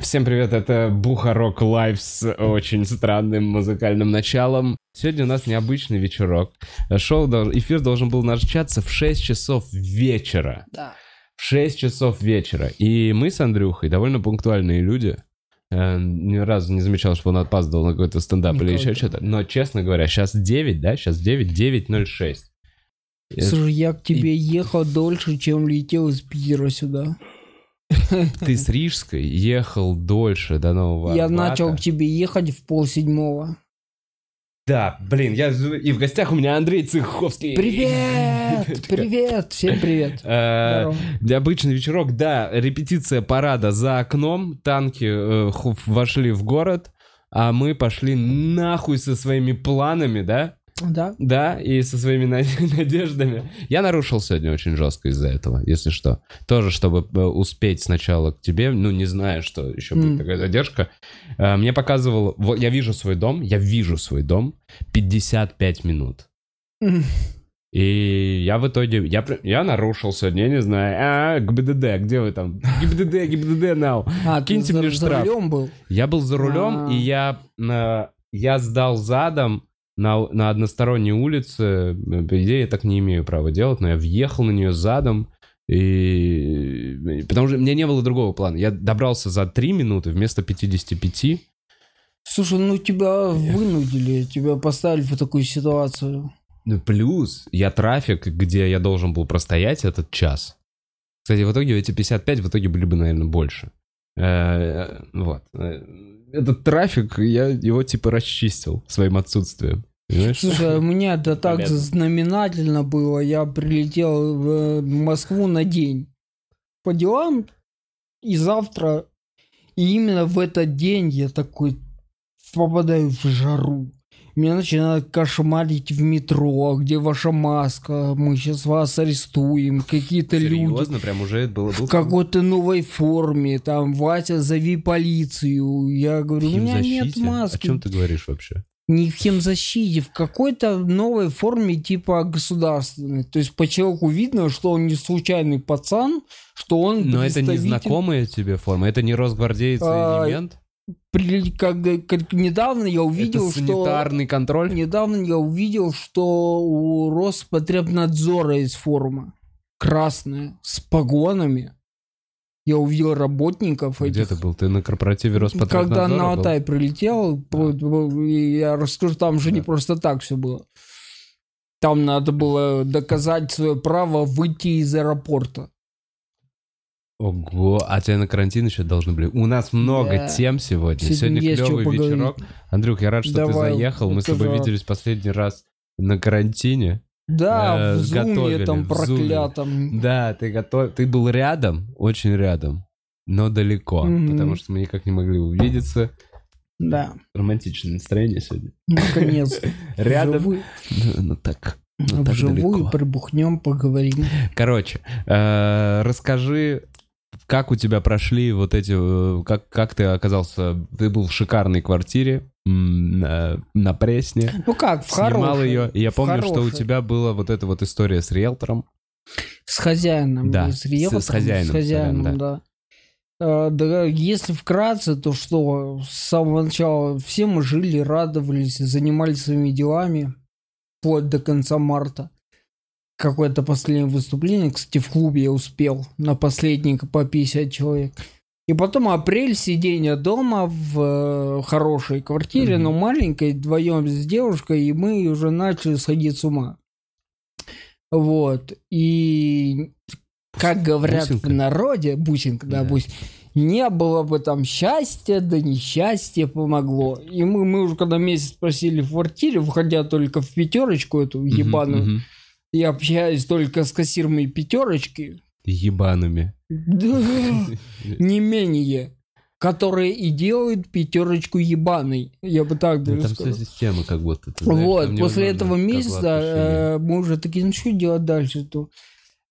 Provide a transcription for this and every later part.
Всем привет, это Бухарок Лайв с очень странным музыкальным началом. Сегодня у нас необычный вечерок. Шоу, эфир должен был начаться в 6 часов вечера. Да. В 6 часов вечера. И мы с Андрюхой довольно пунктуальные люди. Ни разу не замечал, что он опаздывал на какой-то стендап или еще Никогда. что-то. Но, честно говоря, сейчас 9, да? Сейчас 9, 9.06. Слушай, я к тебе ехал дольше, чем летел из Питера сюда. Ты с Рижской ехал дольше до Нового Я Арбата. начал к тебе ехать в полседьмого. Да, блин, я... И в гостях у меня Андрей Цеховский. Привет! Привет! Всем привет! Э, Здорово. Обычный вечерок, да, репетиция парада за окном, танки э, вошли в город, а мы пошли нахуй со своими планами, да? Да? Да, и со своими на- надеждами. Я нарушил сегодня очень жестко из-за этого, если что. Тоже, чтобы э, успеть сначала к тебе, ну, не зная, что еще будет М. такая задержка. Э, Мне показывал, вот я вижу свой дом, я вижу свой дом 55 минут. М. И я в итоге, я, я нарушил сегодня, я не знаю, а, ГИБДД, где вы там? ГИБДД, ГИБДД, now. А, ты Киньте за, мне за штраф. рулем был? Я был за рулем, А. и я, на- я сдал задом на, на односторонней улице. По идее, я так не имею права делать, но я въехал на нее задом. И... Потому что у меня не было другого плана. Я добрался за 3 минуты вместо 55. Слушай, ну тебя вынудили, тебя поставили в такую ситуацию. Плюс я трафик, где я должен был простоять этот час. Кстати, в итоге эти 55 в итоге были бы, наверное, больше. Э, Вот. Э, Этот трафик, я его типа расчистил своим отсутствием. Понимаешь? Слушай, у меня это так Понятно. знаменательно было. Я прилетел в Москву на день по делам, и завтра, и именно в этот день я такой попадаю в жару. Меня начинают кошмарить в метро, где ваша маска, мы сейчас вас арестуем, какие-то люди Серьезно, прям уже это было... в какой-то новой форме, там, Вася, зови полицию. Я говорю, у меня нет маски. О чем ты говоришь вообще? Не в химзащите, в какой-то новой форме типа государственной. То есть по человеку видно, что он не случайный пацан, что он Но это не знакомая тебе форма, это не росгвардеец А, и как, как недавно я увидел, это что... санитарный контроль? Недавно я увидел, что у Роспотребнадзора есть форма. Красная, с погонами. Я увидел работников Где этих. ты был? Ты на корпоративе Роспотребнадзора Когда на был? Алтай прилетел, и я расскажу, там же не Да. просто так все было. Там надо было доказать свое право выйти из аэропорта. Ого, а тебя на карантин еще должны были. У нас много Да. тем сегодня. Сегодня Сегодня клевый вечерок. Андрюх, я рад, что Давай, ты заехал. Мы с тобой виделись последний раз на карантине. Да, Э, в зуме готовили, там в Зуме. проклятом. Да, ты готов. Ты был рядом, очень рядом, но далеко, Мгм. потому что мы никак не могли увидеться. Да, Романтичное настроение сегодня. наконец-то. Рядом. Ну, ну так. ну вживую далеко. прибухнем, поговорим. Короче, э, расскажи, как у тебя прошли вот эти, э, как, как ты оказался, ты был в шикарной квартире на, на Пресне, Ну как, в снимал хорошей, ее, и я помню, что у хорошей. тебя была вот эта вот история с риэлтором. С хозяином, Да, с- риэлтором, с хозяином, С хозяином, сорян, да. А, да, если вкратце, то что с самого начала все мы жили, радовались, занимались своими делами вплоть до конца марта. Какое-то последнее выступление, кстати, в клубе я успел на последний по 50 человек. И потом апрель, сидение дома в э, хорошей квартире, Мгм. но маленькой, вдвоем с девушкой, и мы уже начали сходить с ума. Вот. И как говорят Бусинка? в народе, бусинка, да, Да. бусинка, не было бы там счастья, да несчастье помогло. И мы, мы уже когда месяц просили в квартире, выходя только в пятерочку эту ебаную, мгм. И общаясь только с кассирами пятерочки, Ебаными. да, не менее, которые и делают пятерочку ебаной. Я бы так Ну, даже там вся система как будто. ты знаешь, Вот, после этого месяца э, мы уже такие, ну что делать дальше? То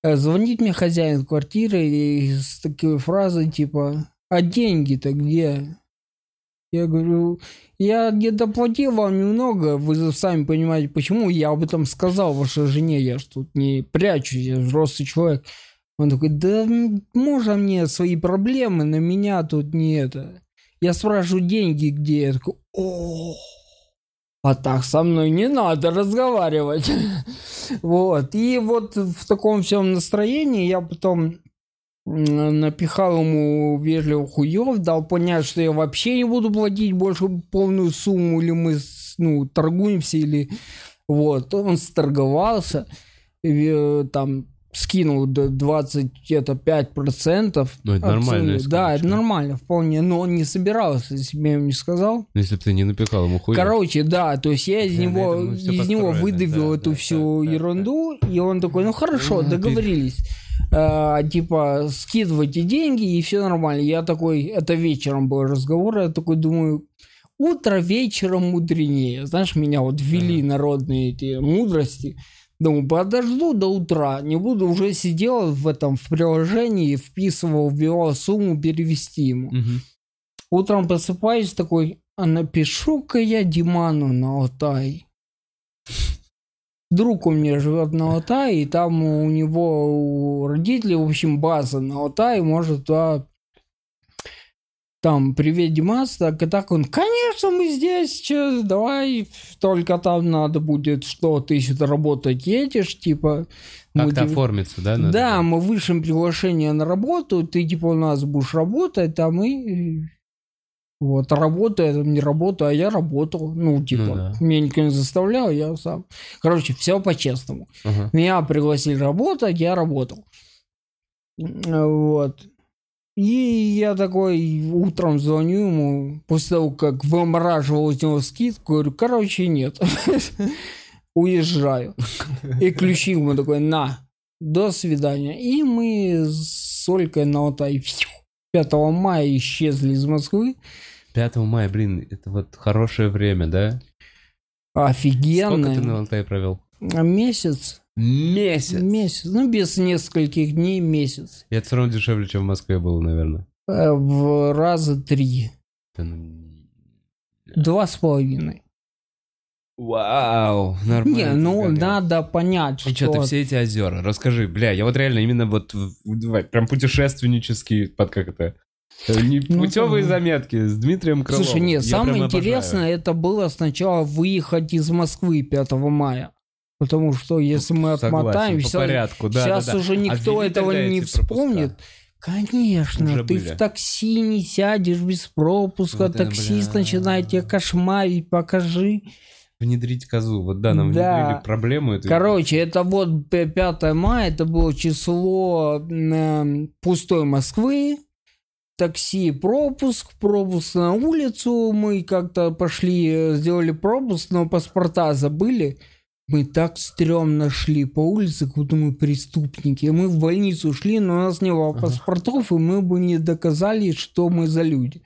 э, звонит мне хозяин квартиры и с такой фразой типа, а деньги-то где? Я говорю, я не доплатил вам немного, вы сами понимаете, почему. Я об этом сказал вашей жене, я ж тут не прячусь, я взрослый человек. Он такой, да можно мне свои проблемы, на меня тут не это. Я спрашиваю деньги где, я такой, о а так со мной не надо разговаривать. вот. И вот в таком всем настроении я потом напихал ему вежливо хуев, дал понять, что я вообще не буду платить больше полную сумму, или мы ну, торгуемся, или вот. Он сторговался, там скинул до 25 процентов. Ну, это нормально. Да, это нормально, вполне. Но он не собирался, если бы я ему не сказал. Ну, если бы ты не напекал ему хуй. Короче, да, то есть я из да, него, из него выдавил да, эту да, всю да, ерунду, да. и он такой, ну хорошо, ну, договорились. А, типа, скидывайте деньги, и все нормально. Я такой, это вечером был разговор, я такой думаю, утро вечером мудренее. Знаешь, меня вот ввели народные эти мудрости. Думаю, подожду до утра, не буду, уже сидел в этом, в приложении, вписывал, вбивал сумму, перевести ему. Угу. Утром просыпаюсь такой, а напишу-ка я Диману на Алтай. Друг у меня живет на Алтае, и там у него у родителей, в общем, база на Алтае, может туда там, привет, Димас, так и так он, конечно, мы здесь, че, давай, только там надо будет, что ты сюда работать едешь, типа... Как-то мы, оформиться, да? Надо? Да, мы вышим приглашение на работу, ты, типа, у нас будешь работать, а мы... Вот, работаю, не работаю, а я работал. Ну, типа, ну, да. меня никто не заставлял, я сам. Короче, все по-честному. Ага. Меня пригласили работать, я работал. Вот. И я такой утром звоню ему, после того, как вымораживал из него скидку, говорю, короче, нет. Уезжаю. И ключи ему такой, на, до свидания. И мы с Олькой на Алтай 5 мая исчезли из Москвы. 5 мая, блин, это вот хорошее время, да? Офигенно. Сколько ты на Алтай провел? Месяц. Месяц? Месяц. Ну, без нескольких дней месяц. И это все равно дешевле, чем в Москве было, наверное. Э, в раза три. Ну, Два с половиной. Вау, нормально. Не, ну сгонял. надо понять, что... И что, ты все эти озера, расскажи, бля, я вот реально именно вот, давай, прям путешественнический, под как это, э, не ну, путевые да. заметки с Дмитрием Крыловым. Слушай, нет, я самое интересное, обожаю. это было сначала выехать из Москвы 5 мая. Потому что если мы Согласен, отмотаем, по порядку, да, сейчас да, да. уже а никто а этого не вспомнит. Пропуска? Конечно, уже ты были. в такси не сядешь без пропуска, вот таксист бля... начинает тебя кошмарить, покажи. Внедрить козу, вот да, нам да. внедрили проблему. Эту... Короче, это вот 5 мая, это было число э, пустой Москвы, такси пропуск, пропуск на улицу, мы как-то пошли, э, сделали пропуск, но паспорта забыли. Мы так стрёмно шли по улице, как будто мы преступники. Мы в больницу шли, но у нас не было паспортов, и мы бы не доказали, что мы за люди.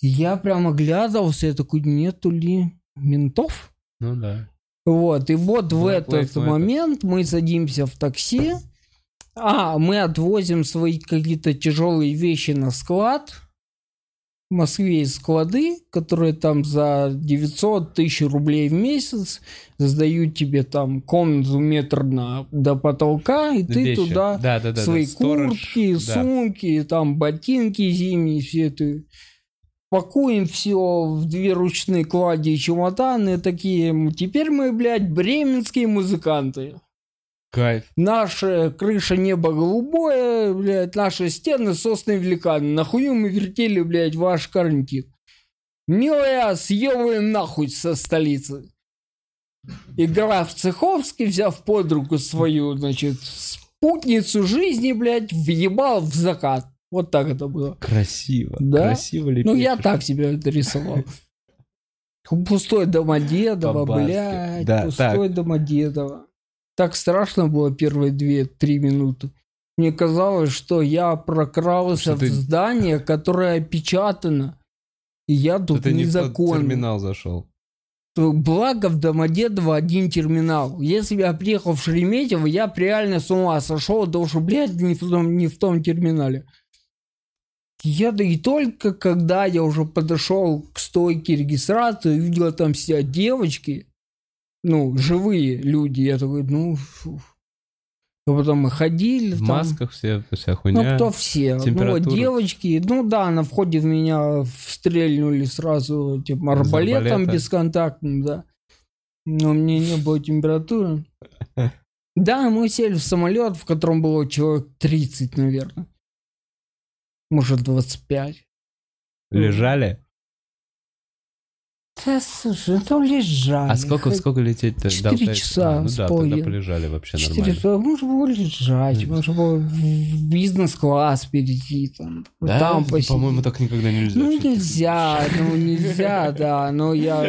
Я прям оглядывался, я такой, нету ли ментов? Ну да. Вот, и вот в этот момент мы садимся в такси, а, мы отвозим свои какие-то тяжелые вещи на склад, в Москве есть склады, которые там за 900 тысяч рублей в месяц сдают тебе там комнату метр на, до потолка, и ты Вещи. туда да, да, да, свои да. куртки, да. сумки, там ботинки зимние, все это пакуем все в две ручные клади и чемоданы такие. Теперь мы, блядь, бременские музыканты. Кайф. Наша крыша небо голубое, блядь, наши стены сосны великаны. Нахуй мы вертели, блядь, ваш карнтик. Милая, съебываем нахуй со столицы. И граф Цеховский, взяв под руку свою, значит, спутницу жизни, блядь, въебал в закат. Вот так это было. Красиво. Да? Красиво ли Ну, я так себе это рисовал. Пустой Домодедово, блядь, да, пустой так. Домодедово. Так страшно было первые две-три минуты. Мне казалось, что я прокрался что в ты... здание, которое опечатано. И я тут ты незаконно. не в терминал зашел. Благо в Домодедово один терминал. Если бы я приехал в Шереметьево, я бы реально с ума сошел, потому что, блядь, не в том, не в том терминале. Я да и только когда я уже подошел к стойке регистрации, увидел там сидят девочки, ну, живые люди, я такой, ну, фу. А потом мы ходили. В там, масках все, вся Ну, хуйня. кто все? Ну, вот девочки, ну да, на входе в меня стрельнули сразу, типа, арбалетом арбалета. бесконтактным, да. Но у меня не было температуры. Да, мы сели в самолет, в котором было человек 30, наверное. Может, 25. Лежали? Да, слушай, ну лежали. А сколько, Хоть сколько лететь-то? четыре Алтая? часа А, Ну с да, половиной. тогда полежали вообще Четыре, нормально. часа. можно было лежать, можно было в бизнес-класс перейти, там, Да? там посидеть. По-моему, так никогда нельзя. Ну нельзя, ну нельзя, да, но я...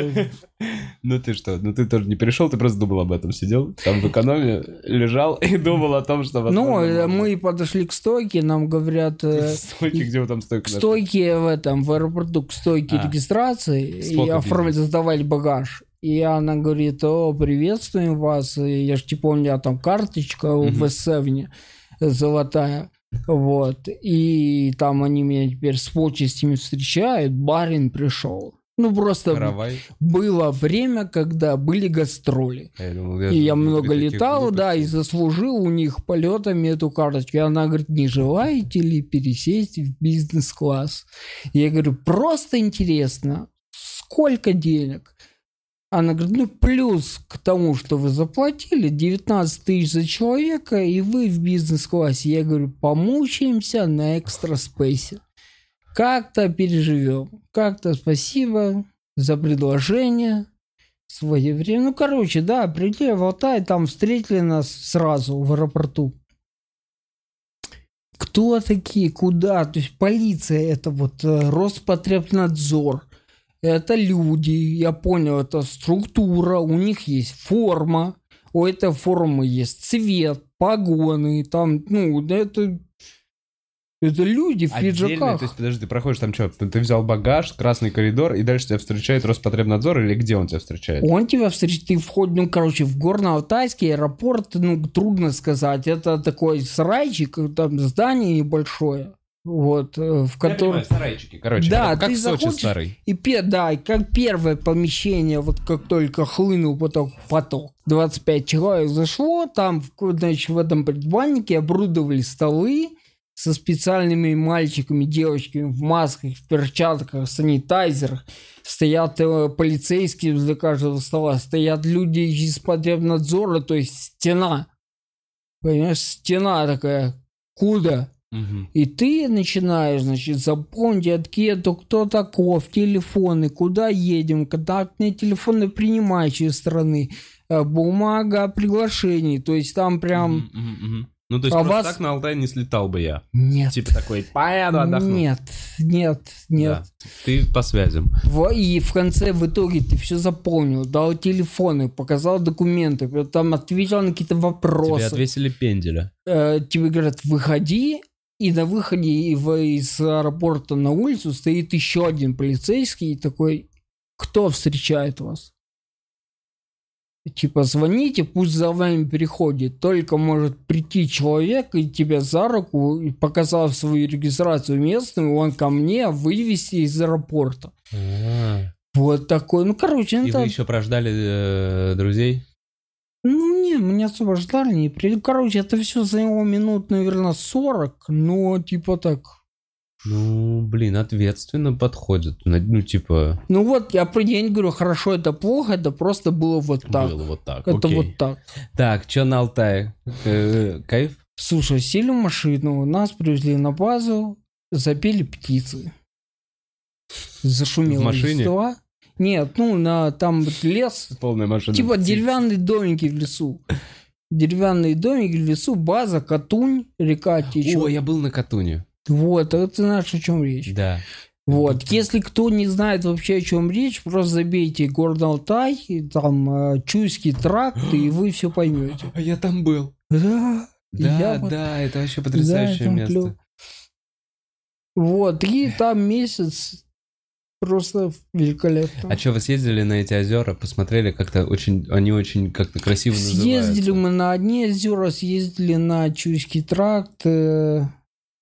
Ну ты что? Ну ты тоже не перешел, ты просто думал об этом. Сидел там в экономе, лежал и думал о том, что... Ну, э, мы подошли к стойке, нам говорят, э, Стойки, где вы там стойку к стойке в этом, в аэропорту, к стойке А. регистрации, и оформить, сдавали багаж. И она говорит, о, приветствуем вас, я же типа, у меня там карточка в S7 золотая. Вот. И там они меня теперь с почестями встречают, барин пришел. Ну, просто Каравай. было время, когда были гастроли. Я думал, И я же внутри много летал, да, и заслужил у них полетами эту карточку. И она говорит, не желаете ли пересесть в бизнес-класс? Я говорю, просто интересно, сколько денег? Она говорит, ну, плюс к тому, что вы заплатили, 19 тысяч за человека, и вы в бизнес-классе. Я говорю, помучаемся на экстра спейсе. Как-то переживем. Как-то спасибо за предложение своевременно. Ну, короче, да, прилетели в Алтай, там встретили нас сразу в аэропорту. Кто такие, куда? То есть полиция, это вот э, Роспотребнадзор, это люди, я понял, это структура, у них есть форма, у этой формы есть цвет, погоны, там, ну, это, это люди в Отдельно, пиджаках. то есть, подожди, ты проходишь там что? Ты, взял багаж, красный коридор, и дальше тебя встречает Роспотребнадзор, или где он тебя встречает? Он тебя встретит, ты входишь, ну, короче, в Горно-Алтайский аэропорт, ну, трудно сказать. Это такой сарайчик, там здание небольшое, вот, э, в котором... сарайчики, короче. Да, как ты в Сочи заходишь- старый. И, пе- да, как первое помещение, вот как только хлынул поток, поток, 25 человек зашло, там, значит, в этом предбаннике оборудовали столы со специальными мальчиками, девочками в масках, в перчатках, санитайзерах. Стоят э, полицейские возле каждого стола, стоят люди из потребнадзора, то есть стена. Понимаешь, стена такая. Куда? И ты начинаешь, значит, запомнить, откуда кто таков, телефоны, куда едем, контактные телефоны принимающей страны, э, бумага о приглашении. То есть там прям... Мгм, мгм, мгм. Ну, то есть А просто вас- так на Алтай не слетал бы я. Нет. Типа такой, поеду отдохну. Нет, нет, нет. Да. Ты по связям. Во- И в конце, в итоге, ты все заполнил, дал телефоны, показал документы, там ответил на какие-то Тебе вопросы. отвесили пенделя. Э, тебе говорят, выходи, и на выходе из аэропорта на улицу стоит еще один полицейский и такой, кто встречает вас? Типа, звоните, пусть за вами переходит. Только может прийти человек и тебя за руку, и показав свою регистрацию местную, он ко мне вывести из аэропорта. Вот такой. Ну, короче, И это... вы еще прождали э, друзей? Ну, не, мы не особо ждали, не при- Короче, это все заняло минут, наверное, 40, но типа так. Ну, блин, ответственно подходит. Ну, типа, Ну вот, я про день говорю, хорошо, это плохо, это просто было вот так. было вот так. это окей. вот так. Так, что на Алтае? Э, Кайф? Слушай, сели в машину, нас привезли на базу, запели птицы. Зашумела В машине? листва. Нет, ну, на, там лес, Полная машина. типа птиц. деревянные домики в лесу. Деревянные домики в лесу, база, Катунь, река течет. О, я был на Катуне. Вот, а ты знаешь, о чем речь. Да. Вот, если кто не знает вообще, о чем речь, просто забейте город Алтай, там э, Чуйский тракт, и вы все поймете. А я там был. Да, Да, я вот- да, это вообще да, потрясающее там место. клёво. Вот, и там месяц просто великолепно. А что, вы съездили на эти озера, посмотрели, как-то очень, они очень как-то красиво Съездили называются. мы на одни озера, съездили на Чуйский тракт, э,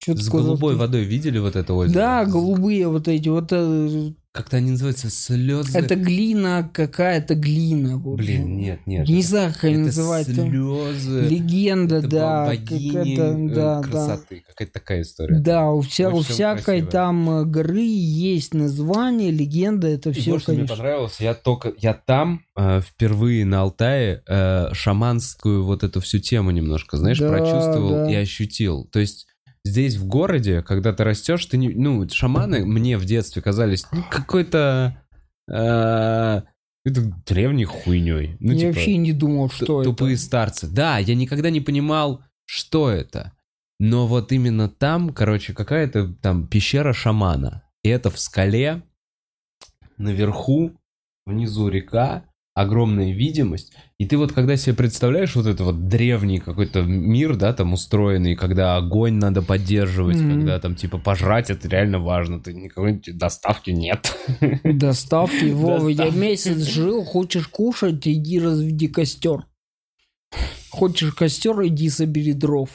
Чё-то С голубой водой видели вот это озеро? Да, голубые вот эти, вот э, Как-то они называются слезы. это глина, какая-то глина. в общем. Блин, нет, нет. Не знаю, как они это называют. слезы. Легенда, это да. какая-то, э, да, да. красоты. Какая-то такая история. Да, у, вся, у всякой там э, горы есть название, легенда, это И все, вот что мне конечно. понравилось, я только, я там э, впервые на Алтае э, шаманскую вот эту всю тему немножко, знаешь, Да, прочувствовал да. и ощутил. То есть здесь в городе, когда ты растешь, ты не, ну шаманы мне в детстве казались ну, какой-то э, это древней хуйней. Ну, я типа, вообще не думал, что тупые это. старцы. Да, я никогда не понимал, что это. Но вот именно там, короче, какая-то там пещера шамана. И это в скале, наверху, внизу река, огромная видимость. И ты вот когда себе представляешь вот это вот древний какой-то мир, да, там устроенный, когда огонь надо поддерживать, Мгм. когда там типа пожрать, это реально важно. Ты никакой доставки нет. Доставки, Вова, я месяц жил, хочешь кушать, иди разведи костер. Хочешь костер, иди собери дров.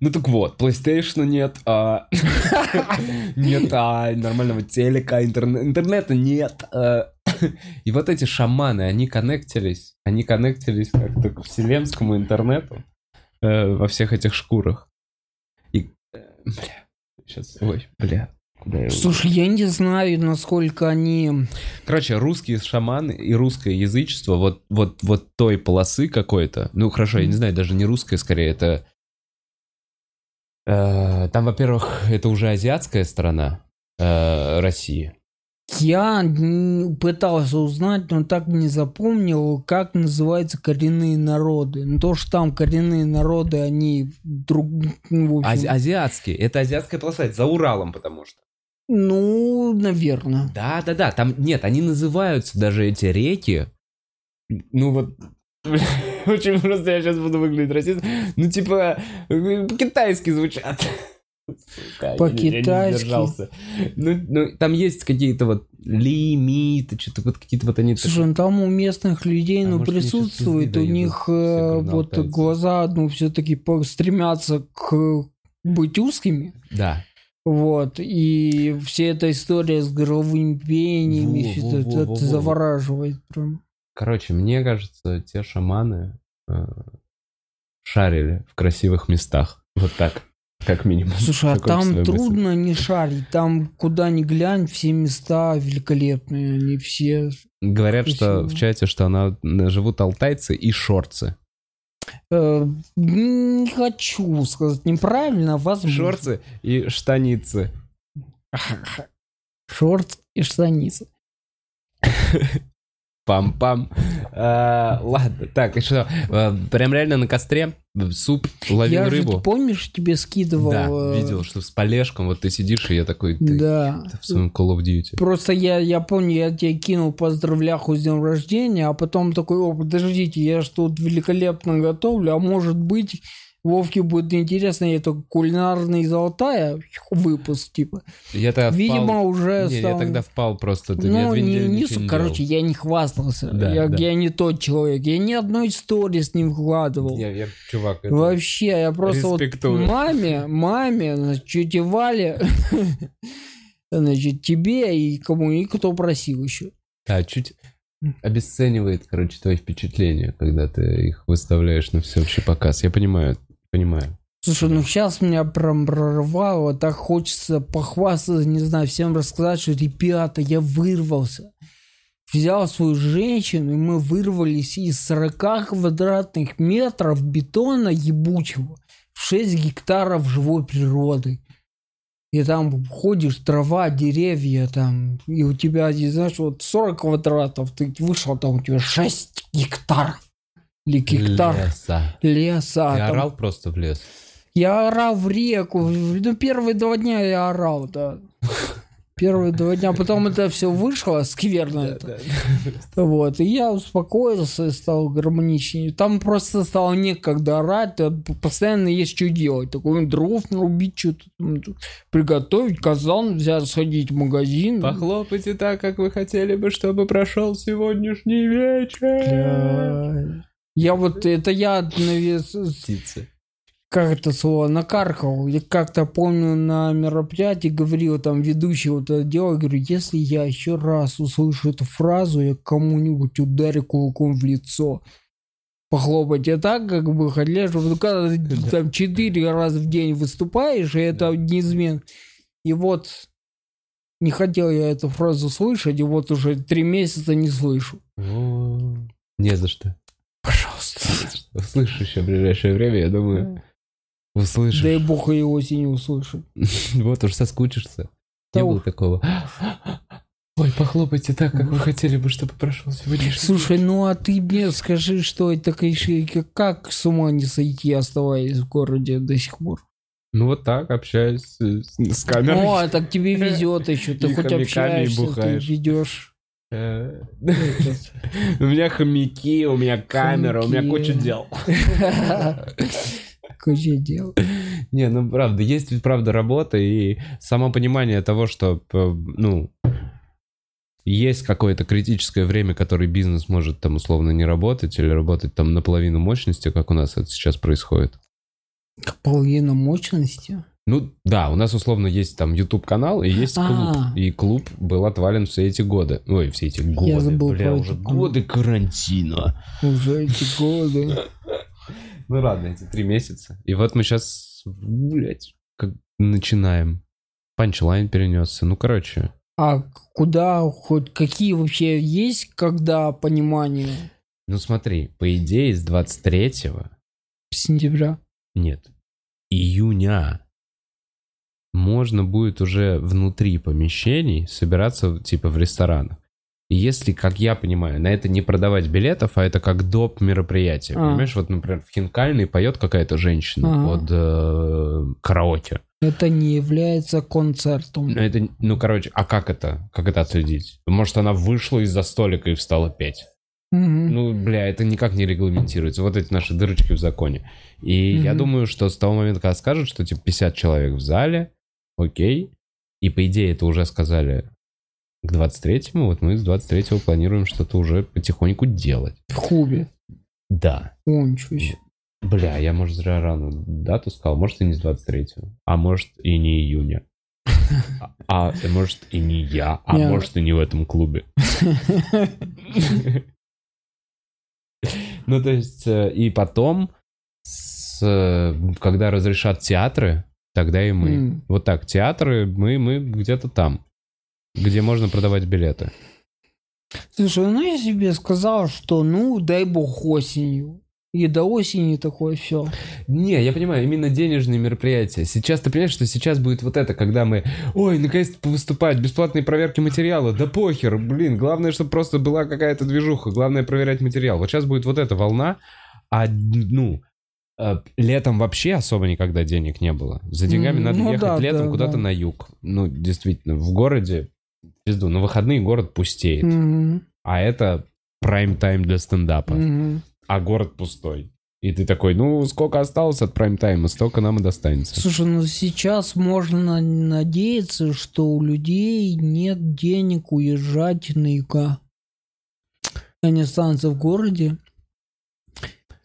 Ну так вот, PlayStation нет, а... нет а, нормального телека, интерне- интернета нет. а. И вот эти шаманы, они коннектились, они коннектились как-то к вселенскому интернету э, во всех этих шкурах. И, э, бля, сейчас, ой, бля. Слушай, я не знаю, насколько они... Короче, русские шаманы и русское язычество вот, вот, вот той полосы какой-то, ну хорошо, я не знаю, даже не русское скорее, это... э, там, во-первых, это уже азиатская сторона э, России. Я пытался узнать, но так не запомнил, как называются коренные народы. Ну, то, что там коренные народы, они друг... ну, Ази- азиатские, это азиатская полоса, это за Уралом, потому что. Ну, наверное. Да, да, да, там нет, они называются даже эти реки. Ну вот. Очень просто я сейчас буду выглядеть расистом. Ну, типа, э, по-китайски звучат. По-китайски. Ну, ну, там есть какие-то вот лимиты, что-то вот какие-то вот они... Слушай, ну там у местных людей, А ну, присутствует, у них все э, вот глаза, ну, все-таки стремятся к быть узкими. Да. Вот, и вся эта история с горловыми пениями, во, это, это во, во. завораживает прям. Короче, мне кажется, те шаманы э, шарили в красивых местах. Вот так, как минимум. Слушай, а там трудно не шарить. Там куда ни глянь, все места великолепные. Они все... Говорят, что Красиво. в чате, что она, живут алтайцы и шорцы. э, не хочу сказать неправильно, а возможно. Шорцы и штаницы. Шорт и штаницы. Пам-пам. А, ладно, так, и что? А, Прям реально на костре суп ловил Я рыбу. ты помнишь, тебе скидывал... Да, э, видел, что с полежком, вот ты сидишь, и я такой, ты, Да. ты в своем Call of Duty. Просто я, я помню, я тебе кинул поздравляху с днем рождения, а потом такой, о, подождите, я ж тут великолепно готовлю, а может быть, Вовке будет интересно, это кулинарный золотая выпуск, типа. Я тогда впал- Видимо, уже Не, я стал... тогда впал просто. ты- я Ну, не, не не короче, делал. я не хвастался. Да, я, да. я не тот человек. Я ни одной сторис не вкладывал. Я, я, чувак, это- Вообще, я просто вот Респектую. маме, маме, значит, тете Вале, значит, тебе и кому, и кто просил еще. Да, чуть обесценивает, короче, твои впечатления, когда ты их выставляешь на всеобщий показ. Я понимаю, понимаю. Слушай, ну сейчас меня прям прорвало, так хочется похвастаться, не знаю, всем рассказать, что, ребята, я вырвался. Взял свою женщину, и мы вырвались из 40 квадратных метров бетона ебучего в 6 гектаров живой природы. И там ходишь, трава, деревья там, и у тебя, знаешь, вот 40 квадратов, ты вышел, там у тебя 6 гектаров. Или гектар Леса. леса. Ты там орал просто в лес? я орал в реку. Ну, первые два дня я орал, да. Первые два дня. Потом это все вышло, скверно это. Вот. И я успокоился и стал гармоничнее. Там просто стало некогда орать. Постоянно есть что делать. Такой ну, дров нарубить, что-то тут приготовить, казан взять, сходить в магазин. Похлопайте так, как вы хотели бы, чтобы прошел сегодняшний вечер. Я вот, это я. Птицы. как это слово, накаркал. Я как-то помню на мероприятии говорил там ведущий вот это дело, говорю, если я еще раз услышу эту фразу, я кому-нибудь ударю кулаком в лицо. Похлопать. Я так как бы ну, когда ты там четыре раза в день выступаешь, и это неизменно. И вот не хотел я эту фразу слышать, и вот уже три месяца не слышу. О, Не за что. Пожалуйста. Услышишь еще в ближайшее время, я думаю. Услышишь. Дай бог и осенью услышать. Вот уж соскучишься. Не было такого. Ой, похлопайте так, как вы хотели бы, чтобы прошел сегодняшний Слушай, ну а ты мне скажи, что это конечно, как с ума не сойти, оставаясь в городе до сих пор? Ну вот так, общаюсь с, с камерой. О, так тебе везет еще, ты хоть общаешься, ты ведешь. Э. У меня хомяки, у меня камера, у меня куча дел. Куча дел. Не, ну правда, есть ведь правда работа и само понимание того, что, п- ну, есть какое-то критическое время, которое бизнес может там условно не работать или работать там наполовину мощности, как у нас это сейчас происходит. Половина мощности. Ну да, у нас условно есть там YouTube канал и есть клуб. А. И клуб был отвален все эти годы. Ой, все эти годы. забыл Бля, про уже годы карантина. Уже эти годы. Ну ладно, эти три месяца. И вот мы сейчас, блядь, как начинаем. Панчлайн перенесся. Ну, короче. А куда хоть какие вообще есть, когда понимание Ну смотри, по идее, с 23-го, сентября? нет, июня можно будет уже внутри помещений собираться типа в ресторанах. И если, как я понимаю, на это не продавать билетов, а это как доп. мероприятие. А. Понимаешь, вот, например, в Хинкальной поет какая-то женщина Ага. под э, караоке. Это не является концертом. Ну, это, ну, короче, а как это? Как это отследить? Может, она вышла из-за столика и встала петь? Ну, бля, это никак не регламентируется. Вот эти наши дырочки в законе. И я Мгм. думаю, что с того момента, когда скажут, что типа 50 человек в зале, окей. И по идее это уже сказали к 23-му, вот мы с 23-го планируем что-то уже потихоньку делать. В клубе. Да. О, ничего себе. Бля, я, может, зря рано дату сказал. Может, и не с 23-го. А может, и не июня. А, а может, и не я. А Не. может, и не в этом клубе. Ну, то есть, э, и потом, э, когда разрешат театры, тогда и мы. М. Вот так, театры, мы, мы где-то там, где можно продавать билеты. Слушай, ну я себе сказал, что ну дай бог осенью. И до осени такое все. Не, я понимаю, именно денежные мероприятия. Сейчас ты понимаешь, что сейчас будет вот это, когда мы, ой, наконец-то выступать, бесплатные проверки материала, да похер, блин, главное, чтобы просто была какая-то движуха, главное проверять материал. Вот сейчас будет вот эта волна, а, ну, летом вообще особо никогда денег не было. За деньгами надо ну ехать да, летом да, куда-то да. на юг. Ну, действительно, в городе, пизду, на выходные город пустеет. Мгм. А это прайм-тайм для стендапа Мгм. а город пустой. И ты такой, ну, сколько осталось от прайм-тайма, столько нам и достанется. Слушай, ну сейчас можно надеяться, что у людей нет денег уезжать на юга. Они останутся в городе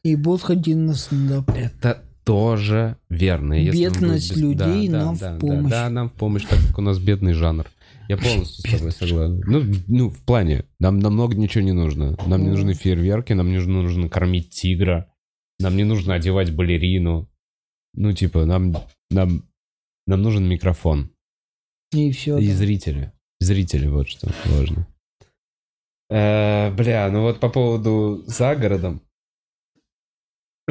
и будут ходить на стендап. Это тоже верно. Если Бедность людей нам в да, помощь. Да, нам в помощь, так как у нас бедный жанр. Я полностью с тобой согласен. Ну, ну, в плане, нам намного ничего не нужно. Нам не нужны фейерверки, нам не нужно, кормить тигра, нам не нужно одевать балерину. Ну, типа, нам, нам, нам нужен микрофон. И все. И зрители. Зрители, вот что важно. Э, бля, ну вот по поводу за городом.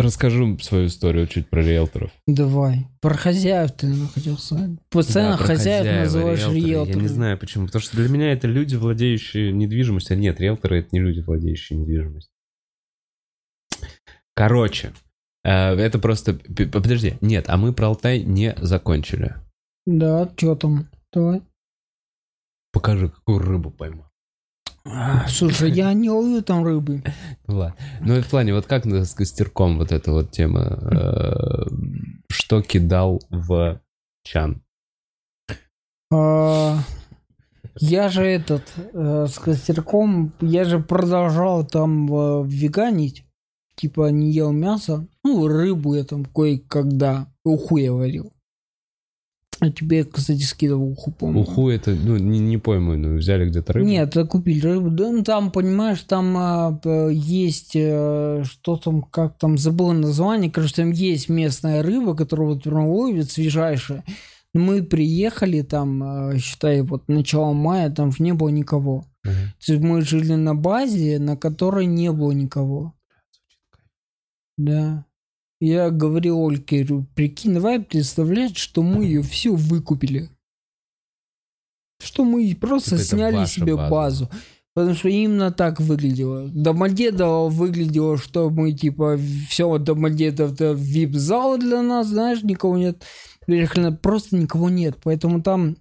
Расскажу свою историю чуть про риэлторов. Давай. Про хозяев ты хотел сказать. Постоянно Да, хозяев хозяева, называешь риэлторы. риэлторами. Я не знаю почему. Потому что для меня это люди, владеющие недвижимостью. А нет, риэлторы это не люди, владеющие недвижимостью. Короче, э, это просто... Подожди, нет, а мы про Алтай не закончили. Да, что там? Давай. Покажи, какую рыбу поймал. А, слушай, я не ловлю там рыбы. Ну ладно. Ну, в плане, вот как с костерком вот эта вот тема, э, что кидал в чан? А, я же этот, э, с костерком, я же продолжал там э, веганить. типа не ел мясо. Ну, рыбу я там кое-когда. Уху я варил. А тебе, кстати, скидывал уху, помню. Уху это, ну, не, не пойму, ну, взяли где-то рыбу. Нет, купили рыбу. Да, ну, там, понимаешь, там п- есть, э, что там, как там, забыл название, короче, там есть местная рыба, которую вот прям ловят, свежайшая. Мы приехали там, э, считай, вот начало мая, там же не было никого. Мгм. То есть мы жили на базе, на которой не было никого. Да. Я говорил говорю, прикинь, давай представлять, что мы ее все выкупили. Что мы просто Это сняли себе база. базу. Потому что именно так выглядело. Домодедово выглядело, что мы типа все Домодедово это вип-зал для нас, знаешь, никого нет. Просто никого нет. Поэтому там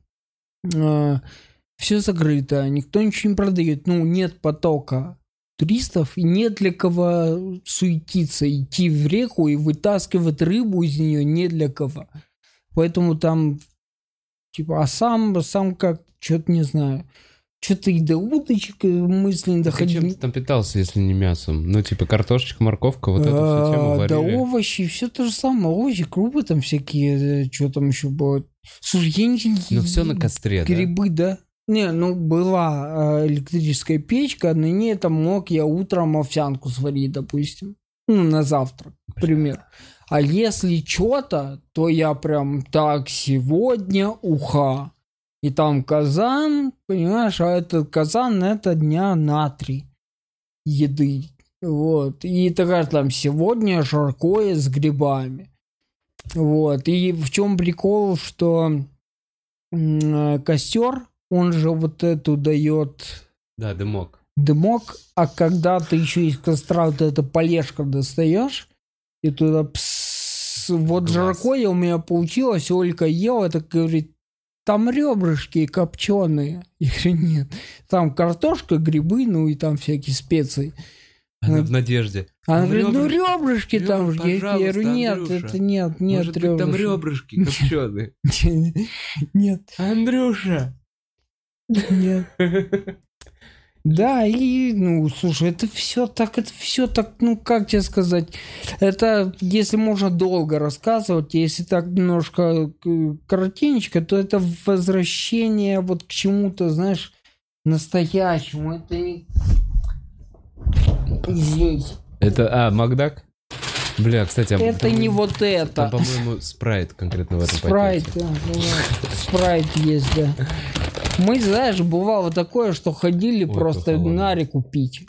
все закрыто, никто ничего не продает. Ну, нет потока туристов, и нет для кого суетиться, идти в реку и вытаскивать рыбу из нее не для кого. Поэтому там, типа, а сам, сам как, что-то не знаю. Что-то и до удочек э, мысли не а чем ты там питался, если не мясом? Ну, типа картошечка, морковка, вот эту всю тему А, Да овощи, все то же самое. Овощи, крупы там всякие, что там еще было. Слушай, я не... Ну, все на костре? Грибы, да? Не, ну была э, электрическая печка, на ней там мог я утром овсянку сварить, допустим. Ну, на завтрак, к примеру. А если что-то, то я прям так, сегодня уха. И там казан, понимаешь, а этот казан это дня на три еды. Вот. И такая там сегодня жаркое с грибами. Вот. И в чем прикол, что м, костер, он же вот эту дает Да, дымок. дымок, а когда ты еще из костра вот это полежка достаешь, и туда пс, вот Глаз. жаркое у меня получилось, Олька ела, так говорит, там ребрышки копченые. Я говорю, нет. Там картошка, грибы, ну и там всякие специи. Она Ну, в надежде. Она Там говорит, ну ребрышки. ребрышки там же. Я- говорю, нет, Андрюша. это нет, нет Может быть, там ребрышек». ребрышки копченые. Нет, Андрюша! Нет. Да, и, ну, слушай, это все так, это все так, ну, как тебе сказать, это, если можно долго рассказывать, если так немножко э, коротенечко, то это возвращение вот к чему-то, знаешь, настоящему, это не... Извините. Это, а, Макдак? Бля, кстати, а Это там- не вот Там, это. по-моему, спрайт конкретно в этом Спрайт, пакете. да, спрайт есть, да. Мы, знаешь, бывало такое, что ходили Ой, просто на реку пить.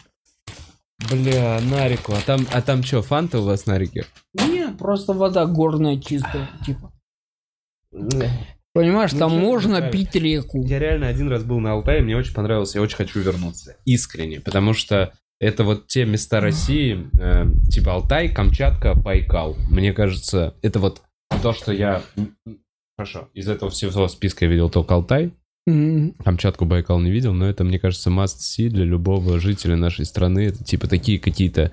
Бля, на реку. А там, а там что, фанта у вас на реке? Не, просто вода горная чистая, типа. Понимаешь, Ну, там можно знаешь? пить реку. Я реально один раз был на Алтае, мне очень понравилось, я очень хочу вернуться. Искренне, потому что это вот те места России, э, типа Алтай, Камчатка, Байкал. Мне кажется, это вот то, что я... Хорошо, из этого всего списка я видел только Алтай, М, Камчатку, Байкал не видел, но это, мне кажется, must see для любого жителя нашей страны. Это типа такие какие-то...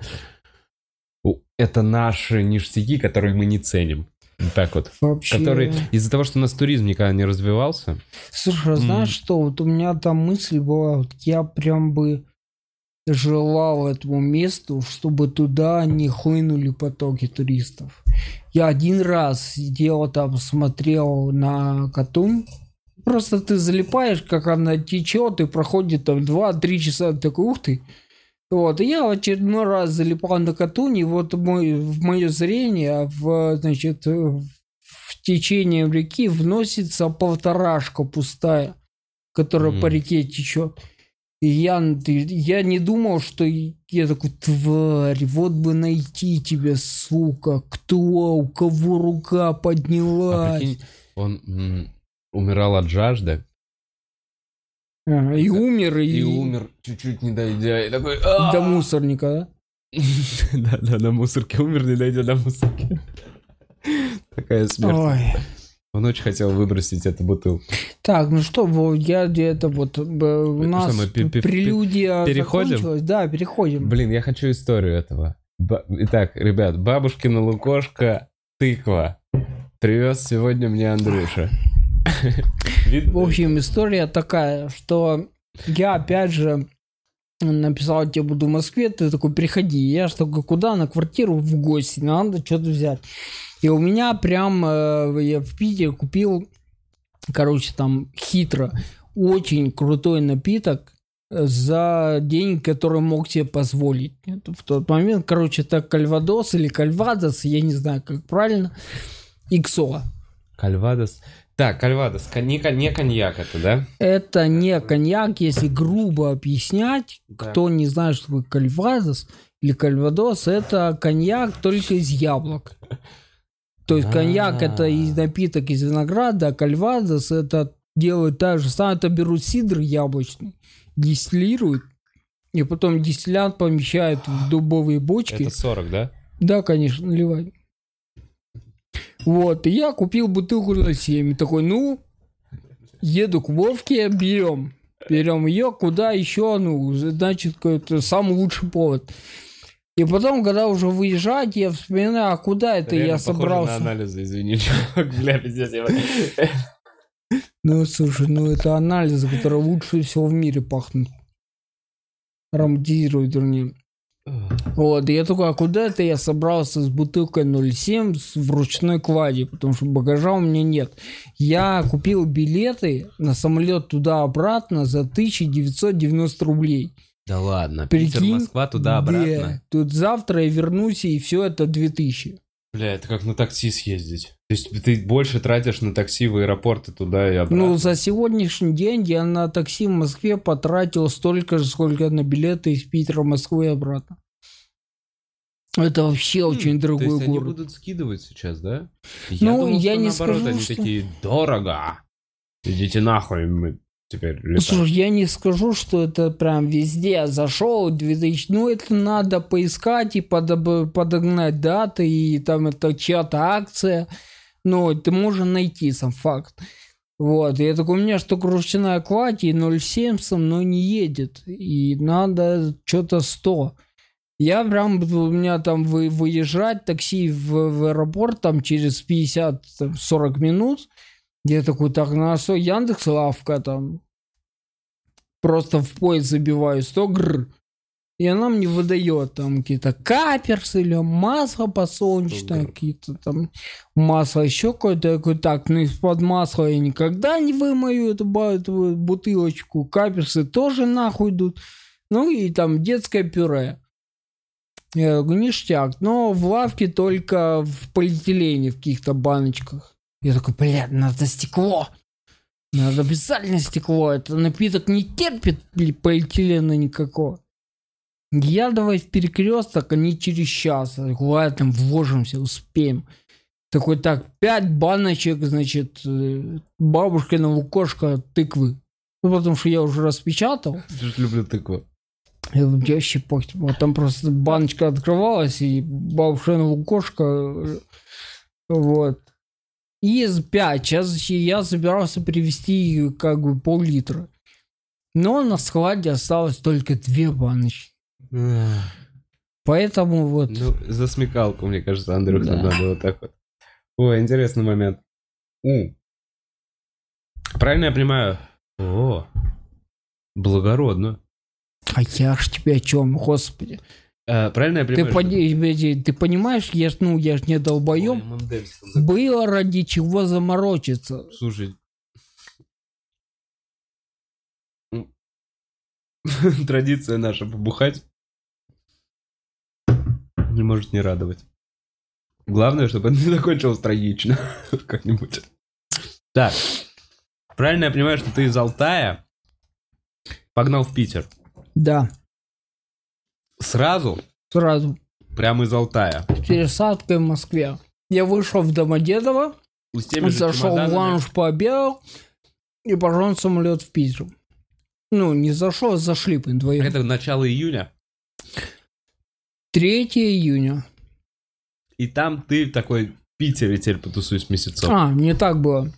Это наши ништяки, которые мы не ценим. Так вот. Вообще. Которые из-за того, что у нас туризм никогда не развивался, Слушай, а знаешь что, вот у меня там мысль была, вот я прям бы желал этому месту, чтобы туда не хлынули потоки туристов. Я один раз сидел там, смотрел на Катунь. Просто ты залипаешь, как она течет, и проходит там 2-3 часа, такой, ух ты. Вот, и я в очередной раз залипал на Катунь, и вот мой, в мое зрение, в, значит, в течение реки вносится полторашка пустая, которая Мгм. по реке течет. И я, я не думал, что я такой, тварь, вот бы найти тебя, сука, кто, у кого рука а поднялась. прикинь, он умирал от жажды А, и умер, и, и умер, чуть-чуть не дойдя, и такой... До мусорника, да? Да, да, на мусорке умер, не дойдя до мусорки. Такая смерть. Ой. Он очень хотел выбросить эту бутылку. Так, ну что, я где-то вот, б- у Что, нас мы пе- прелюдия переходим? Да, переходим. Блин, я хочу историю этого. Итак, ребят, бабушкина лукошка тыква. Привез сегодня мне Андрюша. В общем, история такая, что я опять же написал, я буду в Москве, ты такой, приходи. Я ж такой, куда? На квартиру в гости, надо что-то взять. И у меня прям, э, я в Питере купил, короче, там хитро, очень крутой напиток за деньги, которые мог себе позволить. Это в тот момент, короче, это Кальвадос или Кальвадос, я не знаю, как правильно, Иксо. Кальвадос. Так, Кальвадос, не, не коньяк это, да? Это не коньяк, если грубо объяснять, Да. кто не знает, что такое Кальвадос или Кальвадос, это коньяк только из яблок. То есть коньяк это из напиток из винограда, а кальвадос это делают так же самое. Это берут сидр яблочный, дистиллируют, и потом дистиллят помещают в дубовые бочки. Это 40, да? Да, конечно, наливай. Вот, и я купил бутылку на 7. И такой, ну, еду к Вовке, берем. Берем ее, куда еще, ну, значит, какой-то самый лучший повод. И потом, когда уже выезжать, я вспоминаю, а куда это Реально я собрался? на анализы, извини, чувак. Бля, пиздец, я... Ну, слушай, ну это анализы, которые лучше всего в мире пахнут. Ароматизируют, вернее. Вот, и я такой, а куда это я собрался с бутылкой 0,7 с- в ручной кладе, потому что багажа у меня нет. Я купил билеты на самолет туда-обратно за 1990 рублей. Да ладно, Прикинь, Питер, Москва, туда-обратно. Да. Тут завтра я вернусь, и все это 2000. Бля, это как на такси съездить. То есть ты больше тратишь на такси в аэропорт и туда и обратно. Ну, за сегодняшний день я на такси в Москве потратил столько же, сколько на билеты из Питера в Москву и обратно. Это вообще М, очень То дорогой есть они город. будут скидывать сейчас, да? Ну, я что не наоборот, скажу, они что- такие, дорого. Идите нахуй, мы теперь летаем. Слушай, я не скажу, что это прям везде зашел 2000. Ну, это надо поискать и подоб- подогнать даты, и там это чья-то акция. Но ты можешь найти сам факт. Вот, я такой, у меня что ручная кладь, и 0,7 со мной не едет. И надо что-то 100. Я прям, у меня там вы, выезжать такси в, в аэропорт там через 50-40 минут. Я такой, так, на что Яндекс Лавка там. Просто в поезд забиваю 100 гр. И она мне выдает там какие-то каперсы или масло подсолнечное, Супер. какие-то там масло еще какое-то. Я такой, так, ну из-под масла я никогда не вымою эту, эту бутылочку. Каперсы тоже нахуй идут. Ну и там детское пюре. Я говорю, ништяк. Но в лавке только в полиэтилене, в каких-то баночках. Я такой, блядь, надо стекло. Надо обязательно стекло. Это напиток не терпит полиэтилена никакого. Я давай в перекресток, а не через час. Ладно, там вложимся, успеем. Такой, так, пять баночек, значит, э, бабушкина лукошка тыквы. Ну, потому что я уже распечатал. Я люблю тыкву. Я вообще похер? Вот там просто баночка открывалась, и бабушкина лукошка, э, вот. И из 5. Сейчас я собирался привезти как бы пол-литра. Но на складе осталось только две баночки. Поэтому вот... Ну, за смекалку, мне кажется, Андрюх, Да. надо вот так вот. Ой, интересный момент. У. Правильно я понимаю? О, благородно. А я ж тебе о чем, господи. Э, правильно я Ты, понимаю? пони- блядь, ты понимаешь, я ж, ну, я ж не долбоеб. Было ради чего заморочиться. Слушай. Традиция наша побухать не может не радовать. Главное, чтобы это не закончилось трагично. Как-нибудь. Так. Правильно я понимаю, что ты из Алтая погнал в Питер. Да, Сразу? сразу. Прямо из Алтая. Пересадкой в Москве. Я вышел в Домодедово, С теми зашел в лаунж, пообедал и на самолет в Питер. Ну, не зашел, а зашли мы вдвоем. Это начало июня. 3 июня. И там ты такой в Питере теперь потусуюсь месяцок. А, не так было.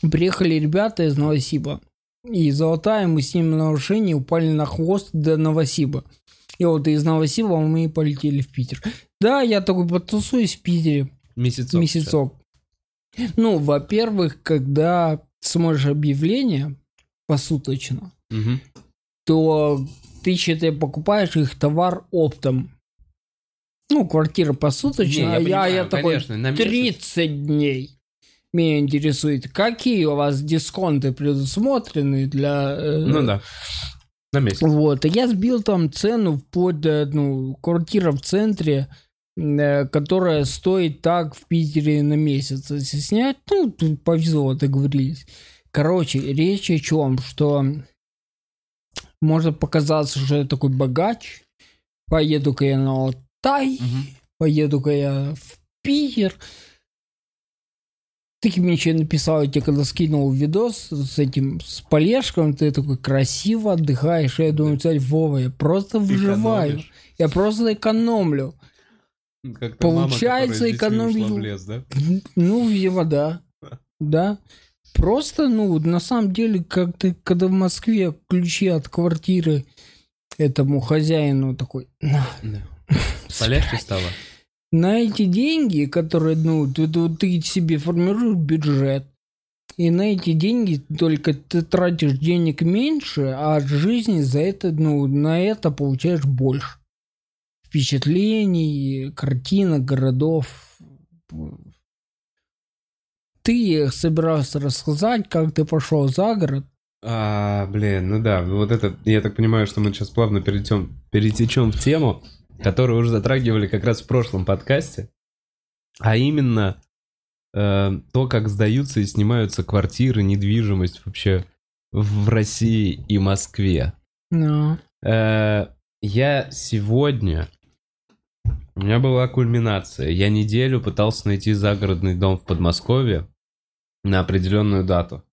Приехали ребята из Новосиба. И Золотая, мы с ними на машине упали на хвост до Новосиба. И вот из Новосиба мы и полетели в Питер. Да, я такой потусуюсь в Питере Месяцок. месяцок. Ну, во-первых, когда смотришь объявление посуточно, Мгм. то ты, считай, покупаешь их товар оптом. Ну, квартира посуточная, Не, я а я, понимаю, я такой, конечно, на месяц. 30 дней. Меня интересует, какие у вас дисконты предусмотрены для... э, Ну да. На месяц. Вот, и я сбил там цену вплоть до, ну, квартира в центре, э, которая стоит так в Питере на месяц. Если снять, ну, тут повезло, договорились. Короче, речь о чем, что может показаться, что я такой богач, поеду-ка я на Алтай, Мгм. поеду-ка я в Питер. Ты мне еще написал, я тебе когда скинул видос с этим, с полежком, ты такой красиво отдыхаешь. И я думаю, царь Вова, я просто выживаю. Экономишь. Я просто экономлю. Как Получается, мама, в лес, да? Ну, видимо, да. Да. Просто, ну, на самом деле, как ты, когда в Москве ключи от квартиры этому хозяину такой, на, Да. Полегче стало. на эти деньги, которые, ну, ты, ты- себе формируешь бюджет, и на эти деньги только ты тратишь денег меньше, а от жизни за это, ну, на это получаешь больше. Впечатлений, картинок, городов. Ты собирался рассказать, как ты пошел за город. А, блин, ну да, вот это, я так понимаю, что мы сейчас плавно перейдем, перетечем в тему, которую уже затрагивали как раз в прошлом подкасте, а именно э, то, как сдаются и снимаются квартиры, недвижимость вообще в России и Москве. Ну, Э, я сегодня... У меня была кульминация. Я неделю пытался найти загородный дом в Подмосковье на определенную дату.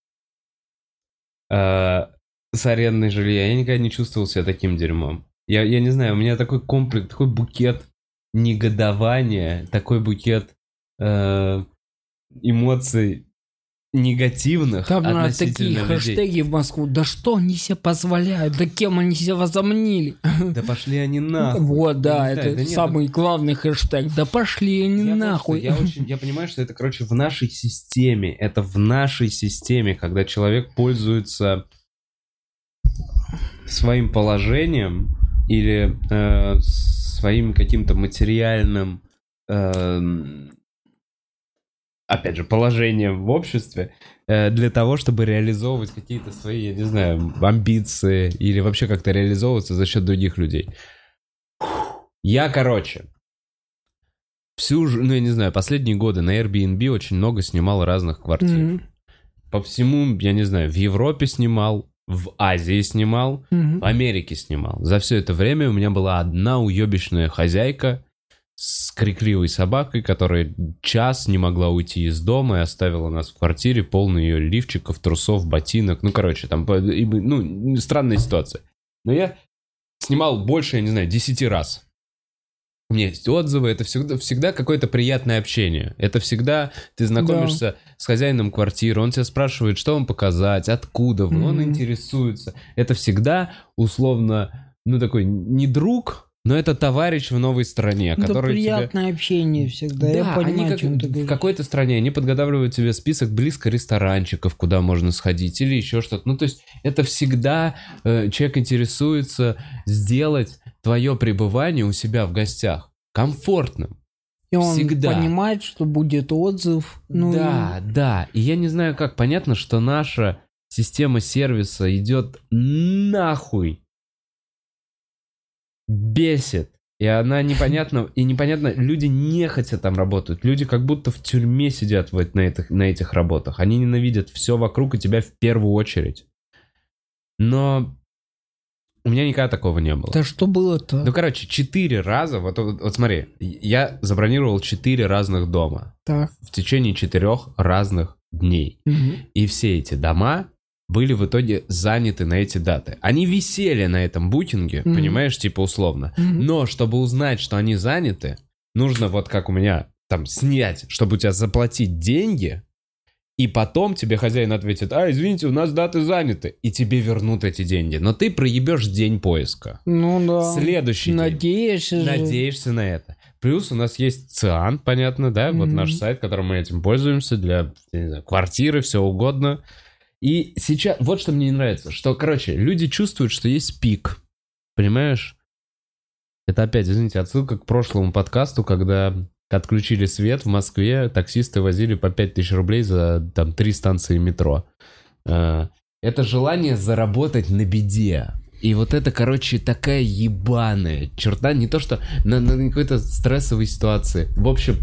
Э, с арендной жилья. Я никогда не чувствовал себя таким дерьмом. Я, я не знаю, у меня такой комплекс, такой букет негодования, такой букет э, эмоций негативных там на относительно такие людей. хэштеги в Москву. Да что они себе позволяют? Да кем они себя возомнили? Да пошли они нахуй. Вот, да, не знаю, это да нет, самый главный хэштег. Да пошли они Я нахуй. что, Я, очень, я понимаю, что это, короче, в нашей системе. Это в нашей системе, когда человек пользуется своим положением или э, своим каким-то материальным, эм, опять же, положением в обществе э, для того, чтобы реализовывать какие-то свои, я не знаю, амбиции или вообще как-то реализовываться за счет других людей. Я, короче, всю, ну я не знаю, последние годы на Airbnb очень много снимал разных квартир. Мгм. По всему, я не знаю, в Европе снимал, в Азии снимал, Мгм. в Америке снимал. За все это время у меня была одна уебищная хозяйка с крикливой собакой, которая час не могла уйти из дома и оставила нас в квартире, полной ее лифчиков, трусов, ботинок. Ну, короче, там, ну, странная ситуация. Но я снимал больше, я не знаю, 10 раз. У меня есть отзывы, это всегда, всегда какое-то приятное общение. Это всегда ты знакомишься с хозяином квартиры, он тебя спрашивает, что вам показать, откуда вы, он Мгм. интересуется. Это всегда условно, ну такой, не друг, но это товарищ в новой стране, Да который тебе... приятное общение всегда. я они понимаю, как- о чем ты в какой-то стране они подготавливают тебе список близко ресторанчиков, куда можно сходить, или еще что-то. Ну, то есть это всегда э, человек интересуется сделать твое пребывание у себя в гостях комфортным. И он всегда. понимает, что будет отзыв. Ну, да, да. И я не знаю как. Понятно, что наша система сервиса идет нахуй. Бесит. И она непонятно, и непонятно, люди нехотя там работают. Люди как будто в тюрьме сидят вот на этих, на этих работах. Они ненавидят все вокруг и тебя в первую очередь. Но у меня никогда такого не было. Да что было-то? Ну, короче, четыре раза, вот, вот, вот смотри, я забронировал четыре разных дома Так. в течение четырех разных дней. Мгм. И все эти дома были в итоге заняты на эти даты. Они висели на этом букинге, Мгм. понимаешь, типа условно. Мгм. Но чтобы узнать, что они заняты, нужно вот как у меня там снять, чтобы у тебя заплатить деньги, и потом тебе хозяин ответит, а, извините, у нас даты заняты, и тебе вернут эти деньги. Но ты проебешь день поиска. Ну да. Следующий день. Надеешься же. Надеешься на это. Плюс у нас есть Циан, понятно, да? Вот Мгм. наш сайт, которым мы этим пользуемся для знаю, квартиры, все угодно. И сейчас, вот что мне не нравится, что, короче, люди чувствуют, что есть пик. понимаешь, это опять, извините, отсылка к прошлому подкасту, когда отключили свет в Москве, таксисты возили по 5000 рублей за там три станции метро. А, Это желание заработать на беде. И вот это, короче, такая ебаная черта, не то что на, на какой-то стрессовой ситуации. В общем,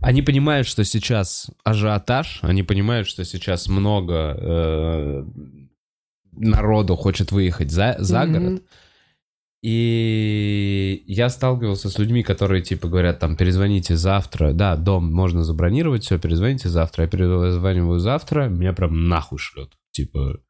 они понимают, что сейчас ажиотаж, они понимают, что сейчас много э, народу хочет выехать за, за Мгм. город. И я сталкивался с людьми, которые типа говорят, там, перезвоните завтра. Да, дом можно забронировать, все, перезвоните завтра. Я перезваниваю завтра, меня прям нахуй шлет. Типа,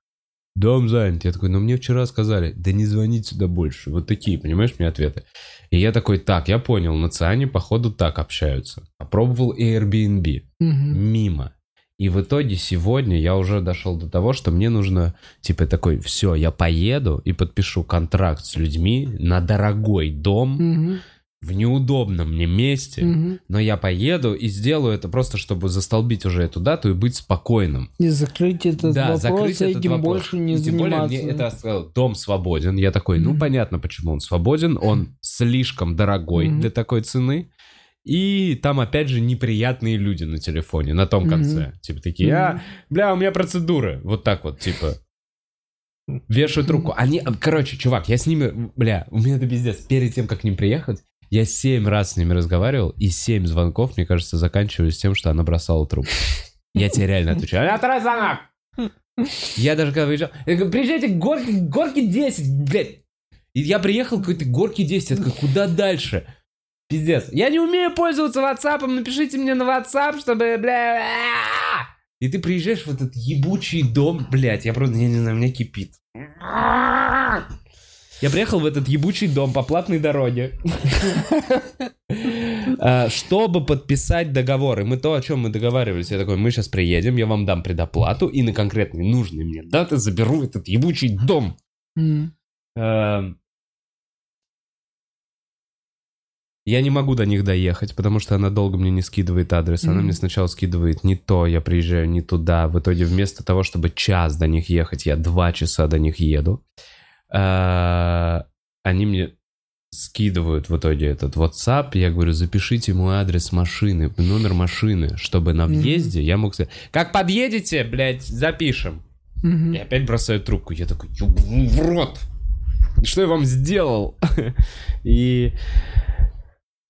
дом занят. Я такой, ну мне вчера сказали, да не звонить сюда больше. Вот такие, понимаешь, мне ответы. И я такой, так, я понял, на Циане, походу, так общаются. Попробовал Airbnb. Мгм. Мимо. И в итоге сегодня я уже дошел до того, что мне нужно, типа, такой, все, я поеду и подпишу контракт с людьми на дорогой дом Мгм. в неудобном мне месте, Мгм. но я поеду и сделаю это просто, чтобы застолбить уже эту дату и быть спокойным. И закрыть этот да, вопрос, закрыть и этот этим вопрос. больше не И тем более мне это сказал, дом свободен. Я такой, ну Мгм. понятно, почему он свободен. Он слишком дорогой Мгм. для такой цены. И там, опять же, неприятные люди на телефоне, на том конце. Типа такие, а, бля, у меня процедуры. Вот так вот, типа. Вешают трубку. Они, короче, чувак, я с ними, бля, у меня это пиздец. Перед тем, как к ним приехать, я семь раз с ними разговаривал, и семь звонков, мне кажется, заканчивались тем, что она бросала трубку. Я тебе реально отвечаю. «А, второй звонок! Я даже когда выезжал, я говорю, приезжайте к горке, горке 10, блядь. И я приехал к какой-то горке 10, я такой, куда дальше? Пиздец. Я не умею пользоваться WhatsApp, напишите мне на WhatsApp, чтобы, бля... И ты приезжаешь в этот ебучий дом, блядь, я просто, я не знаю, меня кипит. Я приехал в этот ебучий дом по платной дороге, а, чтобы подписать договор. И мы то, о чем мы договаривались. Я такой, мы сейчас приедем, я вам дам предоплату, и на конкретные нужные мне даты заберу этот ебучий дом. Мгм. Эм, Я не могу до них доехать, потому что она долго мне не скидывает адрес. Она Мгм. мне сначала скидывает не то, я приезжаю не туда. В итоге вместо того, чтобы час до них ехать, я два часа до них еду. Э, Они мне скидывают в итоге этот WhatsApp. Я говорю, запишите мой адрес машины, номер машины, чтобы на въезде я мог сказать, как подъедете, блядь, запишем. Мгм. И опять бросаю трубку. Я такой, «Ёбаный в рот! Что я вам сделал? И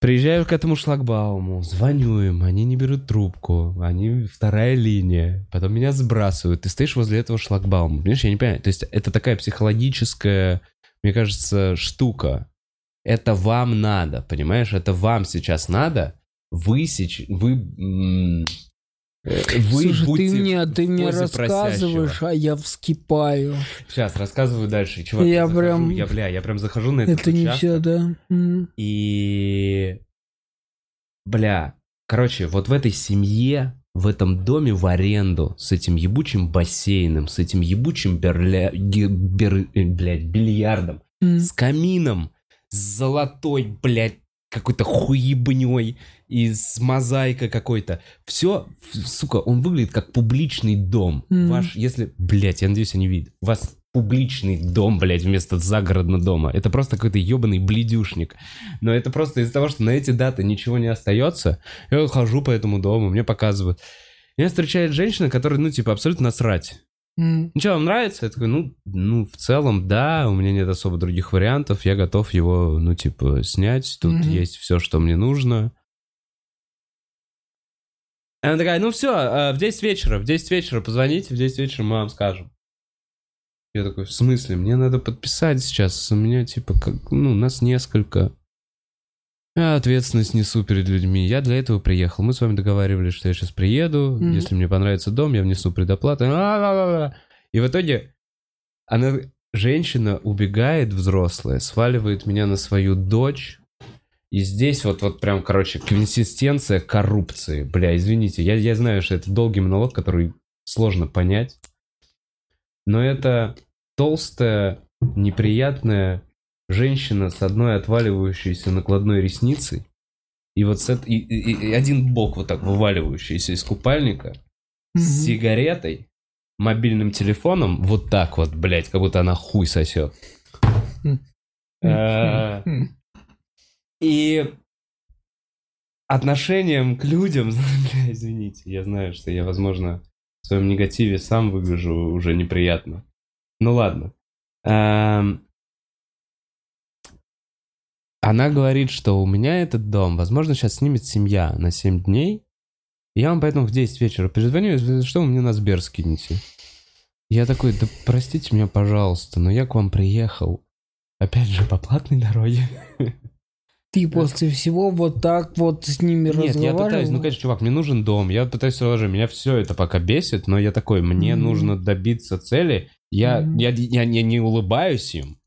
приезжаю к этому шлагбауму, звоню им, они не берут трубку, они вторая линия, потом меня сбрасывают. Ты стоишь возле этого шлагбаума. Понимаешь, я не понимаю. То есть это такая психологическая, мне кажется, штука. Это вам надо, понимаешь? Это вам сейчас надо вы... м, э, Вы Слушай, будьте ты мне, ты мне рассказываешь, просящего. а я вскипаю. Сейчас рассказываю дальше, чувак. Я захожу, прям- я бля, я прям захожу на этот Это не все, да? И бля, короче, вот в этой семье, в этом доме в аренду с этим ебучим бассейном, с этим ебучим берля... бер- э, блядь, бильярдом, Мгм. с камином, с золотой, блядь, какой-то хуебней и с мозаикой какой-то. Все, сука, он выглядит как публичный дом. Мгм. Ваш, если, блядь, я надеюсь, они видят. У вас публичный дом, блядь, вместо загородного дома. Это просто какой-то ебаный бледюшник. Но это просто из-за того, что на эти даты ничего не остается. Я хожу по этому дому, мне показывают. Меня встречает женщина, которая, ну, типа, абсолютно насрать. Мгм. Ну что, вам нравится? Я такой, ну, ну, в целом, да, у меня нет особо других вариантов, я готов его, ну, типа, снять, тут Мгм. есть все, что мне нужно. И она такая, ну все, в 10 вечера, в 10 вечера позвоните, в 10 вечера мы вам скажем. Я такой, в смысле, мне надо подписать сейчас, у меня, типа, как, ну, нас несколько. Я ответственность несу перед людьми. Я для этого приехал. Мы с вами договаривались, что я сейчас приеду. Мгм. Если мне понравится дом, я внесу предоплату. А-а-а-а. И в итоге она, женщина убегает взрослая, сваливает меня на свою дочь. И здесь вот, вот прям, короче, консистенция коррупции. Бля, извините, я, я знаю, что это долгий монолог, который сложно понять. Но это толстая, неприятная женщина с одной отваливающейся накладной ресницей. И вот с эт- и, и- и один бок вот так вываливающийся из купальника. Мгм. С сигаретой, мобильным телефоном, вот так вот, блядь, как будто она хуй сосет. Э, И отношением к людям, бля, извините, я знаю, что я, возможно, в своем негативе сам выгляжу уже неприятно. Ну ладно. Эм, Она говорит, что у меня этот дом, возможно, сейчас снимет семья на 7 дней. Я вам поэтому в 10 вечера перезвоню, если что, вы мне на Сбер скинете. Я такой, да простите меня, пожалуйста, но я к вам приехал. Опять же, по платной дороге. Ты после всего вот так вот с ними Нет, я разговаривал? пытаюсь, ну, конечно, чувак, мне нужен дом, я пытаюсь сразу меня все это пока бесит, но я такой, мне Мгм. нужно добиться цели, я, Мгм. я, я, я не улыбаюсь им,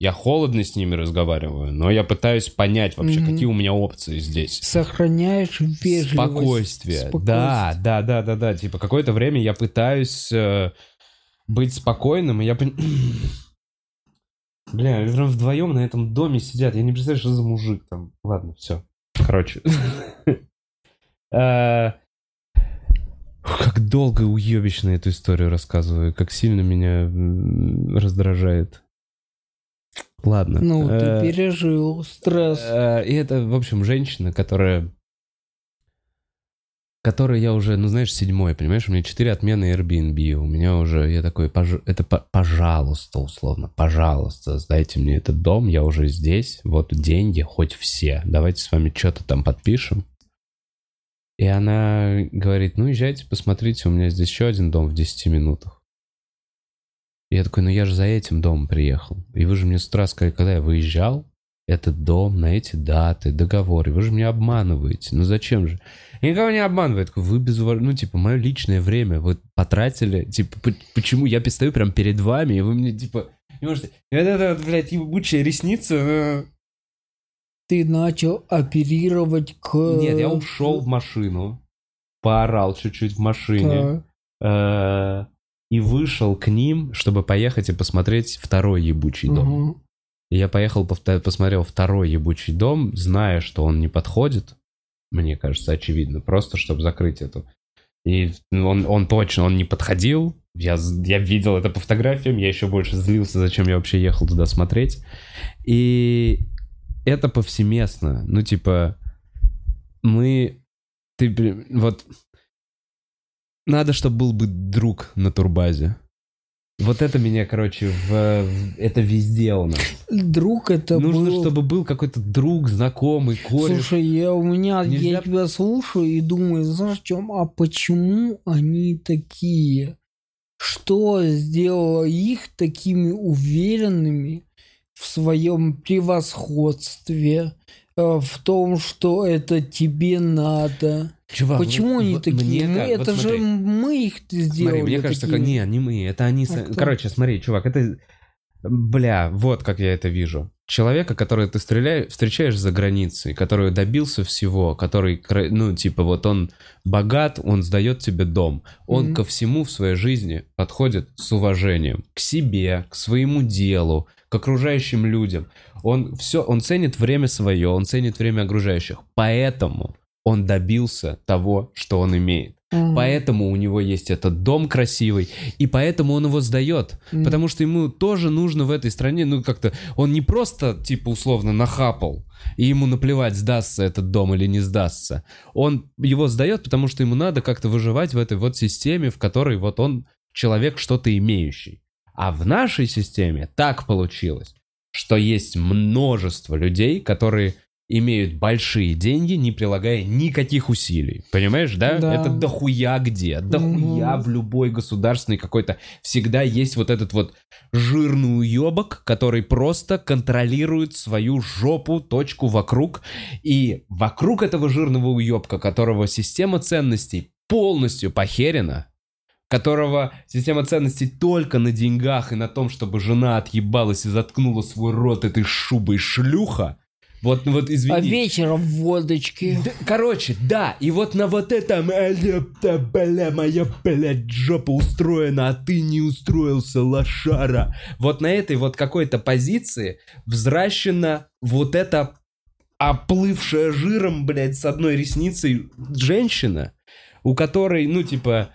я холодно с ними разговариваю, но я пытаюсь понять вообще, Мгм. какие у меня опции здесь. Сохраняешь вежливость. Спокойствие. Да, да, да, да, да. Типа какое-то время я пытаюсь э, быть спокойным, и я понимаю... Бля, прям вдвоем на этом доме сидят. Я не представляю, что за мужик там. Ладно, все. Короче. Э, Как долго и уебищно эту историю рассказываю. Как сильно меня раздражает. Ладно. Ну, ты Э, пережил стресс. Э, И это, в общем, женщина, которая... Которой я уже, ну знаешь, седьмой, понимаешь? У меня четыре отмены Airbnb. У меня уже, я такой, «Пож- это по- пожалуйста, условно, пожалуйста, сдайте мне этот дом, я уже здесь, вот деньги, хоть все. Давайте с вами что-то там подпишем. И она говорит, ну езжайте, посмотрите, у меня здесь еще один дом в 10 минутах. И я такой, ну я же за этим домом приехал. И вы же мне с утра сказали, когда я выезжал, этот дом на эти даты, договоры. Вы же меня обманываете. Ну зачем же? Я никого не обманываю. Я такой, вы без Ну, типа, мое личное время вы потратили. Типа, почему я стою прям перед вами, и вы мне, типа, не можете... И вот это вот, блядь, ебучая ресница... Ты начал оперировать к... Нет, я ушел в машину, поорал чуть-чуть в машине. Так. И вышел к ним, чтобы поехать и посмотреть второй ебучий дом. И я поехал, посмотрел второй ебучий дом, зная, что он не подходит. Мне кажется, очевидно. Просто, чтобы закрыть эту. И он, он точно, он не подходил. Я, я видел это по фотографиям. Я еще больше злился, зачем я вообще ехал туда смотреть. И это повсеместно. Ну, типа, мы... Ты, вот... Надо, чтобы был бы друг на турбазе. Вот это меня, короче, в, в- это везде у нас. Друг это Нужно, был... чтобы был какой-то друг, знакомый, кореш. Слушай, я у меня, я Нельзя- тебя слушаю и думаю, знаешь, чем, а почему они такие? Что сделало их такими уверенными в своем превосходстве, в том, что это тебе надо? Чувак, почему вот- они вот такие? мне Мы- ка- вот это же смотри. мы их сделали. Смотри, мне кажется, такими. не, не мы, это они... А кто? Короче, смотри, чувак, это... Бля, вот как я это вижу. Человека, которого ты стреляешь, встречаешь за границей, который добился всего, который, ну, типа, вот он богат, он сдает тебе дом. Он Мгм. ко всему в своей жизни подходит с уважением. К себе, к своему делу, к окружающим людям. Он все, он ценит время свое, он ценит время окружающих. Поэтому он добился того, что он имеет. Мгм. Поэтому у него есть этот дом красивый, и поэтому он его сдает. Мгм. Потому что ему тоже нужно в этой стране, ну как-то, он не просто, типа, условно, нахапал, и ему наплевать, сдастся этот дом или не сдастся. Он его сдает, потому что ему надо как-то выживать в этой вот системе, в которой вот он человек что-то имеющий. А в нашей системе так получилось, что есть множество людей, которые имеют большие деньги, не прилагая никаких усилий. Понимаешь, да? Да. Это дохуя где. Дохуя Мгм. в любой государственной какой-то... Всегда есть вот этот вот жирный уебок, который просто контролирует свою жопу, точку вокруг. И вокруг этого жирного уебка, которого система ценностей полностью похерена, которого система ценностей только на деньгах и на том, чтобы жена отъебалась и заткнула свой рот этой шубой шлюха. Вот, ну вот извини. А вечером водочки. Да, короче, да, и вот на вот этом, «А, ёпта, бля, моя, блядь, жопа устроена, а ты не устроился, лошара. Вот на этой вот какой-то позиции взращена вот эта оплывшая жиром, блядь, с одной ресницей женщина, у которой, ну, типа,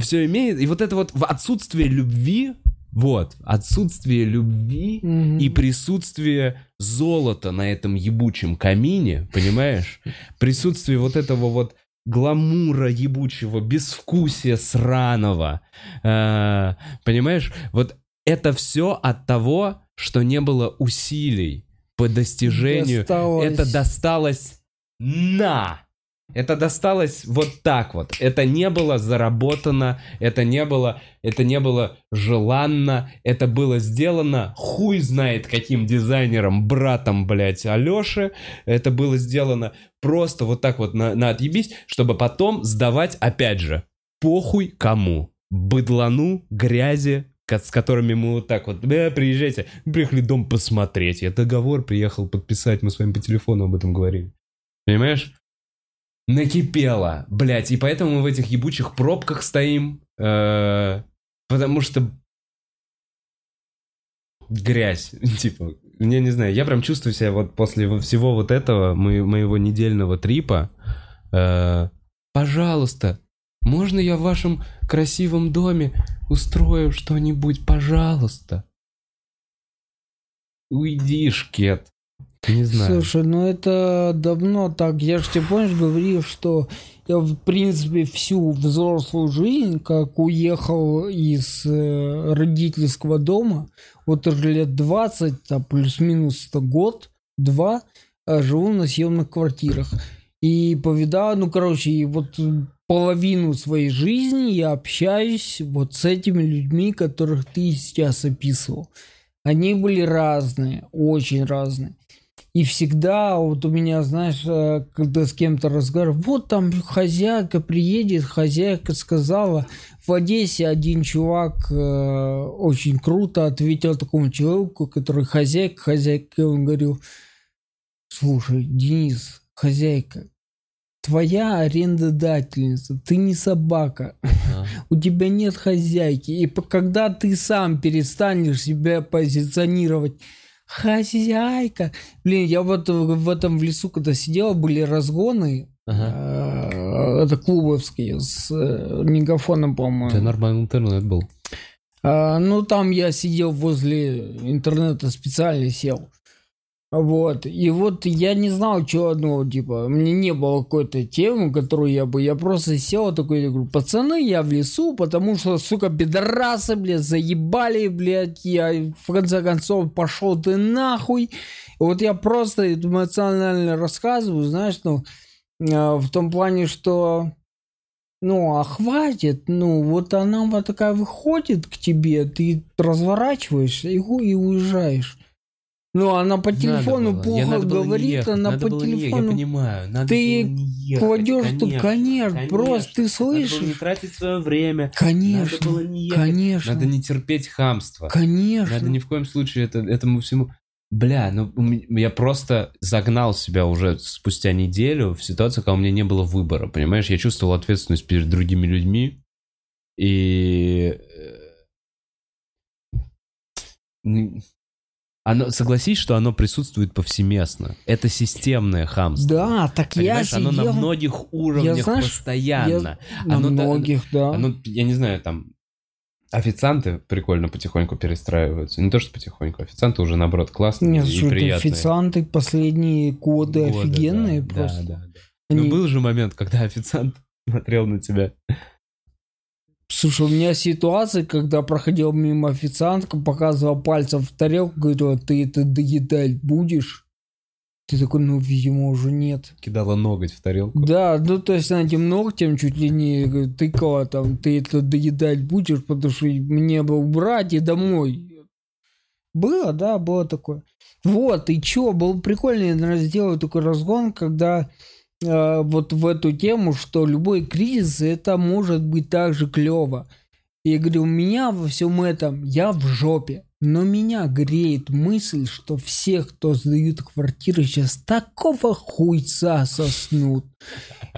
все имеет, и вот это вот в отсутствие любви Вот, отсутствие любви Мгм. и присутствие золота на этом ебучем камине, понимаешь? Присутствие вот этого вот гламура ебучего, безвкусия сраного. Э, понимаешь? Вот это все от того, что не было усилий по достижению. Досталось. Это досталось на. Это досталось вот так вот. Это не было заработано, это не было, это не было желанно, это было сделано хуй знает каким дизайнером, братом, блядь, Алёши. Это было сделано просто вот так вот на, на отъебись, чтобы потом сдавать, опять же, похуй кому. Быдлану, грязи, с которыми мы вот так вот, «Бля, приезжайте, приехали дом посмотреть, я договор приехал подписать, мы с вами по телефону об этом говорили. Понимаешь? Накипело, блядь, и поэтому мы в этих ебучих пробках стоим, э, потому что грязь, типа, я не знаю, я прям чувствую себя вот после всего вот этого, мо- моего недельного трипа, э, пожалуйста, можно я в вашем красивом доме устрою что-нибудь, пожалуйста? Уйди, шкет. Не знаю. Слушай, ну это давно так. Я же тебе, помнишь, говорил, что я, в принципе, всю взрослую жизнь, как уехал из э, родительского дома, вот уже лет 20, а плюс-минус это год, два, а живу на съемных квартирах. И повидал, ну, короче, и вот половину своей жизни я общаюсь вот с этими людьми, которых ты сейчас описывал. Они были разные, очень разные. И всегда вот у меня, знаешь, э, когда с кем-то разговариваю, вот там хозяйка приедет, хозяйка сказала, в Одессе один чувак э, очень круто ответил такому человеку, который хозяйка, хозяйка, он говорил, слушай, Денис, хозяйка, твоя арендодательница, ты не собака, у тебя нет хозяйки. И когда ты сам перестанешь себя позиционировать хозяйка. Блин, я вот в этом в лесу, когда сидел, были разгоны. Ага. э, Это клубовские с э, мегафоном, У тебя по-моему. нормальный интернет был. А, ну, там я сидел возле интернета, специально сел. Вот. И вот я не знал, что одно, типа, мне не было какой-то темы, которую я бы... Я просто сел такой, я говорю, пацаны, я в лесу, потому что, сука, пидорасы, блядь, заебали, блядь, я в конце концов пошел ты нахуй. Вот я просто эмоционально рассказываю, знаешь, ну, э, в том плане, что ну, а хватит, ну, вот она вот такая выходит к тебе, ты разворачиваешься и, и уезжаешь. Ну, она по телефону Надо плохо надо говорит, ехать, она надо по было не ехать, телефону... Я понимаю, надо Ты было не ехать, Кладешь тут, конечно, конечно, просто ты Надо было не слышишь. тратить свое время. Конечно, Надо было не ехать. конечно, Надо не терпеть хамство. конечно. Надо ни в коем случае это, этому всему... Бля, ну я просто загнал себя уже спустя неделю в ситуацию, когда у меня не было выбора, понимаешь? Я чувствовал ответственность перед другими людьми, и... Оно, согласись, что оно присутствует повсеместно. Это системное хамство. Да, так я Понимаешь, оно на сидел многих уровнях знаешь, постоянно. на оно да- многих, да. Оно, я не знаю, там официанты прикольно потихоньку перестраиваются. Не то, что потихоньку, официанты уже, наоборот, классные Нет, и слушай, приятные. официанты последние годы, Годы, офигенные да, просто. Да, да, да. Они- Ну, был же момент, когда официант смотрел на тебя. Слушай, у меня ситуация, когда проходил мимо официантка, показывал пальцем в тарелку, говорила, ты это доедать будешь? Ты такой, ну, видимо, уже нет. Кидала ноготь в тарелку. Да, ну, то есть она этим ногтем чуть ли не говорит, тыкала там, ты это доедать будешь, потому что мне бы убрать и домой. Было, да, было такое. Вот, и чё, было прикольно, я, наверное, сделаю такой разгон, когда э, вот в эту тему, что любой кризис, это может быть также клево. И я говорю, у меня во всем этом, я в жопе. Но меня греет мысль, что всех, кто сдают квартиры, сейчас такого хуйца соснут.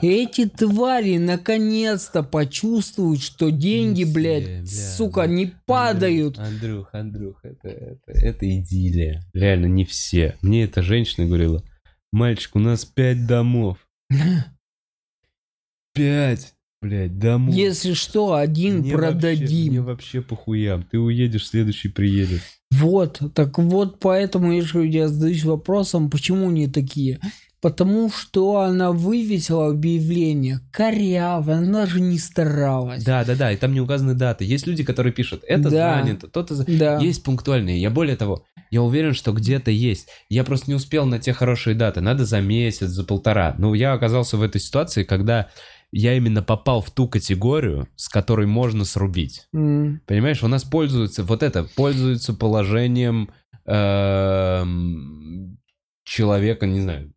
И эти твари наконец-то почувствуют, что деньги, все, блядь, бля, сука, ну, не падают. Андрюх, Андрюх, это, это, это идиллия. Реально, не все. Мне эта женщина говорила, мальчик, у нас пять домов. Пять. Блядь, домой. Если что, один Мне продадим. Вообще, мне вообще похуям. Ты уедешь, следующий приедет. Вот, так вот поэтому я же я задаюсь вопросом, почему они такие. Потому что она вывесила объявление коряво, она же не старалась. Да, да, да, и там не указаны даты. Есть люди, которые пишут, это Да. занято, то-то... за- Да. Есть пунктуальные. Я более того, я уверен, что где-то есть. Я просто не успел на те хорошие даты. Надо за месяц, за полтора. Но я оказался в этой ситуации, когда я именно попал в ту категорию, с которой можно срубить. М, Понимаешь, у нас пользуются, вот это, пользуются положением эм, человека, не знаю,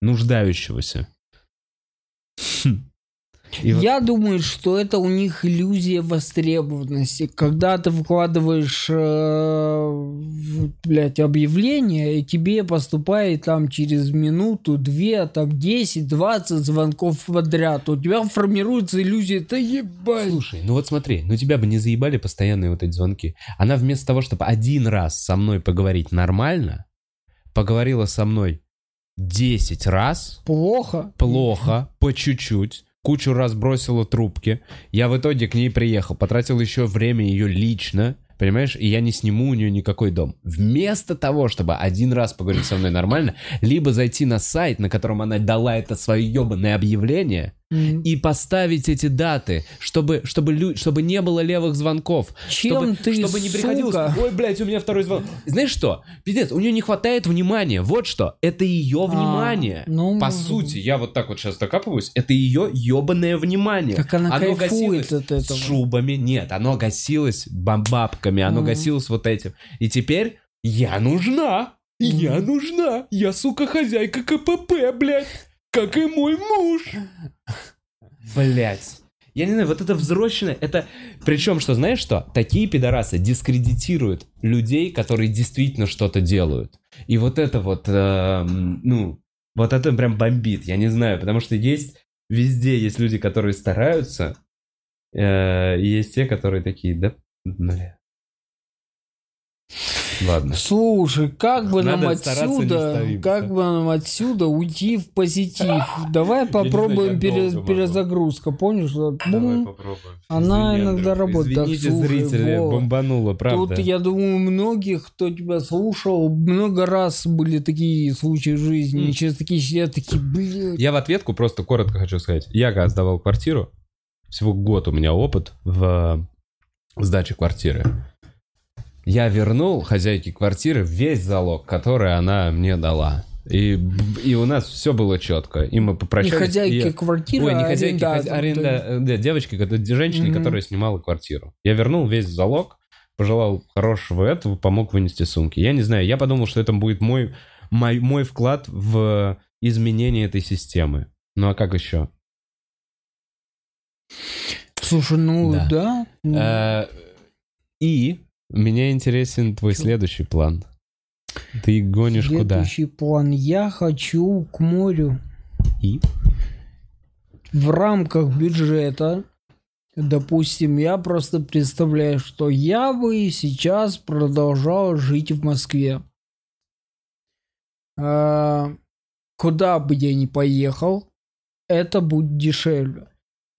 нуждающегося. Хм. И вот- Я думаю, что это у них иллюзия востребованности. Когда ты выкладываешь, э, блядь, объявление, и тебе поступает там через минуту, две, там 10-20 звонков подряд. У тебя формируется иллюзия, да ебать. Слушай, ну вот смотри, ну тебя бы не заебали постоянные вот эти звонки. Она вместо того, чтобы один раз со мной поговорить нормально, поговорила со мной 10 раз, Плохо. плохо, по чуть-чуть, кучу раз бросила трубки. Я в итоге к ней приехал, потратил еще время ее лично, понимаешь, и я не сниму у нее никакой дом. Вместо того, чтобы один раз поговорить со мной нормально, либо зайти на сайт, на котором она дала это свое ебаное объявление, И поставить эти даты, чтобы, чтобы, лю- чтобы не было левых звонков. Чем чтобы, ты, чтобы не приходилось, сука? ой, блядь, у меня второй звонок. Знаешь что? Пиздец, у нее не хватает внимания. Вот что. Это ее внимание. ну, По может сути, я вот так вот сейчас докапываюсь, это ее ебаное внимание. Так она оно кайфует от этого. Шубами. Нет, оно гасилось бабками, оно Мгм. гасилось вот этим. И теперь я нужна. Я нужна. Я, сука, хозяйка КПП, блядь. Как и мой муж. Блять. Я не знаю, вот это взросленное, это... Причем, что знаешь что? Такие пидорасы дискредитируют людей, которые действительно что-то делают. И вот это вот, эм, ну, вот это прям бомбит, я не знаю, потому что есть, везде есть люди, которые стараются, э, и есть те, которые такие, да, бля. Ладно. Слушай, как бы нам Надо не отсюда, как бы нам отсюда уйти в позитив? Давай попробуем перезагрузка, помнишь? Вот, бум. попробуем. Она иногда работает. Так, Извините, слушай, зрители, Вова, бомбануло, правда. Тут, я думаю, многих, кто тебя слушал, много раз были такие случаи в жизни. И через такие сидят, такие, блядь. Я в ответку просто коротко хочу сказать. Я когда сдавал квартиру, всего год у меня опыт в э, сдаче квартиры. Я вернул хозяйке квартиры весь залог, который она мне дала. И, и у нас все было четко. И мы Не попрощались. хозяйки и квартиры, Ой, не а хозяйки, аренда, э, да, девочки, которая- женщине, Мгм. которая снимала квартиру. Я вернул весь залог, пожелал хорошего этого, помог вынести сумки. Я не знаю, я подумал, что это будет мой, мой, мой вклад в изменение этой системы. Ну а как еще? Слушай, ну Да. да. ну, Э, И меня интересен твой Чё? следующий план. Ты гонишь куда? Следующий план. Я хочу к морю. И? в рамках бюджета, допустим, я просто представляю, что я бы сейчас продолжал жить в Москве. А, Куда бы я ни поехал, это будет дешевле.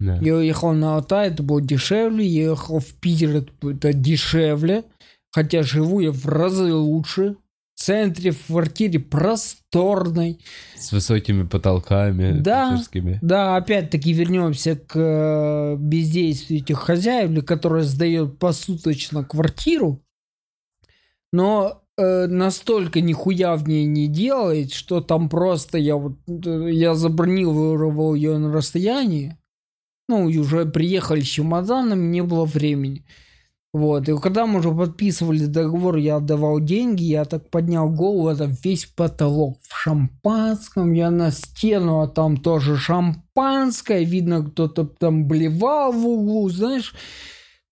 Да. Я уехал на Алтай, это было дешевле. Я ехал в Питер, это, дешевле. Хотя живу я в разы лучше. В центре, в квартире просторной. С высокими потолками. Да. Да, опять-таки вернемся к э, бездействию этих хозяев, которые сдают посуточно квартиру, но э, настолько нихуя в ней не делает, что там просто я вот э, я забронировал ее на расстоянии, ну и уже приехали с чемоданами, не было времени. Вот, и когда мы уже подписывали договор, я отдавал деньги, я так поднял голову, это весь потолок в шампанском, я на стену, а там тоже шампанское, видно, кто-то там блевал в углу, знаешь,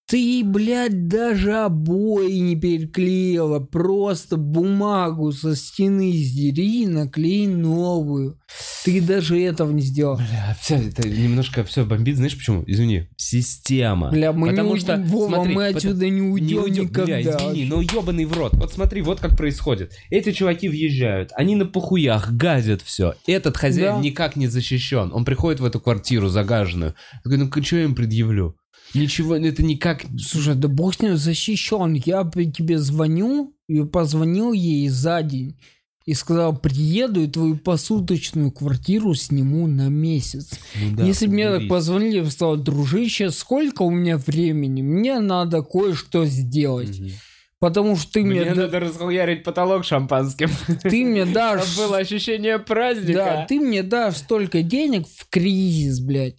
Ты, блядь, даже обои не переклеила. Просто бумагу со стены сдери и наклей новую. Ты даже этого не сделал. Бля, все, это немножко все бомбит. Знаешь почему? Извини. Система. Бля, мы Потому не что, Вова, смотри, мы потому- отсюда не уйдем уйдем. никогда. Бля, извини, но ебаный в рот. Вот смотри, вот как происходит. Эти чуваки въезжают, они на похуях газят все. Этот хозяин Да. никак не защищен. Он приходит в эту квартиру загаженную. Такой, ну что я им предъявлю? Ничего, это никак... Слушай, да бог с ним защищен. Я тебе звоню, и позвонил ей за день. И сказал, приеду и твою посуточную квартиру сниму на месяц. Ну да, Если бы мне так позвонили, я бы сказал, дружище, сколько у меня времени? Мне надо кое-что сделать. Мгм. Потому что ты мне, Мне да- надо расхуярить потолок шампанским. ты мне дашь... Чтобы было ощущение Да, праздника. ты мне дашь столько денег в кризис, блядь.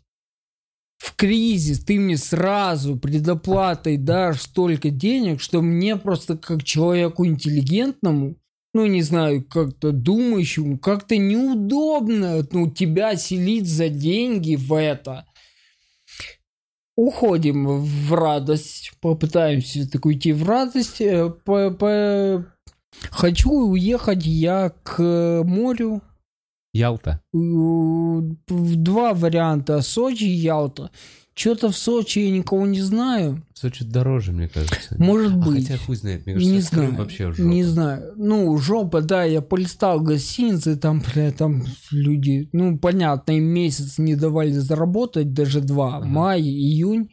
В кризис ты мне сразу предоплатой дашь столько денег, что мне просто как человеку интеллигентному, ну, не знаю, как-то думающему, как-то неудобно, ну, тебя селить за деньги в это. Уходим в радость, попытаемся так уйти в радость. Э, по- по- Хочу уехать я к морю, Ялта. Два варианта. Сочи и Ялта. Что-то в Сочи я никого не знаю. Сочи дороже, мне кажется. Может А быть. хотя хуй знает, мне кажется, не знаю. вообще жопа. Не знаю. Ну, жопа, да, я полистал гостиницы, там, бля, там люди, ну, понятно, им месяц не давали заработать, даже два. Ага. Май, июнь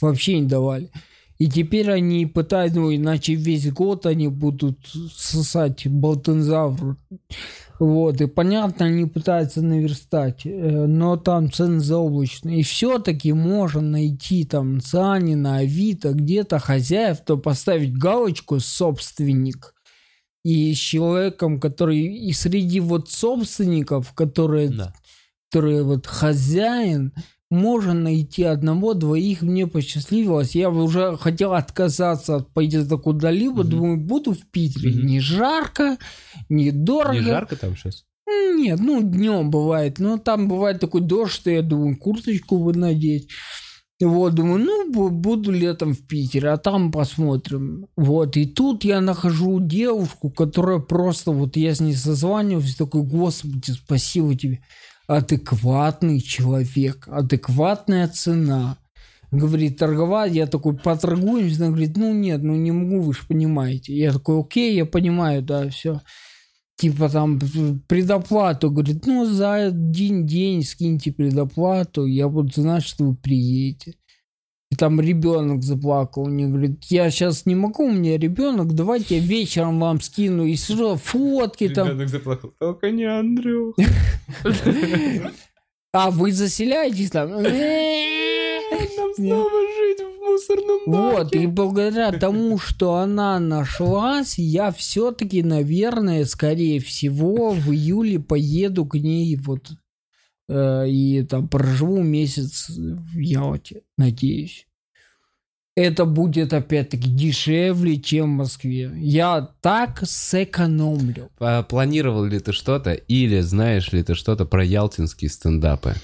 вообще не давали. И теперь они пытаются, ну, иначе весь год они будут сосать болтензавр. Вот, и понятно, они пытаются наверстать, э, но там цены заоблачные. И все-таки можно найти там на Циане, на Авито, где-то хозяев, то поставить галочку «собственник». И с человеком, который и среди вот собственников, которые, Да. которые вот хозяин, можно найти одного, двоих, мне посчастливилось. Я уже хотел отказаться от поездка куда-либо, Мгм. думаю, буду в Питере. Мгм. Не жарко, не дорого. Не жарко там сейчас? Нет, ну днем бывает, но там бывает такой дождь, что я думаю, курточку бы надеть. Вот, думаю, ну, бу- буду летом в Питере, а там посмотрим. Вот, и тут я нахожу девушку, которая просто, вот я с ней созваниваюсь, такой, господи, спасибо тебе. Адекватный человек, адекватная цена. Говорит, торговать, я такой, поторгуемся, она говорит, ну нет, ну не могу, вы же понимаете. Я такой, окей, я понимаю, да, все типа там предоплату, говорит, ну за один день скиньте предоплату, я буду знать, что вы приедете. И там ребенок заплакал, мне говорит, я сейчас не могу, у меня ребенок, давайте я вечером вам скину, и что, фотки там. Ребенок заплакал. Только не Андрюх. А вы заселяетесь там? Нам снова жить в мусорном Вот, и баке. благодаря тому, что она нашлась, я все-таки, наверное, скорее всего, в июле поеду к ней вот и там проживу месяц в Ялте, надеюсь. Это будет опять-таки дешевле, чем в Москве. Я так сэкономлю. Планировал ли ты что-то или знаешь ли ты что-то про ялтинские стендапы?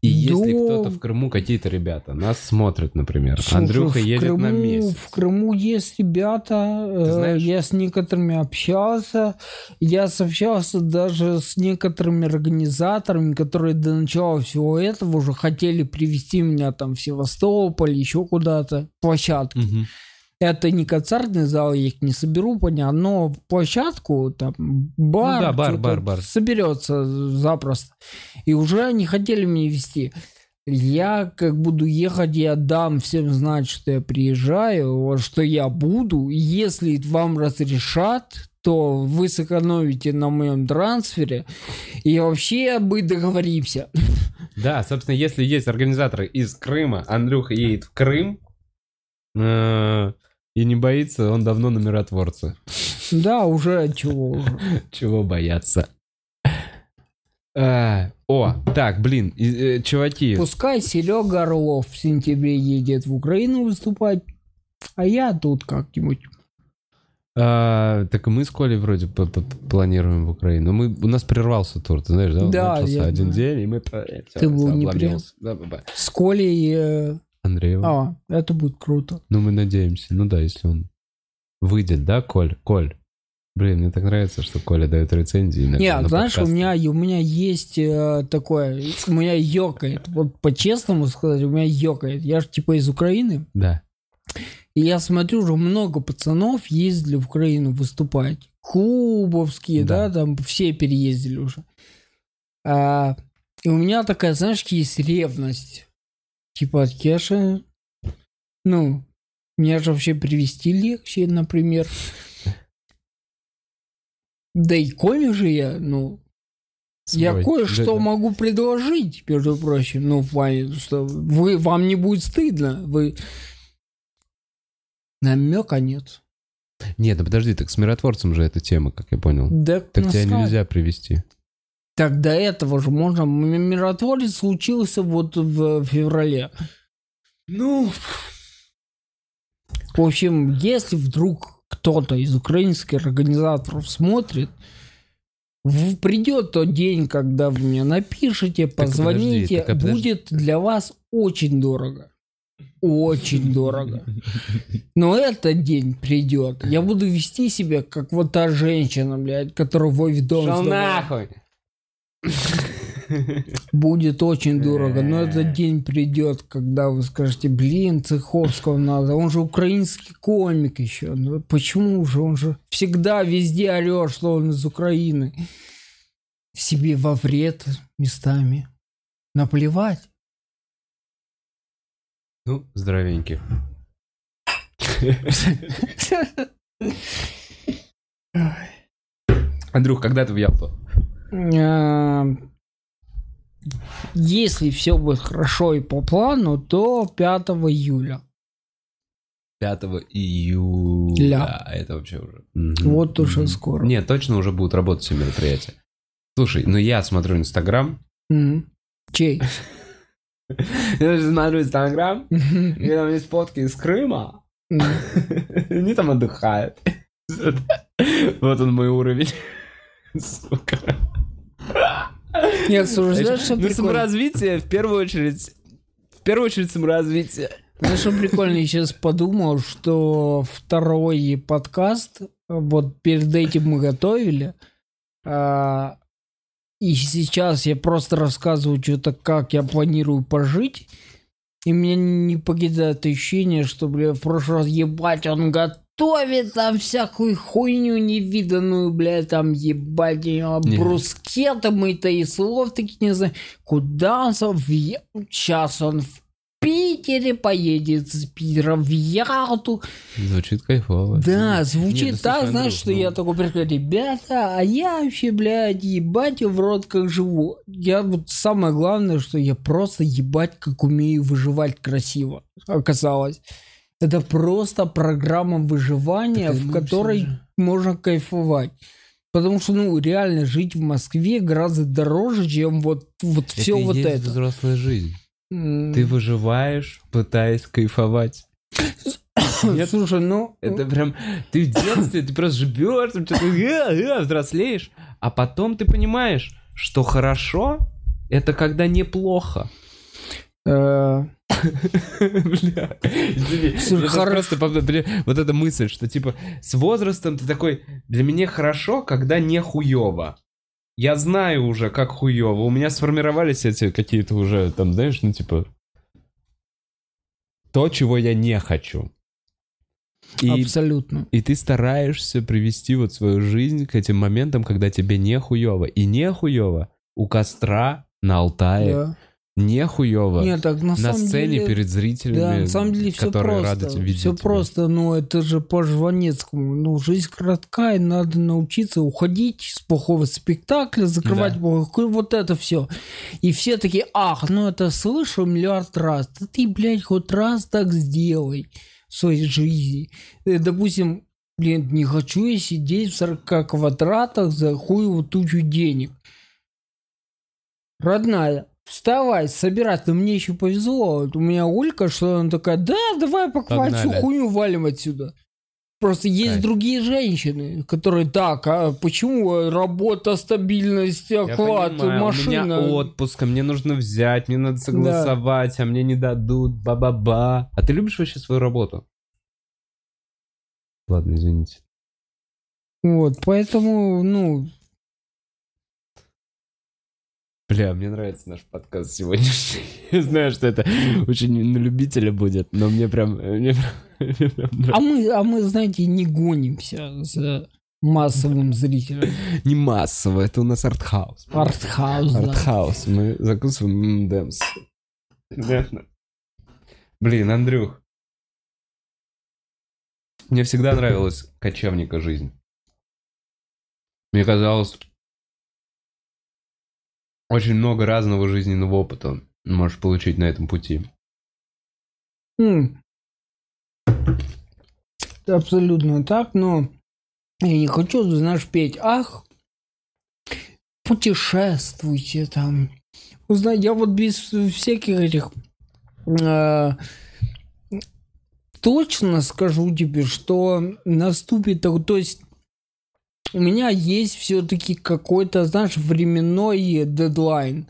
И если Да. кто-то в Крыму, какие-то ребята, нас смотрят, например. Слушай, Андрюха едет на Крыму- месяц. В Крыму есть ребята, э, знаешь? я с некоторыми общался, я общался даже с некоторыми организаторами, которые до начала всего этого уже хотели привести меня там в Севастополь, еще куда-то, площадку. Мгм. Это не концертный зал, я их не соберу, понятно, но площадку, там, бар, Ну да, бар, бар, бар. соберется запросто. И уже они хотели меня вести. Я как буду ехать, я дам всем знать, что я приезжаю, что я буду. Если вам разрешат, то вы сэкономите на моем трансфере. И вообще мы договоримся. Да, собственно, если есть организаторы из Крыма, Андрюха едет в Крым э, и не боится, он давно на миротворце. Да, уже чего. Чего бояться? А, О, так, блин, и, э, чуваки, Пускай Серега Орлов в сентябре едет в Украину выступать, а я тут как-нибудь. а, так и мы с Колей вроде п- п- планируем в Украину. Мы, у нас прервался тур, ты знаешь, да? Да, начался я один день, и мы... Ты был не обломился. Да, ба-ба. С Колей... э, Андреева. А, это будет круто. Ну, мы надеемся. Ну да, если он выйдет, да, Коль? Коль. Блин, мне так нравится, что Коля дает рецензии. иногда Нет, на знаешь, у меня, у меня есть э, такое, у меня ёкает. Вот по-честному сказать, у меня ёкает. Я же типа из Украины. Да. И я смотрю, уже много пацанов ездили в Украину выступать. Кубовские, да, Да. там все переездили уже. А, и у меня такая, знаешь, есть ревность. Типа от Кеши. Ну, меня же вообще привести легче, например. Да и коми же я, ну, я Свой. кое-что Да-да. могу предложить, между прочим. Ну, в плане, что вы, вам не будет стыдно. Вы... Намека нет. Нет, да подожди, так с миротворцем же эта тема, как я понял. Да Так тебя нельзя привести. Так до этого же можно. Миротворец случился вот в феврале. Ну, В общем, если вдруг кто-то из украинских организаторов смотрит, придет тот день, когда вы мне напишите, позвоните, так, подожди. будет для вас очень дорого. Очень дорого. Но этот день придет. Я буду вести себя, как вот та женщина, блядь, которая в дом Шел нахуй. Будет очень дорого, но этот день придет, когда вы скажете, блин, Цеховского надо, он же украинский комик еще. Ну, почему же? Он же всегда везде орет, что он из Украины. Себе во вред местами. Наплевать. Ну, здоровенький. Андрюх, когда ты в Ялту? А, Если все будет хорошо и по плану, то 5 июля. 5 июля. Ля. Это вообще уже... Вот уже Мгм. скоро. Нет, точно уже будут работать все мероприятия. Слушай, ну я смотрю Инстаграм. М. Чей? Я смотрю Инстаграм, и там есть фотки из Крыма. Они там отдыхают. Вот он мой уровень. Сука. Нет, слушай, знаешь, что Ну, саморазвитие, в первую очередь, в первую очередь саморазвитие. Знаешь, что прикольно, я сейчас подумал, что второй подкаст, вот перед этим мы готовили, а, и сейчас я просто рассказываю что-то, как я планирую пожить, и меня не покидает ощущение, что, бля, в прошлый раз, ебать, он готовит там всякую хуйню невиданную, бля, там, ебать, Не. брускеты мы-то и слов таких не знаю. Куда он сам? Сейчас он в Питере поедет с Питера в Ялту. Звучит кайфово. Да, звучит Не, ну, так, знаешь, что ну- я такой прихожу, ребята, а я вообще, блядь, ебать в рот как живу. Я вот самое главное, что я просто ебать как умею выживать красиво, оказалось. Это просто программа выживания, Так в которой все же. можно кайфовать. Потому что, ну, реально жить в Москве гораздо дороже, чем вот, вот все и вот есть это. взрослая жизнь. Ты выживаешь, пытаясь кайфовать. Нет? Слушай, ну... Это прям... Ты в детстве, ты просто живешь, там что-то э, э, взрослеешь, а потом ты понимаешь, что хорошо — это когда неплохо. Э, Бля, извини. Просто, вот эта мысль, что типа с возрастом ты такой, для меня хорошо, когда не хуево. Я знаю уже, как хуево. У меня сформировались эти какие-то уже, там, знаешь, ну типа то, чего я не хочу. И, Абсолютно. и ты стараешься привести вот свою жизнь к этим моментам, когда тебе не хуево. И не хуево у костра на Алтае, Да. Не хуево Нет, так на, на самом сцене деле, перед зрителями, Да, на самом деле все которые рады просто. видеть Все тебя. просто, но это же по Жванецкому. Ну, жизнь коротка, и надо научиться уходить с плохого спектакля, закрывать Да. плохой, вот это все. И все такие, ах, ну это слышал миллиард раз. Да ты, блядь, хоть раз так сделай в своей жизни. Э, Допустим, блин, не хочу я сидеть в 40 квадратах за хуевую тучу денег. Родная, вставай, собирать. Но мне еще повезло. Вот У меня Олька, что она такая, да, давай покупать всю хуйню, валим отсюда. Просто есть Кайф. другие женщины, которые так, а почему работа, стабильность, Я оклад, понимаю, машина? У меня отпуск, а мне нужно взять, мне надо согласовать, а мне не дадут, ба-ба-ба. А ты любишь вообще свою работу? Ладно, извините. Вот, поэтому, ну, Бля, мне нравится наш подкаст сегодняшний. Я знаю, что это очень на любителя будет, но мне прям... Мне прям, мне прям нравится. а мы, а мы, знаете, не гонимся за массовым зрителем. Не массово, это у нас артхаус. Артхаус, да. Артхаус. Мы закусываем МДМС. Понятно. Блин, Андрюх. Мне всегда нравилась кочевника жизнь. Мне казалось, очень много разного жизненного опыта можешь получить на этом пути. Это абсолютно так, но я не хочу, знаешь, петь, ах, путешествуйте там. Узнай, я вот без всяких этих э, точно скажу тебе, что наступит, то есть у меня есть все-таки какой-то, знаешь, временной дедлайн.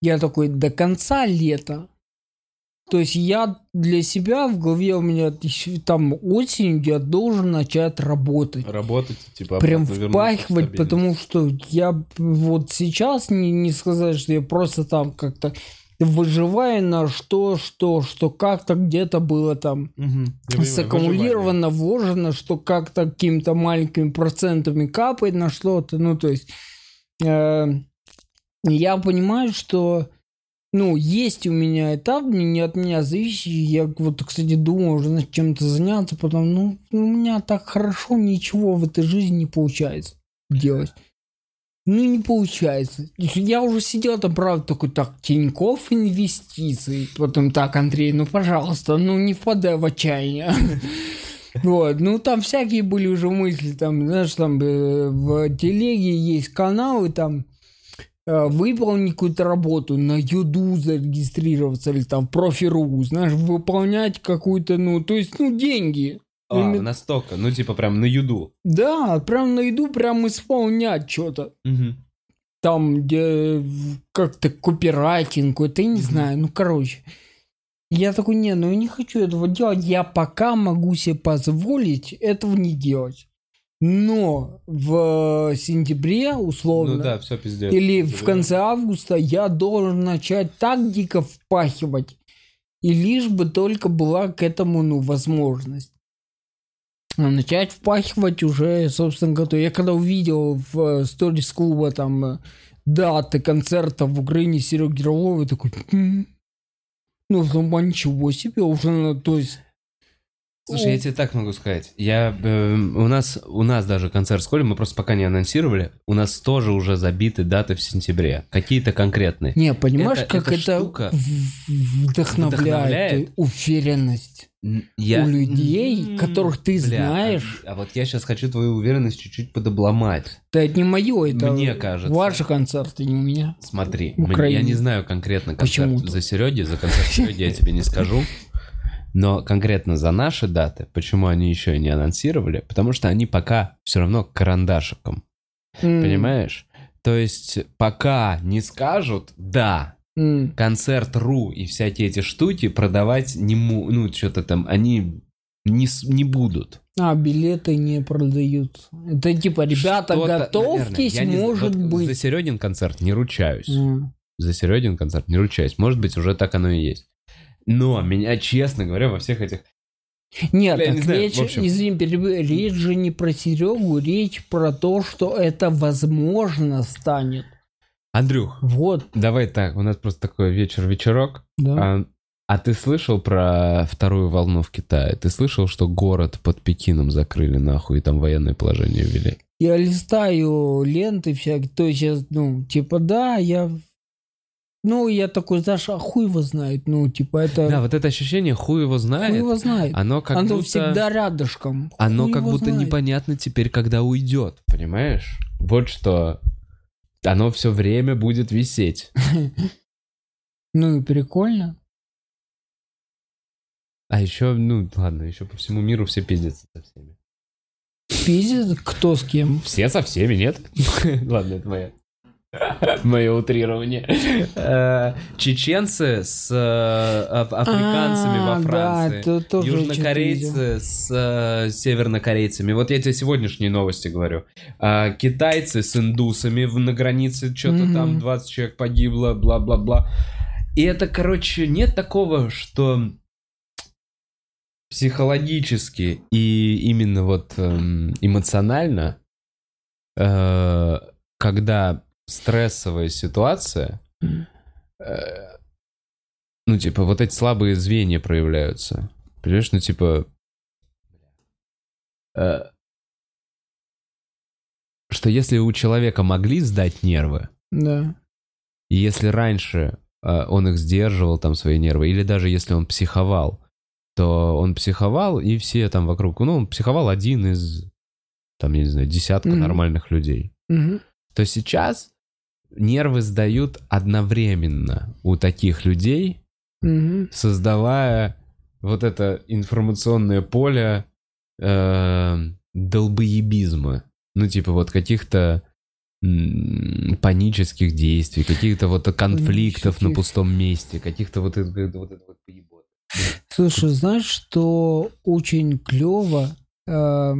Я такой до конца лета. То есть я для себя в голове у меня там осенью я должен начать работать. Работать, типа, Прям впахивать, потому что я вот сейчас не, не сказать, что я просто там как-то выживаю на что, что, что как-то где-то было там саккумулировано, вложено, что как-то какими-то маленькими процентами капает на что-то. Ну, то есть э, я понимаю, что ну, есть у меня этап, не от меня зависящий. Я вот, кстати, думаю уже чем-то заняться, потом, ну, у меня так хорошо ничего в этой жизни не получается делать. Ну, не получается. Я уже сидел там, правда, такой, так, Тиньков инвестиции. Потом, так, Андрей, ну, пожалуйста, ну, не впадай в отчаяние. Вот, ну там всякие были уже мысли, там, знаешь, там э, в телеге есть каналы, там э, выполнить какую-то работу, на Юду зарегистрироваться или там в профи.ру, знаешь, выполнять какую-то, ну, то есть, ну, деньги. А, Именно- настолько, ну, типа, прям на юду. Да, прям на еду прям исполнять что-то. Там, где как-то копирайтинг, какой-то, я не знаю, ну, короче. Я такой, не, ну, я не хочу этого делать, я пока могу себе позволить этого не делать. Но в сентябре, условно, Ну да, все пиздец. или в конце августа я должен начать так дико впахивать. И лишь бы только была к этому, ну, возможность. Начать впахивать уже, собственно говоря, я когда увидел в сторис клуба там э, даты концерта в Украине Сереги Орлова, я такой, «М, ну, ну, ничего себе, уже, ну, то есть, Слушай, я тебе так могу сказать. Я, э, у, нас, у нас даже концерт в школе, мы просто пока не анонсировали, у нас тоже уже забиты даты в сентябре. Какие-то конкретные. не, понимаешь, Это- как эта это штука вдохновляет, вдохновляет. уверенность. Я... У людей, которых ты бля, знаешь. А, а вот я сейчас хочу твою уверенность чуть-чуть подобломать. Да это не мое, это Мне кажется. ваши концерты, не у меня. Смотри, мне- я не знаю конкретно концерт Почему-то. за Сереги, за концерт Сереги я тебе не скажу. Но конкретно за наши даты, почему они еще и не анонсировали? Потому что они пока все равно карандашиком. М, Понимаешь? То есть пока не скажут, да, м. концерт РУ и всякие эти штуки продавать не му, ну что-то там, они не, не будут. А, билеты не продают. Это типа, ребята, Что-то, готовьтесь, наверное, не может Вот быть. За Серегин концерт не ручаюсь. М. За Серегин концерт не ручаюсь. Может быть, уже так оно и есть. Но меня, честно говоря, во всех этих... Нет, Бля, так не знаю, речь, общем. извини, речь же не про Серегу, речь про то, что это возможно станет. Андрюх, Вот, давай так, у нас просто такой вечер-вечерок. да. А, а ты слышал про вторую волну в Китае? Ты слышал, что город под Пекином закрыли нахуй и там военное положение ввели? Я листаю ленты всякие, то есть, ну, типа, да, я... Ну, я такой, знаешь, а хуй его знает, ну, типа, это... Да, вот это ощущение хуй его знает. хуй его знает. Оно как Оно будто... всегда рядышком. Оно Хуй как его будто знает. непонятно теперь, когда уйдет, понимаешь? Вот что. Оно все время будет висеть. Ну и прикольно. А еще, ну ладно, еще по всему миру все пиздятся со всеми. Пиздец, кто с кем? Все со всеми, нет? Ладно, это моя. Мое утрирование. Э, Чеченцы с э, аф- африканцами А, во да, Франции. Южнокорейцы с э, севернокорейцами. Вот я тебе сегодняшние новости говорю. А, Китайцы с индусами на границе. Что-то там 20 человек погибло, бла-бла-бла. И это, короче, нет такого, что психологически и именно вот эм, эмоционально, когда стрессовая ситуация, э, ну, типа, вот эти слабые звенья проявляются. Понимаешь, ну, типа... э, что если у человека могли сдать нервы, Да. и если раньше э, он их сдерживал, там, свои нервы, или даже если он психовал, то он психовал, и все там вокруг... Ну, он психовал один из, там, я не знаю, десятка Мгм. нормальных людей. Мгм. То сейчас нервы сдают одновременно у таких людей, Мгм. создавая вот это информационное поле э, долбоебизма. Ну, типа вот каких-то панических действий, каких-то вот конфликтов на пустом месте, каких-то вот это вот, вот поебот. Слушай, знаешь, что очень клево, э,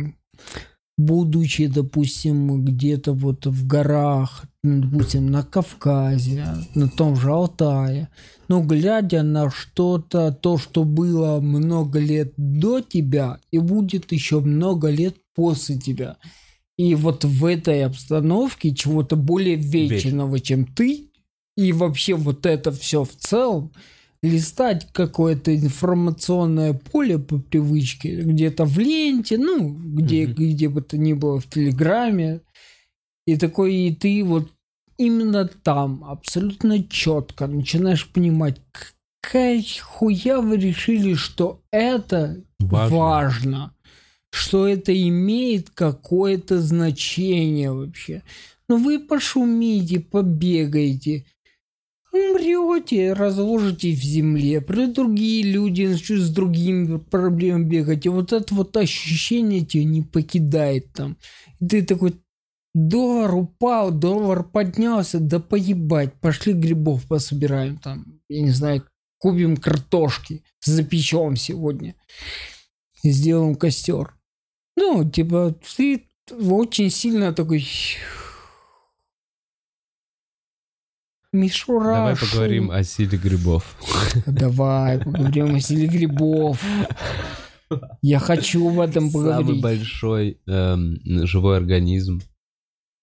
будучи, допустим, где-то вот в горах, ну, допустим, на Кавказе, на том же Алтае, но глядя на что-то, то, что было много лет до тебя и будет еще много лет после тебя. И вот в этой обстановке чего-то более вечного, чем ты, и вообще вот это все в целом, листать какое-то информационное поле по привычке, где-то в ленте, ну, где, Мгм. где бы то ни было, в Телеграме. И такой, и ты вот именно там абсолютно четко начинаешь понимать, какая хуя вы решили, что это Важно. важно, что это имеет какое-то значение вообще. Но вы пошумите, побегаете, умрете, разложитесь в земле, при другие люди начнут с другими проблемами бегать, и вот это вот ощущение тебя не покидает там. И ты такой, доллар упал, доллар поднялся, да поебать, пошли грибов пособираем там, я не знаю, купим картошки, запечем сегодня, сделаем костер. Ну, типа, ты очень сильно такой... Мишура. Давай поговорим о силе грибов. Давай поговорим о силе грибов. Я хочу об этом Самый поговорить. большой эм, живой организм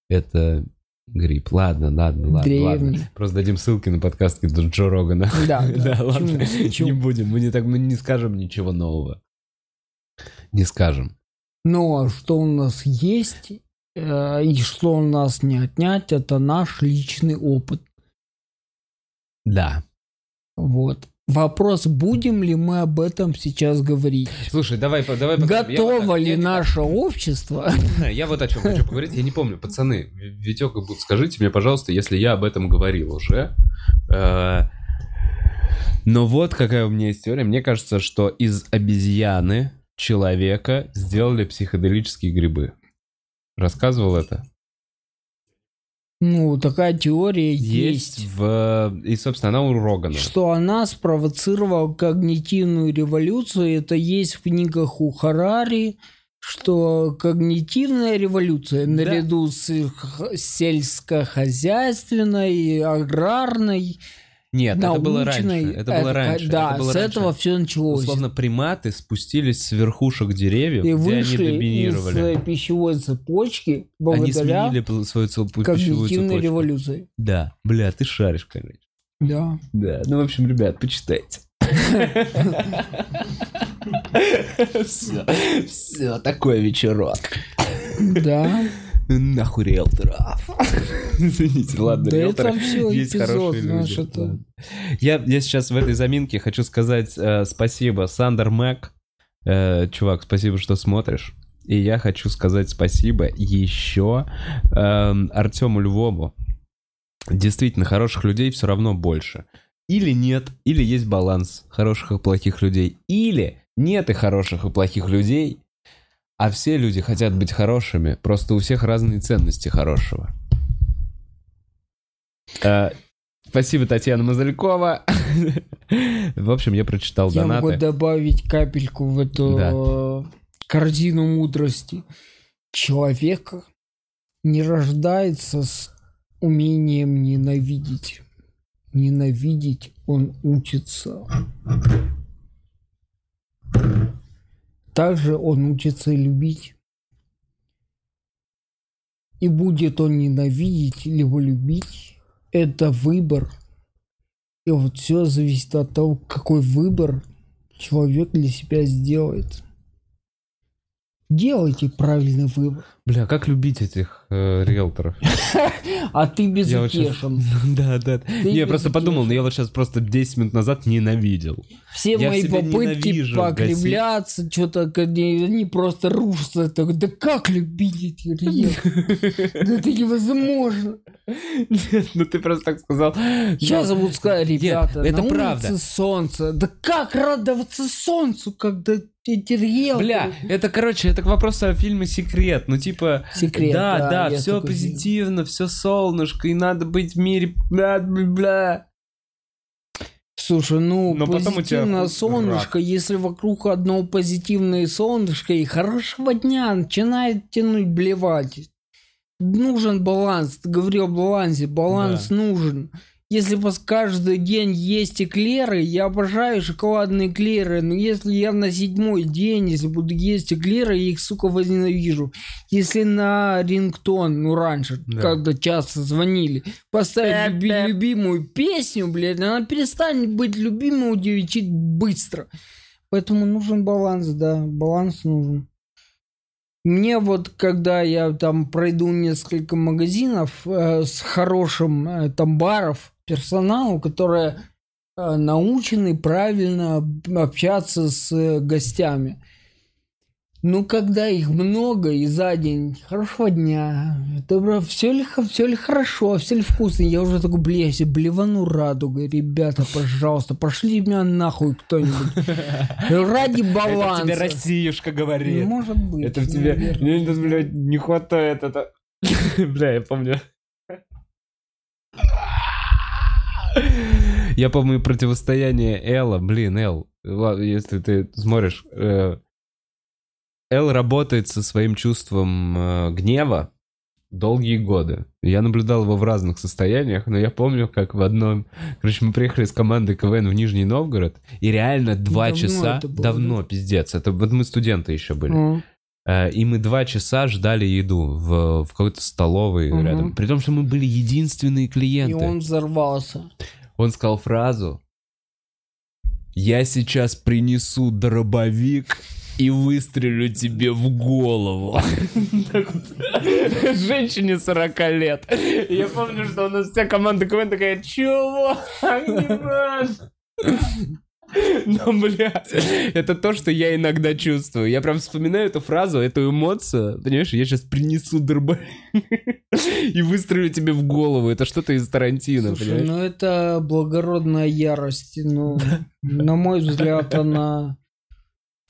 это гриб. Ладно, ладно, ладно, Древний. ладно. Просто дадим ссылки на подкасты Джо Джо Рогана. Да, да. Ладно. Не будем, мы не так, мы не скажем ничего нового. Не скажем. Но что у нас есть э, и что у нас не отнять, это наш личный опыт. Да. Вот. Вопрос, будем ли мы об этом сейчас говорить? Слушай, давай, давай. вот Готово так- ли наше общество? Я вот о чем хочу поговорить. Я не помню, пацаны, Витек скажите мне, пожалуйста, если я об этом говорил уже. Э, Но вот какая у меня есть теория. Мне кажется, что из обезьяны человека сделали психоделические грибы. Рассказывал это? Ну, такая теория Есть есть. в... И, собственно, она у Рогана. Что она спровоцировала когнитивную революцию, это есть в книгах у Харари, что когнитивная революция Да. наряду с сельскохозяйственной, аграрной, Нет, это было раньше. Это было раньше. Да, это было с раньше. этого все началось. Условно, приматы спустились с верхушек деревьев, и где они вышли из доминировали. э, пищевой цепочки Они благодаря сменили пл- свою пищевую когнитивной цепочку. революции. Да, бля, ты шаришь, короче. Да. Да, ну, в общем, ребят, почитайте. Все, все, такой вечерок. Да. Нахуй риэлторов. Извините, ладно, Да риэлторы это все есть эпизод, хорошие знаешь, люди. это... Я, я сейчас в этой заминке хочу сказать э, спасибо Сандер Мэг. Э, чувак, спасибо, что смотришь. И я хочу сказать спасибо еще эм, Артему Львову. Действительно, хороших людей все равно больше. Или нет, или есть баланс хороших и плохих людей. Или нет и хороших и плохих людей, А все люди хотят быть хорошими, просто у всех разные ценности хорошего. Э, Спасибо, Татьяна Мазалькова. В общем, я прочитал Я могу донаты. добавить капельку в эту Да. корзину мудрости. Человек не рождается с умением ненавидеть. Ненавидеть он учится. Также он учится любить. И будет он ненавидеть либо любить, это выбор. И вот все зависит от того, какой выбор человек для себя сделает. Делайте правильный выбор. Бля, как любить этих э, риэлторов? А ты безутешен. Да, да. Не, я просто подумал, но я вот сейчас просто 10 минут назад ненавидел. Все мои попытки покривляться, что-то, они, просто рушатся. Да как любить эти риэлторы? Да это невозможно. Нет, ну ты просто так сказал. Сейчас Да. я сказать, ребята, это правда. солнце. Да как радоваться солнцу, когда риэлторы... Бля, это, короче, это к вопросу о фильме «Секрет». Ну, типа, Секрет, да, да, да, все позитивно, все солнышко, и надо быть в мире, бля, бля, бля. Слушай, ну, Но потом у тебя позитивное рак. солнышко, если вокруг одно позитивное солнышко и хорошего дня начинает тянуть блевать. Нужен баланс. Ты говорил о балансе. Баланс нужен. Если бы каждый день есть эклеры, я обожаю шоколадные эклеры, но если я на седьмой день, если буду есть эклеры, я их, сука, возненавижу. Если на рингтон, ну раньше, Да. когда часто звонили, поставить люби- Пэп-пэп. любимую песню, блядь, она перестанет быть любимой у быстро. Поэтому нужен баланс, да, баланс нужен. Мне вот, когда я там пройду несколько магазинов э, с хорошим э, там баров, персоналу, которые э, научены правильно об- общаться с э, гостями. Ну, когда их много и за день, хорошего дня, добро, все ли, все ли хорошо, все ли вкусно, я уже такой, бля, я себе блевану радугой, ребята, пожалуйста, пошли меня нахуй кто-нибудь. Ради Это баланса. тебе Россиюшка говорит. Может быть. Это в тебе, мне, блядь, не хватает это. Бля, я помню. Я помню противостояние Элла. Блин, Эл, если ты смотришь, э, Эл работает со своим чувством э, гнева долгие годы. Я наблюдал его в разных состояниях, но я помню, как в одном... Короче, мы приехали с командой КВН в Нижний Новгород, и реально два Давно часа... это было, давно, да? пиздец. Это вот мы студенты еще были. Э, И мы два часа ждали еду в, в какой-то столовой Мгм. рядом. При том, что мы были единственные И клиенты. он взорвался. Он сказал фразу «Я сейчас принесу дробовик и выстрелю тебе в голову». Женщине 40 лет. Я помню, что у нас вся команда КВН такая «Чего? Ебать!» Но, блядь, это то, что я иногда чувствую. Я прям вспоминаю эту фразу, эту эмоцию. Понимаешь, я сейчас принесу дробовик и выстрелю тебе в голову. Это что-то из Тарантино, Слушай, понимаешь? ну это благородная ярость. Ну, на мой взгляд, она...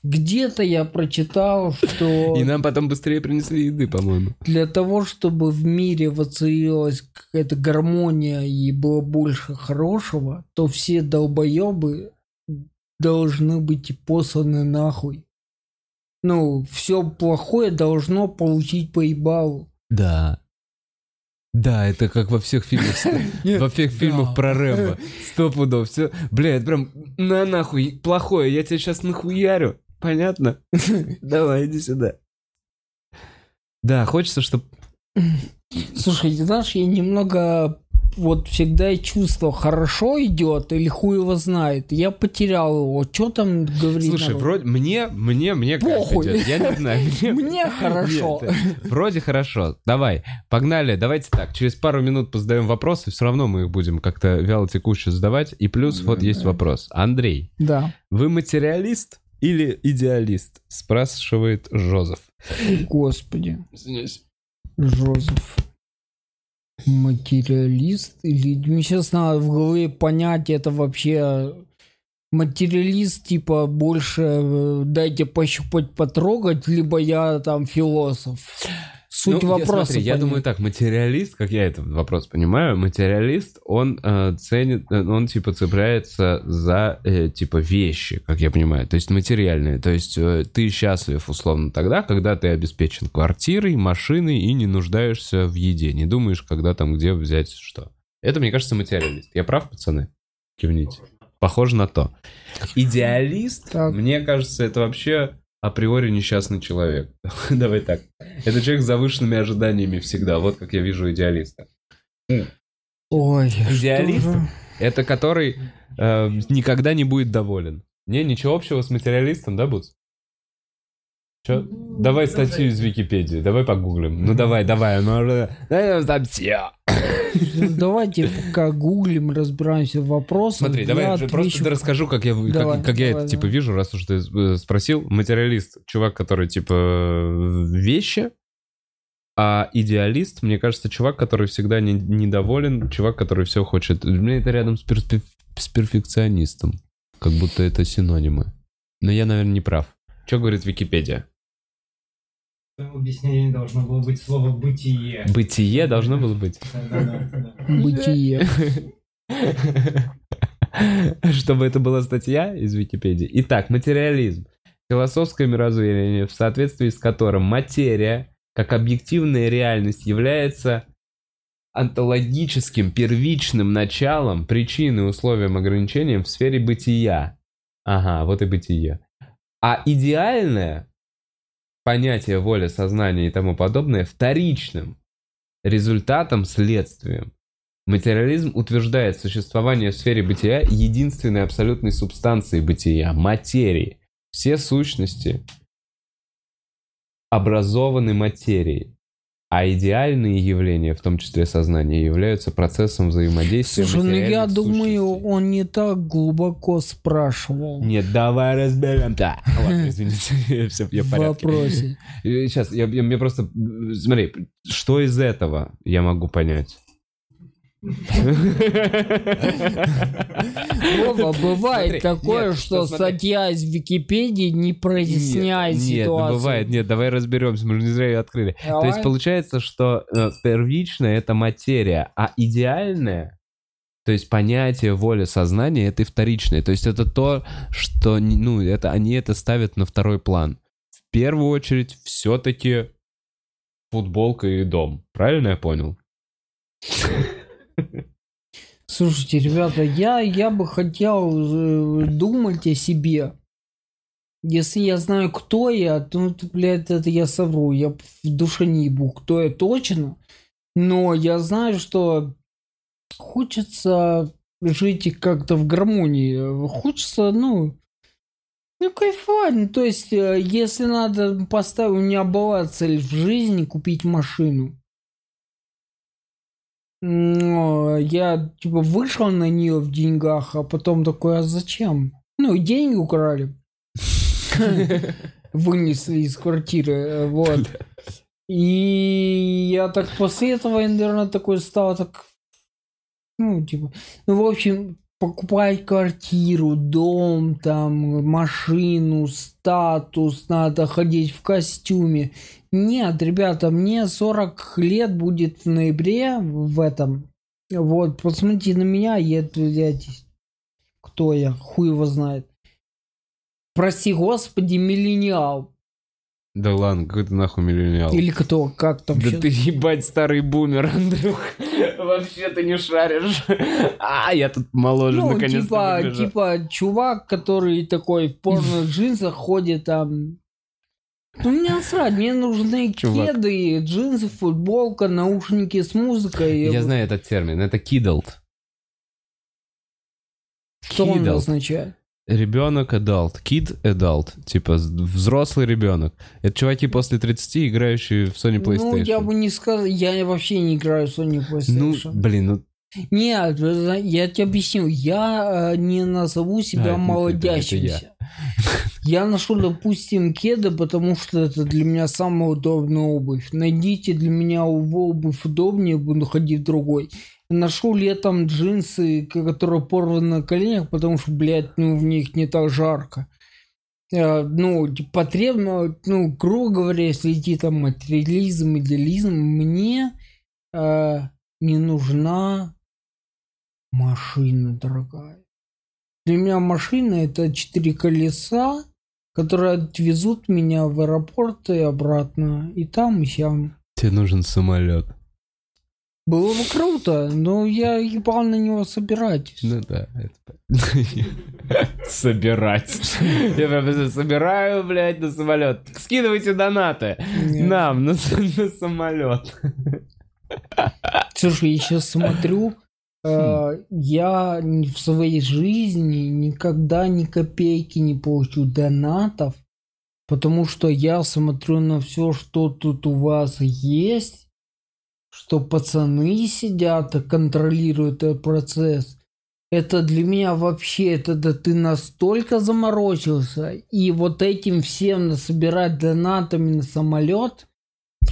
Где-то я прочитал, что И нам потом быстрее принесли еды, по-моему. для того, чтобы в мире воцарилась какая-то гармония и было больше хорошего, то все долбоебы должны быть посланы нахуй. Ну, все плохое должно получить поебалу. Да. Да, это как во всех фильмах, во всех фильмах про Рэмбо. Сто пудов, все. Бля, это прям на нахуй плохое, я тебя сейчас нахуярю. Понятно? Давай, иди сюда. Да, хочется, чтобы... Слушай, ты знаешь, я немного вот всегда чувство хорошо идет или хуй его знает. Я потерял его. Что там говорит? Слушай, народ? вроде мне, мне, мне как Похуй. идет, я не знаю. Мне, Мне хорошо. Нет, э, вроде хорошо. Давай, погнали. Давайте так. Через пару минут позадаем вопросы. Все равно мы их будем как-то вяло текуще задавать. И плюс вот есть вопрос. Андрей, Да. вы материалист или идеалист? Спрашивает Жозеф. Господи. Извиняюсь. Жозеф. Материалист или... Мне сейчас надо в голове понять это вообще... материалист, типа, больше э, дайте пощупать, потрогать, либо я там философ. Суть Ну, я- вопроса. смотри, я думаю так, материалист, как я этот вопрос понимаю, материалист, он э, ценит, э, он типа цепляется за э, типа вещи, как я понимаю, то есть материальные. То есть э, ты счастлив условно тогда, когда ты обеспечен квартирой, машиной и не нуждаешься в еде, не думаешь, когда там где взять что. Это, мне кажется, материалист. Я прав, пацаны? Кивните. Похоже на то. Идеалист, Так. мне кажется, это вообще априори несчастный человек. Давай так. Это человек с завышенными ожиданиями всегда. Вот как я вижу идеалиста. Ой, что Идеалист? же? Это который э, никогда не будет доволен. Не, ничего общего с материалистом, да, Буц? Че? Давай статью из Википедии, давай погуглим. Ну давай, давай, ну статью. Ну, Давайте пока гуглим, разбираемся в вопросах. Смотри, давай я я же отвечу. просто расскажу, как я, как- Давай, как, я давай, это типа давай. вижу, раз уж ты э, спросил. Материалист, чувак, который типа вещи, а идеалист, мне кажется, чувак, который всегда не- недоволен, чувак, который все хочет. Мне это рядом с, перспе- с перфекционистом, как будто это синонимы. Но я, наверное, не прав. Что говорит Википедия? Объяснении должно было быть слово «бытие». Бытие должно было быть. Бытие. Чтобы это была статья из Википедии. Итак, материализм. Философское мировоззрение, в соответствии с которым материя, как объективная реальность, является онтологическим, первичным началом, причиной, условием, ограничением в сфере бытия. Ага, вот и бытие. А идеальное понятие воля, сознания и тому подобное вторичным результатом, следствием. Материализм утверждает существование в сфере бытия единственной абсолютной субстанции бытия, материи. Все сущности образованы материей, а идеальные явления, в том числе сознание, являются процессом взаимодействия Слушай, ну я думаю, сущностей. он не так глубоко спрашивал Нет, давай разберемся. Ладно, извините, все, я в в порядке. вопросе. Сейчас, я, я- мне просто... Смотри, что из этого я могу понять? Вова, бывает такое, нет, что статья из Википедии не проясняет нет, нет, ситуацию. ну бывает, нет, давай разберемся, мы же не зря ее открыли. То есть получается, что э, первичное это материя, а идеальное, то есть понятие воли сознания это и вторичное. То есть это то, что, ну, это они это ставят на второй план. В первую очередь все-таки футболка и дом. Правильно я понял? Слушайте, ребята, я, я бы хотел э, думать о себе. Если я знаю, кто я, то, ну, то, блядь, это я совру. Я в душе не ебу, кто я точно. Но я знаю, что хочется жить как-то в гармонии. Хочется, ну, ну, кайфовать. То есть, э, если надо поставить, у меня была цель в жизни купить машину. Но я типа вышел на нее в деньгах, а потом такой, а зачем? Ну, и деньги украли. Вынесли из квартиры, э, вот. И я так после этого, наверное, такой стал так, ну, типа, ну, в общем, покупать квартиру, дом, там, машину, статус, надо ходить в костюме. Нет, ребята, мне 40 лет будет в ноябре в этом. Вот, посмотрите на меня, я, блядь, кто я, хуй его знает. Прости господи, миллениал. Да ладно, какой ты нахуй миллениал. Или кто, как там Да щас? ты ебать старый бумер, Андрюх. Вообще ты не шаришь. А, я тут моложе Ну, наконец-то типа, типа, чувак, который такой в порных джинсах ходит там. Ну, мне насрать, мне нужны Чувак. кеды, джинсы, футболка, наушники с музыкой. Я знаю этот термин, это кидалт. Что он Kidult. означает? Ребенок adult, kid adult, типа взрослый ребенок. Это чуваки после 30, играющие в Sony PlayStation. Ну, я бы не сказал, я вообще не играю в Sony Ну, PlayStation. блин, ну Нет, я тебе объясню, я э, не назову себя А, молодящимся. Я ношу, допустим, кеды, потому что это для меня самая удобная обувь. Найдите для меня обувь удобнее, буду ходить в другой. Ношу летом джинсы, которые порваны на коленях, потому что, блядь, ну в них не так жарко. Э, ну, потребно, ну, грубо говоря, если идти там материализм, идеализм, мне э, не нужна машина дорогая. Для меня машина это четыре колеса, которые отвезут меня в аэропорт и обратно, и там, и сям. Тебе нужен самолет. Было бы круто, но я ебал на него собирать. Ну да, это... Собирать. Я прям собираю, блядь, на самолет. Скидывайте донаты нам на, на самолет. Слушай, я сейчас смотрю, Хм. э, я в своей жизни никогда ни копейки не получу донатов, потому что я смотрю на все, что тут у вас есть, что пацаны сидят и контролируют этот процесс. Это для меня вообще, это да ты настолько заморочился, и вот этим всем насобирать донатами на самолет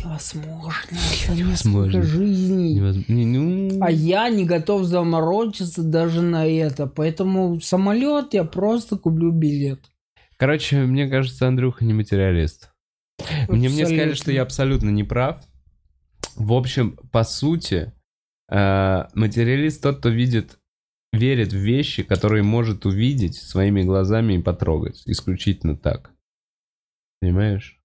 невозможно. Это Невозможно. жизней. Невозможно. Не, ну... А я не готов заморочиться даже на это. Поэтому самолет я просто куплю билет. Короче, мне кажется, Андрюха не материалист. Мне, мне сказали, что я абсолютно не прав. В общем, по сути, э, материалист тот, кто видит, верит в вещи, которые может увидеть своими глазами и потрогать. Исключительно так. Понимаешь?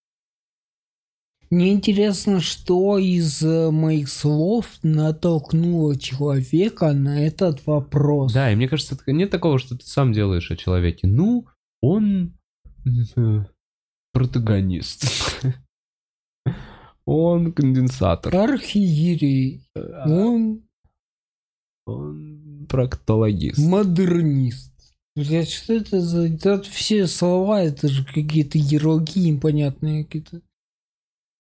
Мне интересно, что из э, моих слов натолкнуло человека на этот вопрос. Да, и мне кажется, нет такого, что ты сам делаешь о человеке. Ну, он э, протагонист. Он конденсатор. Архиерей. Он Он проктологист. модернист. Блять, что это за... Это все слова, это же какие-то ярлыки непонятные какие-то.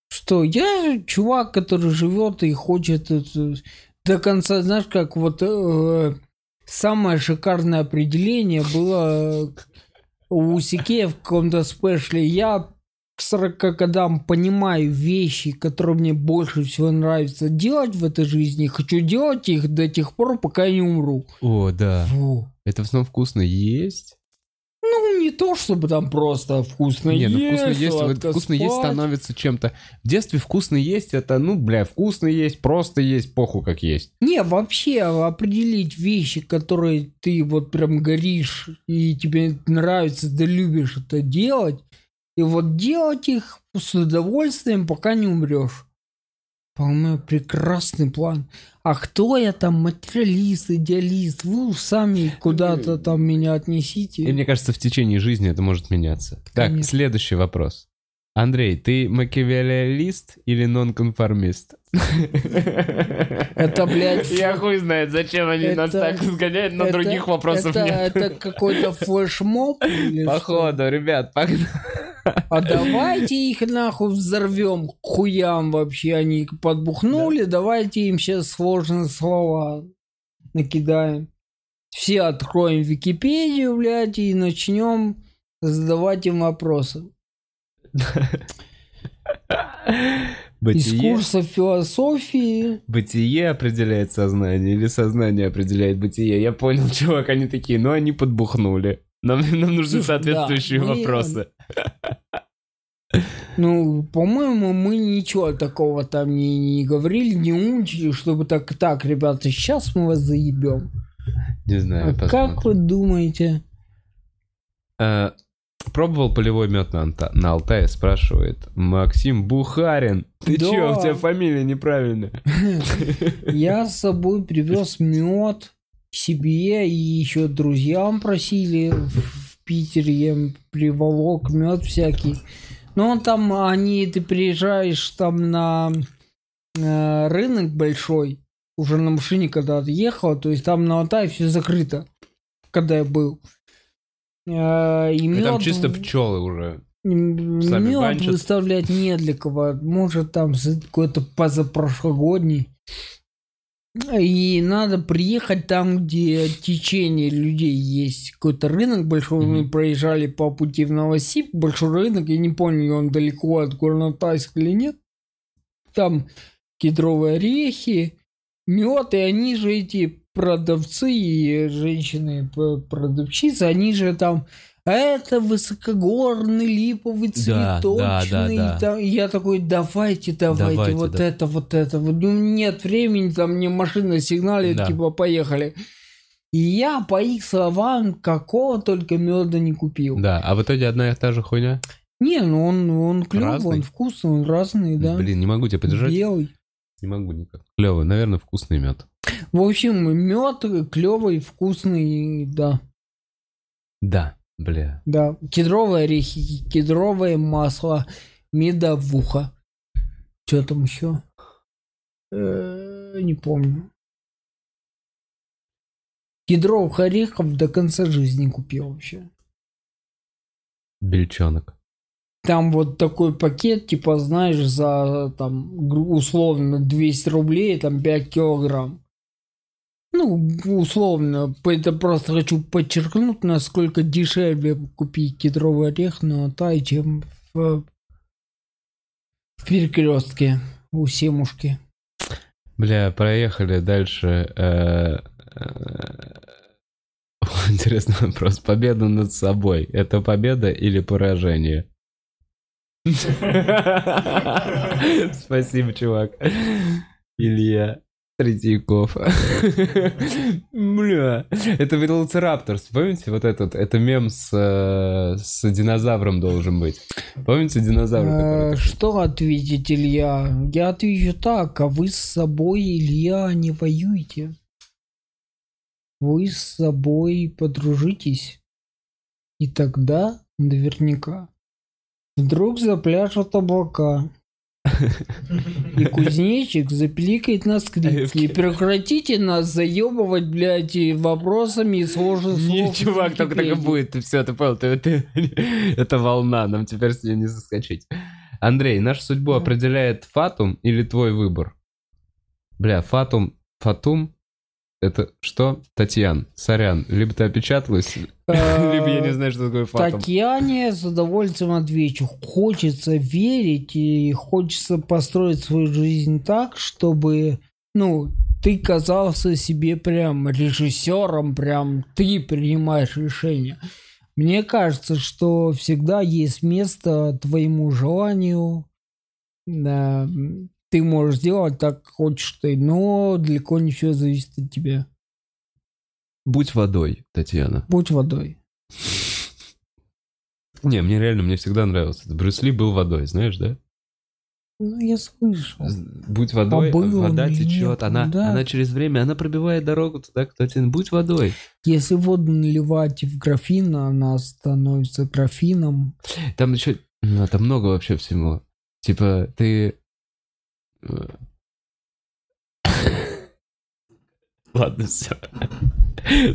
Что, я чувак, который живет и хочет это до конца, знаешь, как вот э, самое шикарное определение было э, у Сикея в каком-то спешле. Я к 40 годам понимаю вещи, которые мне больше всего нравится делать в этой жизни. Хочу делать их до тех пор, пока я не умру. О, да. Фу. Это в основном вкусно есть. Ну, не то, чтобы там просто вкусно Не, ну есть, вкусно есть, вот вкусно есть спать. становится чем-то. В детстве вкусно есть, это, ну, бля, вкусно есть, просто есть, похуй как есть. Не, вообще определить вещи, которые ты вот прям горишь, и тебе нравится, ты любишь это делать, и вот делать их с удовольствием, пока не умрешь. По-моему, прекрасный план. А кто я там, материалист, идеалист? Вы сами куда-то там меня отнесите. И мне кажется, в течение жизни это может меняться. Так, Конечно. следующий вопрос. Андрей, ты макиавеллист или нонконформист? Это, блядь, Я хуй знает, зачем они нас так сгоняют, но это- других вопросов это, нет. Это какой-то флешмоб? или что? Походу, ребят, погнали. А давайте их нахуй взорвем к хуям вообще. Они подбухнули, давайте им сейчас сложные слова накидаем. Все откроем Википедию, блядь, и начнем задавать им вопросы. Из Бытие, курса философии. бытие определяет сознание или сознание определяет бытие. Я понял, чувак, они такие, ну они подбухнули. Нам, нам нужны Да, соответствующие мы- вопросы. Ну, по-моему, мы ничего такого там не, не говорили, не умничали, чтобы так, так, ребята, сейчас мы вас заебем. Не знаю, А как посмотрим. вы думаете? Э, Пробовал полевой мед на, Анта- на Алтае, спрашивает Максим Бухарин. Ты Да. чё, у тебя фамилия неправильная. Я с собой привез мед себе и еще друзьям просили в, Питере. Я приволок мед всякий. Но там они, ты приезжаешь там на э, рынок большой, уже на машине когда ты ехал, то есть там на Алтае все закрыто, когда я был. Э, и мед Там чисто пчелы уже. Сами Мед банчат. выставлять не для кого. Может, там какой-то позапрошлогодний. И надо приехать там, где течение людей есть. Какой-то рынок большой. Мы Мгм. проезжали по пути в Новосиб. Большой рынок. Я не помню, он далеко от Горнотайска или нет. Там кедровые орехи, мед. И они же эти продавцы и женщины п- продавщицы, они же там «А это высокогорный липовый Да, цветочный. да, да, да. там». И я такой, давайте, давайте, Давайте, вот да. это, вот это. Вот, ну, нет времени, там мне машина сигналит, Да. типа, поехали. И я, по их словам, какого только меда не купил. Да, а в итоге одна и та же хуйня? Не, ну он, он Разный? он вкусный, он разный, да. Блин, не могу тебя поддержать. Белый. Не могу никак. Клево, наверное, вкусный мед. В общем, мед клевый, вкусный, да. Да, бля. Да. Кедровые орехи, кедровое масло, медовуха. Что там еще? Э, Не помню. Кедровых орехов до конца жизни купил вообще. Бельчонок. Там вот такой пакет, типа, знаешь, за там условно 200 рублей, там 5 килограмм. Ну, условно, это просто хочу подчеркнуть, насколько дешевле купить кедровый орех на Тай, чем в, в перекрестке у Семушки. Бля, проехали дальше. Э, э, Интересный вопрос. Победа над собой. Это победа или поражение? Спасибо, чувак. Илья Третьяков. Бля. Это Велоцирапторс. Помните вот этот? Это мем с, э, с динозавром должен быть. Помните динозавр? Э? Что ответить, Илья? Я отвечу так, а вы с собой, Илья, не воюете. Вы с собой подружитесь. И тогда, наверняка, вдруг запляшут облака. И кузнечик запиликает на скрипке. И прекратите нас заебывать, блядь, вопросами и сложных Не, чувак, только так и будет. Ты все, ты понял. Ты, ты- это волна, нам теперь с нее не заскочить. Андрей, нашу судьбу определяет Фатум или твой выбор? Бля, Фатум, Фатум, это что? Татьян, сорян. Либо ты опечаталась, либо я не знаю, что такое Фатум. Татьяне с удовольствием отвечу. Хочется верить и хочется построить свою жизнь так, чтобы, ну, ты казался себе прям режиссером, прям ты принимаешь решения. Мне кажется, что всегда есть место твоему желанию. Да, ты можешь сделать так, как хочешь ты, но далеко не все зависит от тебя. Будь водой, Татьяна. Будь водой. Не, мне реально, мне всегда нравилось. Брюс Ли был водой, знаешь, да? Ну, я слышал. Будь водой, А был он вода течет, нет? она, Да. она через время, она пробивает дорогу туда, кто тебе, будь водой. Если воду наливать в графин, она становится графином. Там еще, ну, там много вообще всего. Типа, ты... Ладно, все.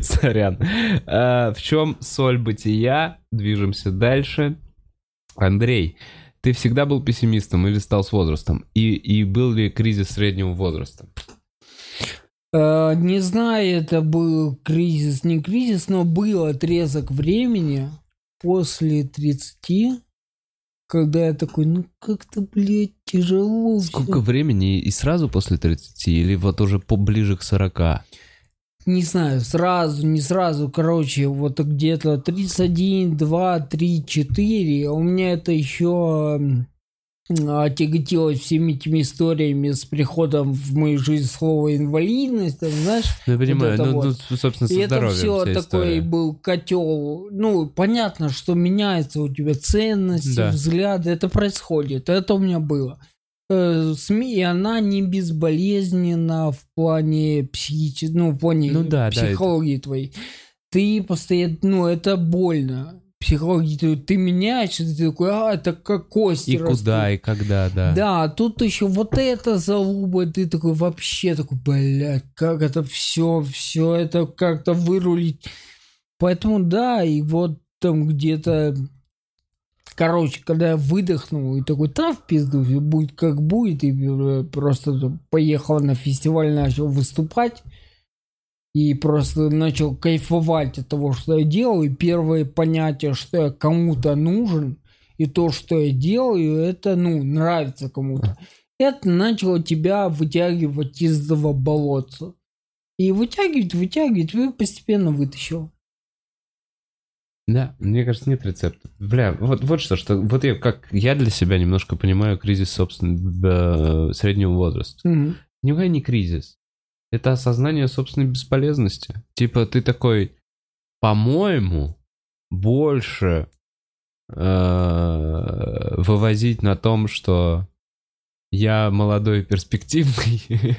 Сорян. А, в чем соль бытия? Движемся дальше. Андрей, ты всегда был пессимистом или стал с возрастом? И, и был ли кризис среднего возраста? Э, Не знаю, это был кризис, не кризис, но был отрезок времени после 30, когда я такой, ну как-то, блядь, тяжело. всё». Сколько времени и сразу после 30? Или вот уже поближе к 40? Не знаю, сразу, не сразу, короче, вот где-то 31, 2, 3, 4. У меня это еще отяготилось всеми этими историями с приходом в мою жизнь слова инвалидность, там, знаешь, Ну, я понимаю, это ну, вот. ну, собственно, И со это здоровьем все такой история. был котел. Ну, понятно, что меняется у тебя ценности, Да. взгляды. Это происходит. Это у меня было. Э, СМИ, и она не безболезненна в плане психики, ну, в плане Ну да, да, психологии твоей. Ты постоянно, ну, это больно. Психология, ты, ты меняешься, ты такой, а, это как кости И растут». куда, и когда, да. Да, тут еще вот это залуба, ты такой вообще такой, блядь, как это все, все это как-то вырулить. Поэтому да, и вот там где-то Короче, когда я выдохнул и такой, да, в пизду, будет как будет, и просто поехал на фестиваль, начал выступать, и просто начал кайфовать от того, что я делаю, и первое понятие, что я кому-то нужен, и то, что я делаю, это, ну, нравится кому-то. Это начало тебя вытягивать из этого болотца. И вытягивать, вытягивать, и постепенно вытащил. Да, мне кажется, нет рецепта. Бля, вот, вот что, что вот я как я для себя немножко понимаю кризис, собственно, среднего возраста. Мгм. Никакой не кризис. Это осознание собственной бесполезности. Типа ты такой, по-моему, больше э, вывозить на том, что я молодой и перспективный,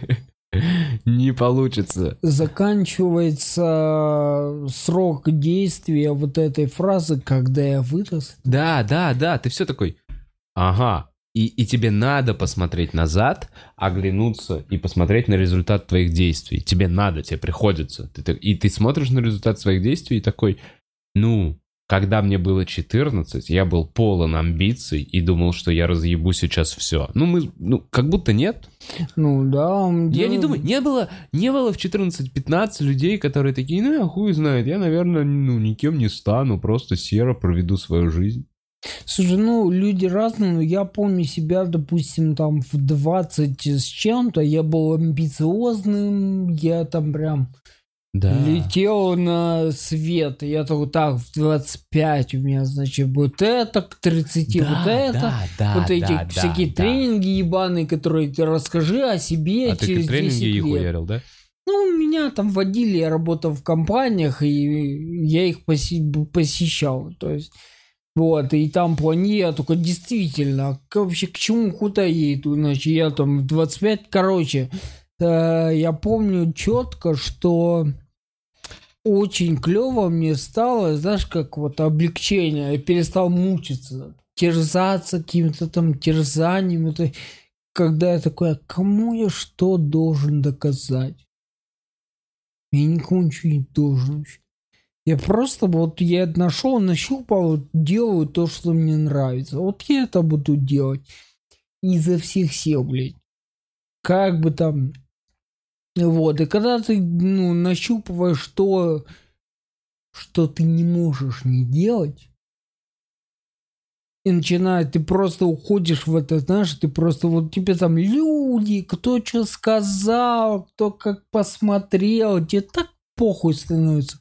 не получится. Заканчивается срок действия вот этой фразы, когда я вырос. Да, да, да, ты все такой, ага, и, и тебе надо посмотреть назад, оглянуться и посмотреть на результат твоих действий. Тебе надо, тебе приходится. Ты, так- и ты смотришь на результат своих действий и такой, ну, когда мне было 14, я был полон амбиций и думал, что я разъебу сейчас все. Ну, мы, ну, как будто нет. Ну да. Я не думаю, не было, не было в 14-15 людей, которые такие, ну, я хуй знает, я, наверное, ну, никем не стану, просто серо проведу свою жизнь. Слушай, ну, люди разные, но я помню себя, допустим, там в 20 с чем-то, я был амбициозным, я там прям Да. летел на свет, и я такой, так, в 25 у меня, значит, будет это, к 30 Да, вот это, да, да, вот эти да, всякие да, тренинги ебаные, которые ты расскажи о себе А ты через как тренинги 10 их лет. уярил, да? Ну, меня там водили, я работал в компаниях, и я их поси- посещал. То есть, вот, и там плани, я только действительно, а к- вообще к чему, иду, иначе я там в 25, короче, э, я помню четко, что очень клево мне стало, знаешь, как вот облегчение, я перестал мучиться, терзаться каким-то там терзанием, это когда я такой, а кому я что должен доказать? Я никому ничего не должен вообще. Я просто вот я нашел, нащупал, делаю то, что мне нравится. Вот я это буду делать. Изо всех сил, блядь. Как бы там... Вот, и когда ты, ну, нащупываешь то, что ты не можешь не делать, и начинает, ты просто уходишь в это, знаешь, ты просто вот тебе там люди, кто что сказал, кто как посмотрел, тебе так похуй становится.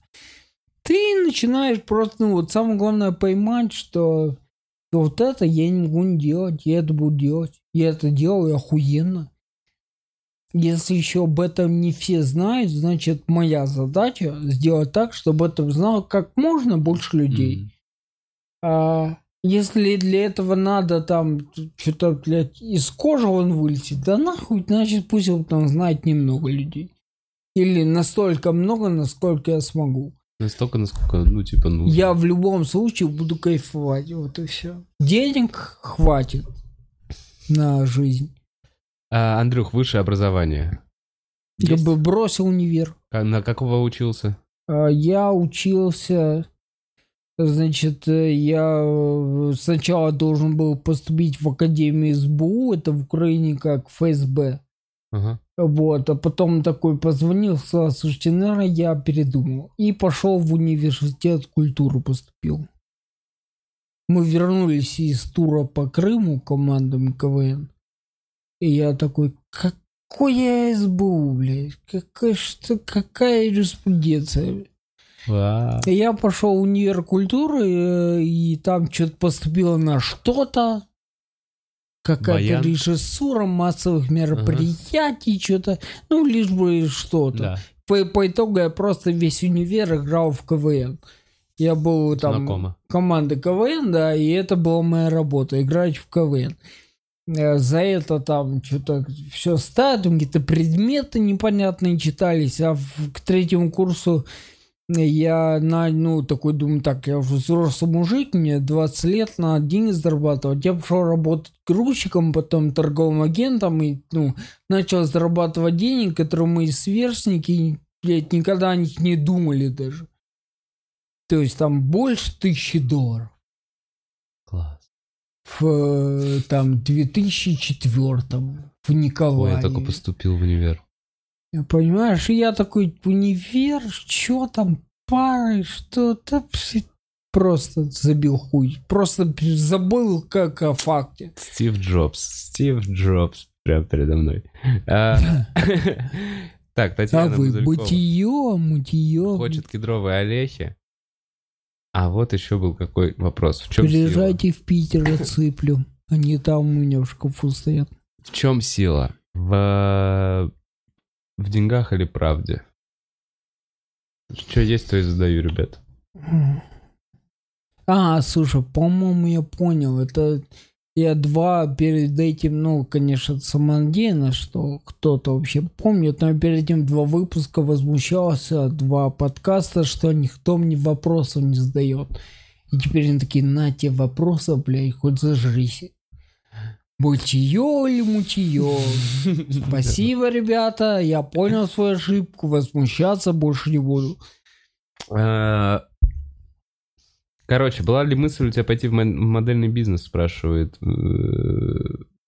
Ты начинаешь просто, ну вот самое главное поймать, что вот это я не могу не делать, я это буду делать, я это делаю охуенно. Если еще об этом не все знают, значит моя задача сделать так, чтобы это знало как можно больше людей. М. А если для этого надо там что-то, блядь, из кожи он вылетит, да нахуй, значит пусть его там знает немного людей. Или настолько много, насколько я смогу. Настолько, насколько, ну, типа, ну... Я в любом случае буду кайфовать, вот и все. Денег хватит на жизнь. А, Андрюх, высшее образование. Я Есть? бы бросил универ. Ка- На какого учился? А, Я учился, значит, э, я э, сначала должен был поступить в Академию СБУ, это в Украине как ФСБ. Ага. Вот, а потом такой позвонил, сказал, слушайте, наверное, я передумал. И пошел в университет культуры поступил. Мы вернулись из тура по Крыму командам КВН. И я такой, какое СБУ, блядь? Какая, что, какая юриспруденция? Я пошел в универ культуры, э, и там что-то поступило на что-то. Какая-то режиссура массовых мероприятий, что-то. Ну, лишь бы что-то. Да, По, по итогу я просто весь универ играл в КВН. Я был там знакомо. команды КВН, да, и это была моя работа, играть в КВН. Э, За это там что-то все там какие-то предметы непонятные читались, а в- к третьему курсу я на, ну, такой думаю, так, я уже взрослый мужик, мне 20 лет, надо деньги зарабатывать. Я пошел работать грузчиком, потом торговым агентом, и, ну, начал зарабатывать денег, которые мои сверстники, блядь, никогда о них не думали даже. То есть там больше тысячи долларов. Класс. в э, там 2004 в Ой, Николаеве. я только поступил в универ. Понимаешь, я такой, универ, что там, пары, что-то, просто забил хуй. Просто забыл как о факте. Стив Джобс. Стив Джобс. Прям передо мной. А, Так, А Татьяна вы Базылькова бытие, мутие. хочет кедровые орехи. А вот еще был какой вопрос. В чем сила? Приезжайте в Питер, отсыплю. Они там у меня в шкафу стоят. В чем сила? В, в деньгах или правде? Что есть, то и задаю, ребят. А, слушай, по-моему, я понял. Это я два перед этим, ну, конечно, самонадеянно, что кто-то вообще помнит, но перед этим два выпуска возмущался, два подкаста, что никто мне вопросов не задает. И теперь они такие, на тебе вопросы, блядь, хоть зажрись. Бытие или мутье? Спасибо, ребята, я понял свою ошибку, возмущаться больше не буду. А, Короче, была ли мысль у тебя пойти в мо- модельный бизнес, спрашивает э,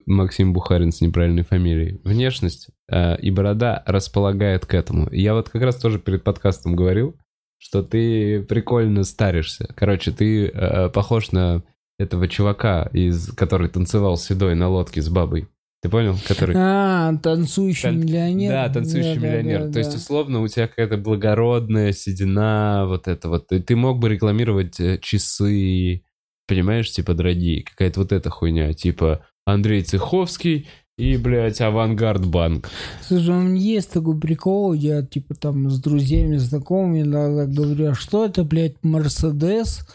Максим Бухарин с неправильной фамилией. Внешность э, и борода располагает к этому. Я вот как раз тоже перед подкастом говорил, что ты прикольно старишься. Короче, ты э, похож на этого чувака, из, который танцевал седой на лодке с бабой. Ты понял? Который... А, танцующий Тан- миллионер. Да, танцующий Да, да, миллионер. да, То есть, да. условно, у тебя какая-то благородная седина, вот это вот. Ты, ты мог бы рекламировать э, часы, понимаешь, типа дорогие, какая-то вот эта хуйня, типа Андрей Цеховский и, блядь, Авангард Банк. Слушай, у меня есть такой прикол, я типа там с друзьями, знакомыми иногда говорю, а что это, блядь, Мерседес,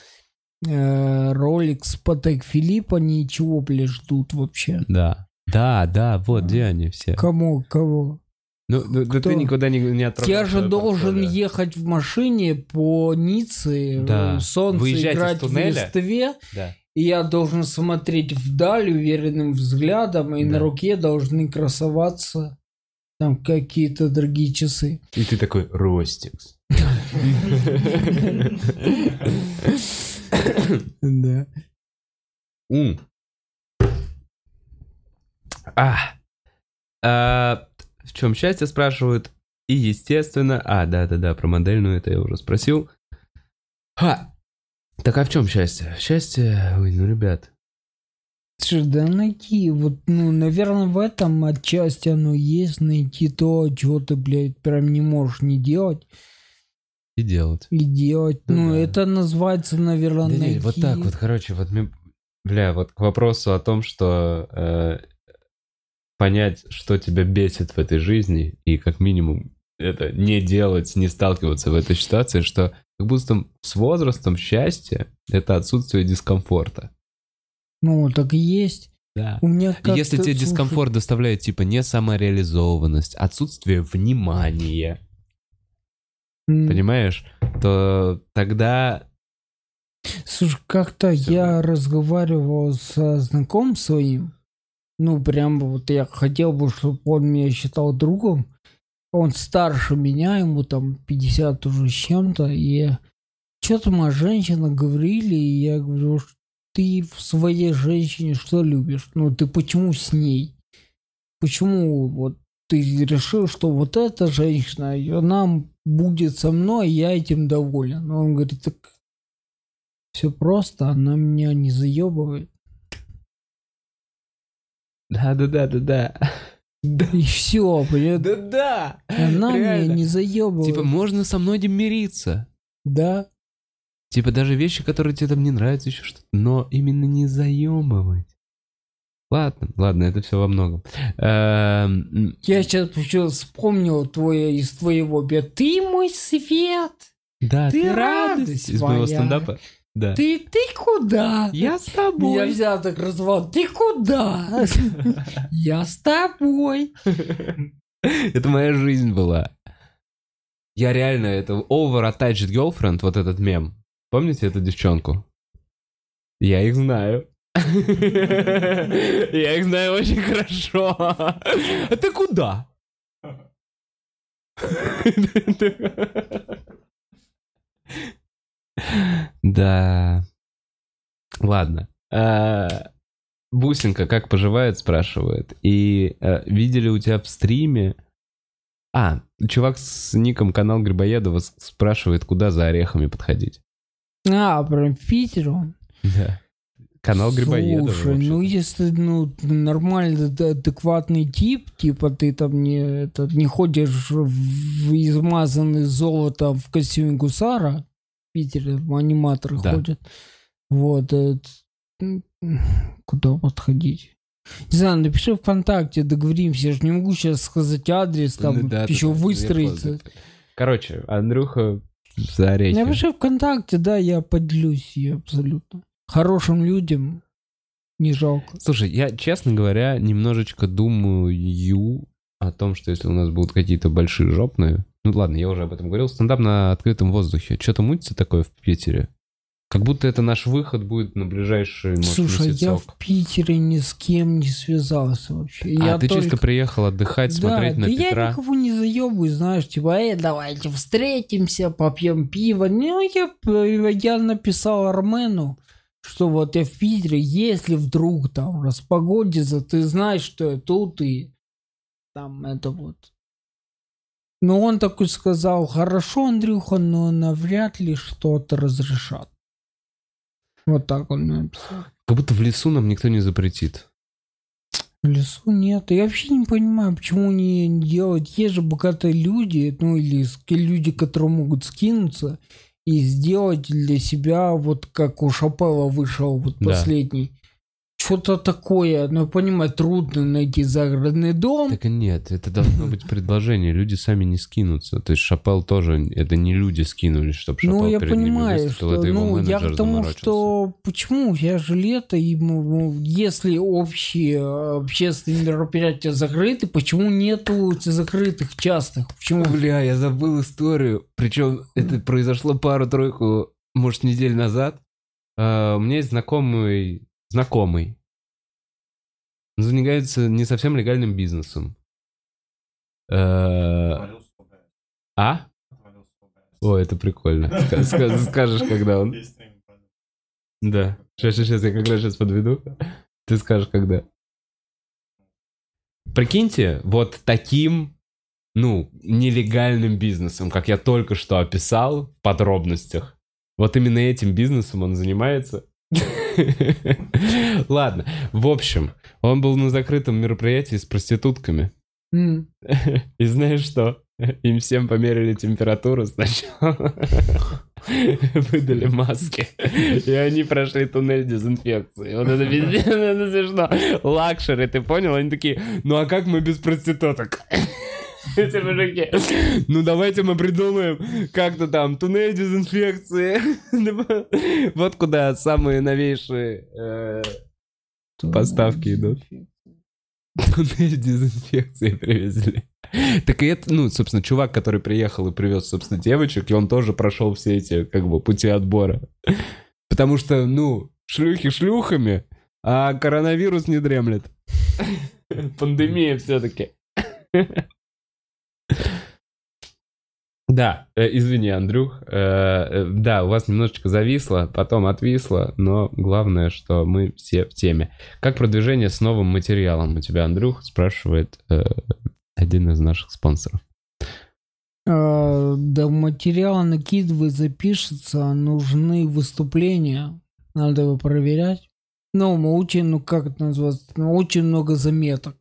Роликс, Патек Филипп, они чего, блядь, ждут вообще? Да. Да, да, вот где они все. Кому, кого? Ну, ну, да ты никуда не, не Я же должен портфолио. ехать в машине по Ницце, Да. э, солнце Выезжать играть в листве, Да. и я должен смотреть вдаль уверенным взглядом, и Да. на руке должны красоваться там какие-то дорогие часы. И ты такой, Ростикс. Да. М. А. А, В чем счастье, спрашивают. И, естественно... А, да-да-да, про модельную это я уже спросил. Ха. Так а в чем счастье? Счастье... Ой, ну, ребят. Слушай, да найти, вот, ну, наверное, в этом отчасти оно есть, найти то, чего ты, блядь, прям не можешь не делать, И делать. и делать. Ну Ну, да. это называется, наверное, Да найти. вот так вот, короче, вот... Бля, вот к вопросу о том, что... э, понять, что тебя бесит в этой жизни, и как минимум это не делать, не сталкиваться в этой ситуации, что как будто с возрастом счастье — это отсутствие дискомфорта. Ну, так и есть. Да. У меня Если тебе дискомфорт доставляет, типа, не самореализованность, отсутствие внимания, понимаешь, то тогда... Слушай, как-то я разговаривал со знакомым своим. Ну, прям вот я хотел бы, чтобы он меня считал другом. Он старше меня, ему там 50 уже с чем-то. И что-то мы о женщинах говорили, и я говорю, «Ш- ты в своей женщине что любишь? Ну, ты почему с ней? Почему вот ты решил, что вот эта женщина, она будет со мной, и я этим доволен? Он говорит, так все просто, она меня не заебывает. Да-да-да-да-да. И все, блядь. Да-да! Она меня не заебывает. Типа, можно со мной мириться. Да. Типа, даже вещи, которые тебе там не нравятся, еще что-то. Но именно не заемывать. Ладно, ладно, это все во многом. Эм, Я сейчас вспомнил твое из твоего бе. Ты мой свет. Да, Ты ты, радость. Из моего стендапа? Да. Ты, ты куда? Я с тобой. взял так развал. Ты куда? Я с тобой. Это моя жизнь была. Я реально, это over-attached girlfriend, вот этот мем. Помните эту девчонку? Я их знаю. Я их знаю очень хорошо. А ты куда? Да. Ладно. А, Бусинка как поживает, спрашивает. И э, видели у тебя в стриме... А, чувак с ником канал Грибоедова спрашивает, куда за орехами подходить. А, прям в Питер он? Да. Канал Грибоедова. Слушай, ну если ну нормальный ад- адекватный тип, типа ты там не это не ходишь в измазанный золотом в костюме гусара, в Питере аниматоры Да. ходят. Вот. э, м, Куда подходить? Не знаю, напиши ВКонтакте, договоримся. Я же не могу сейчас сказать адрес, там Ну да, еще да, понял. Короче, Андрюха за. Напиши ВКонтакте, да, я поделюсь ей абсолютно. Хорошим людям не жалко. Слушай, я, честно говоря, немножечко думаю о том, что если у нас будут какие-то большие жопные... Ну ладно, я уже об этом говорил. Стендап на открытом воздухе. Что-то мутится такое в Питере. Как будто это наш выход будет на ближайший, может, Слушай, я месяцок. в Питере ни с кем не связался вообще. А, я ты чисто только- приехал отдыхать, смотреть да, на да Петра. я никого не заебываю, знаешь, типа, эй, давайте встретимся, попьем пиво. Ну, я, я написал Армену, что вот я в Питере, если вдруг там распогодится, ты знаешь, что я тут и там это вот. Но он такой сказал, хорошо, Андрюха, но навряд ли что-то разрешат. Вот так он написал. Как будто в лесу нам никто не запретит. В лесу нет. Я вообще не понимаю, почему не делать. Есть же богатые люди, ну или люди, которые могут скинуться и сделать для себя, вот как у Шапела вышел вот Да. последний. Что-то такое, ну, понимаю, трудно найти загородный дом. Так и нет, это должно быть предложение. Люди сами не скинутся. То есть Шапел тоже, это не люди скинулись, чтобы Шапел ну, я перед ними понимаю, выступил, что, это его ну, я менеджер к тому, что почему я же лето, и ну, ну, если общие э, общественные мероприятия закрыты, почему нету закрытых частных? Почему? Бля, я забыл историю. Причем это произошло пару-тройку, может, недель назад. А, У меня есть знакомый, знакомый. Он занимается не совсем легальным бизнесом. Э, А? О, это прикольно. Ска- ска- Скажешь, когда он... Да. Сейчас, сейчас, я как раз сейчас подведу. Ты скажешь, когда. Прикиньте, вот таким, ну, нелегальным бизнесом, как я только что описал в подробностях. Вот именно этим бизнесом он занимается. Ладно, в общем, он был на закрытом мероприятии с проститутками. И знаешь что? Им всем померили температуру сначала. Выдали маски. И они прошли туннель дезинфекции. Вот это пиздец, это смешно. Luxury, ты понял? Они такие, ну а как мы без проституток? Эти мужики. Ну давайте мы придумаем как-то там туннель дезинфекции. Вот куда самые новейшие э, Поставки идут. Туннель дезинфекции привезли. Так и это, ну, собственно, чувак, который приехал и привез, собственно, девочек, и он тоже прошел все эти, как бы, пути отбора. Потому что, ну, шлюхи шлюхами, а коронавирус не дремлет. Пандемия все-таки. Да, э, извини, Андрюх. Э, э, да, у вас немножечко зависло, потом отвисло, но главное, что мы все в теме. Как продвижение с новым материалом у тебя, Андрюх, спрашивает один из наших спонсоров. Да, материал накидывает, запишется, нужны выступления, надо его проверять. Ну, мы очень, ну как это называется, ну, очень много заметок.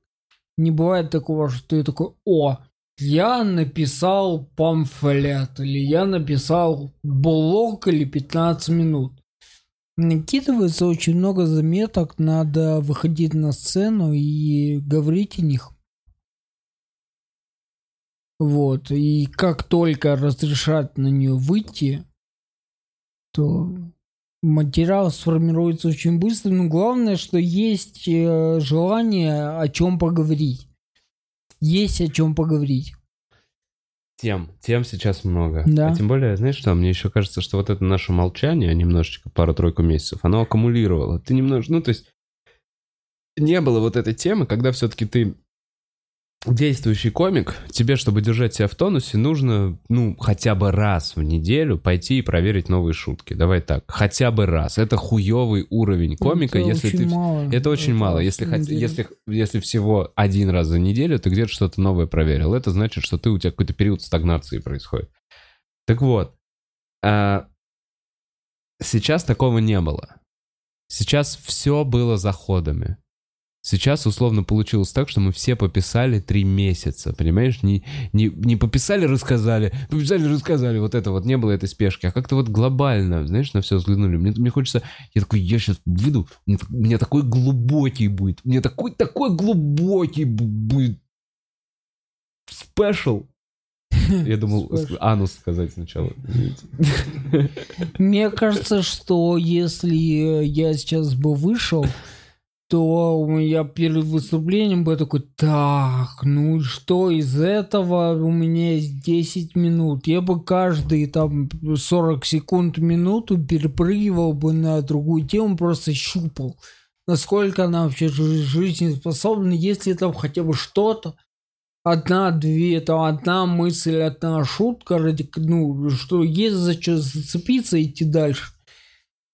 Не бывает такого, что ты такой, о, я написал памфлет, или я написал блог или 15 минут. Накидывается очень много заметок, надо выходить на сцену и говорить о них. Вот, и как только разрешат на нее выйти, то материал сформируется очень быстро. Но главное, что есть э, желание о чем поговорить. Есть о чем поговорить. Тем, тем сейчас много. Да. А тем более, знаешь что, мне еще кажется, что вот это наше молчание, немножечко, пару-тройку месяцев, оно аккумулировало. Ты немножко, ну, то есть, не было вот этой темы, когда все-таки ты действующий комик, тебе, чтобы держать себя в тонусе, нужно, ну, хотя бы раз в неделю пойти и проверить новые шутки. Давай так, хотя бы раз. Это хуёвый уровень комика, Это если очень ты... мало. Это очень мало. Если, хот- если, если всего один раз за неделю ты где-то что-то новое проверил, это значит, что ты, у тебя какой-то период стагнации происходит. Так вот, а, сейчас такого не было. Сейчас все было заходами. Сейчас условно получилось так, что мы все пописали три месяца, понимаешь? Не, не, не пописали, рассказали, пописали, рассказали, вот это вот, не было этой спешки, а как-то вот глобально, знаешь, на все взглянули. Мне, мне хочется, я такой, я сейчас выйду, у меня, такой глубокий будет, у меня такой, такой глубокий бу- будет спешл. Я думал анус сказать сначала. Мне кажется, что если я сейчас бы вышел, то я перед выступлением бы такой, так, ну что из этого у меня есть 10 минут. Я бы каждые там 40 секунд, минуту перепрыгивал бы на другую тему, просто щупал, насколько она вообще жи- жизнеспособна, если там хотя бы что-то, одна-две, там одна мысль, одна шутка, ради, ну, что есть за что зацепиться и идти дальше.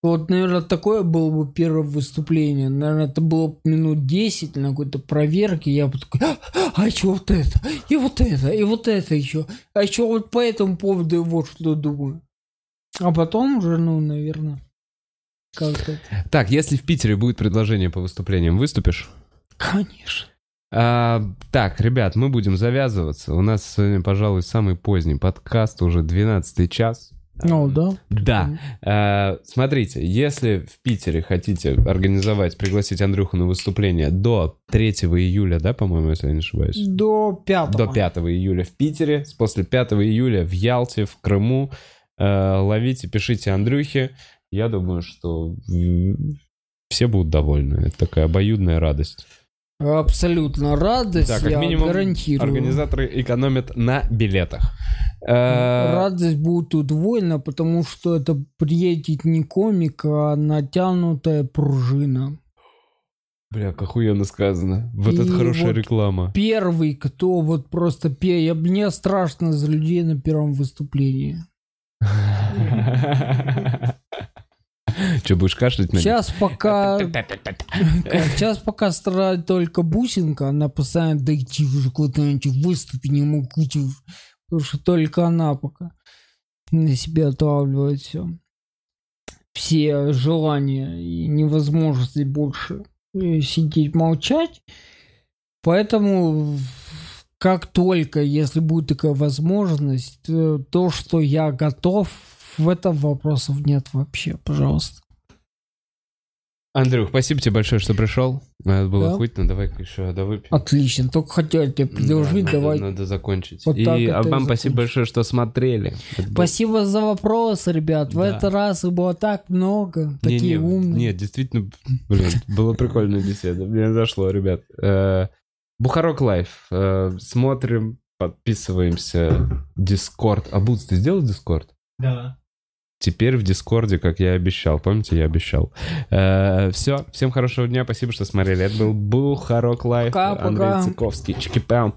Вот, наверное, такое было бы первое выступление. Наверное, это было бы минут 10 на какой-то проверке. Я бы такой, а, а еще вот это, и вот это, и вот это еще. А еще вот по этому поводу вот что думаю. А потом уже, ну, наверное, как-то... Так, если в Питере будет предложение по выступлениям, выступишь? Конечно. А, так, ребят, мы будем завязываться. У нас сегодня, пожалуй, самый поздний подкаст, уже 12 час. Ну, да. Да. А, смотрите, если в Питере хотите организовать, пригласить Андрюху на выступление до 3 июля, да, по-моему, если я не ошибаюсь? До пятого. До 5 июля в Питере, после 5 июля в Ялте, в Крыму. Э, ловите, пишите Андрюхе. Я думаю, что все будут довольны. Это такая обоюдная радость. Абсолютно радость, Да, как я минимум, гарантирую. Организаторы экономят на билетах. Э, Радость будет удвоена, потому что это приедет не комик, а натянутая пружина. Бля, как охуенно сказано. Вот это И хорошая вот реклама. Первый, кто вот просто... пе- Я, мне страшно за людей на первом выступлении. Че, будешь кашлять на? Сейчас пока... Сейчас пока страдает только бусинка, она постоянно дойти уже куда-нибудь выступить не могу. Потому что только она пока на себя отлавливает все. Все желания и невозможности больше э, сидеть молчать. Поэтому как только, если будет такая возможность, то, то, что я готов, в этом вопросов нет вообще, пожалуйста. Андрюх, спасибо тебе большое, что пришел. Это было Да. охуительно. Давай-ка еще довыпьем. Отлично, только хотел тебе предложить, Да, давай. Надо, надо закончить. Вот и а и вам спасибо закончим. большое, что смотрели. Это был- Спасибо за вопрос, ребят. В Да. этот раз их было так много, Не, такие не, умные. Нет, действительно, блин, была прикольная беседа. Мне зашло, ребят. Э, Бухарог Live. Э, Смотрим, подписываемся. Discord. А Бутс, ты сделал Discord? Да. Теперь в Дискорде, как я обещал. Помните, я обещал. все, всем хорошего дня. Спасибо, что смотрели. Это был Бухарог Live. Андрей Цеховский. Чики-пам,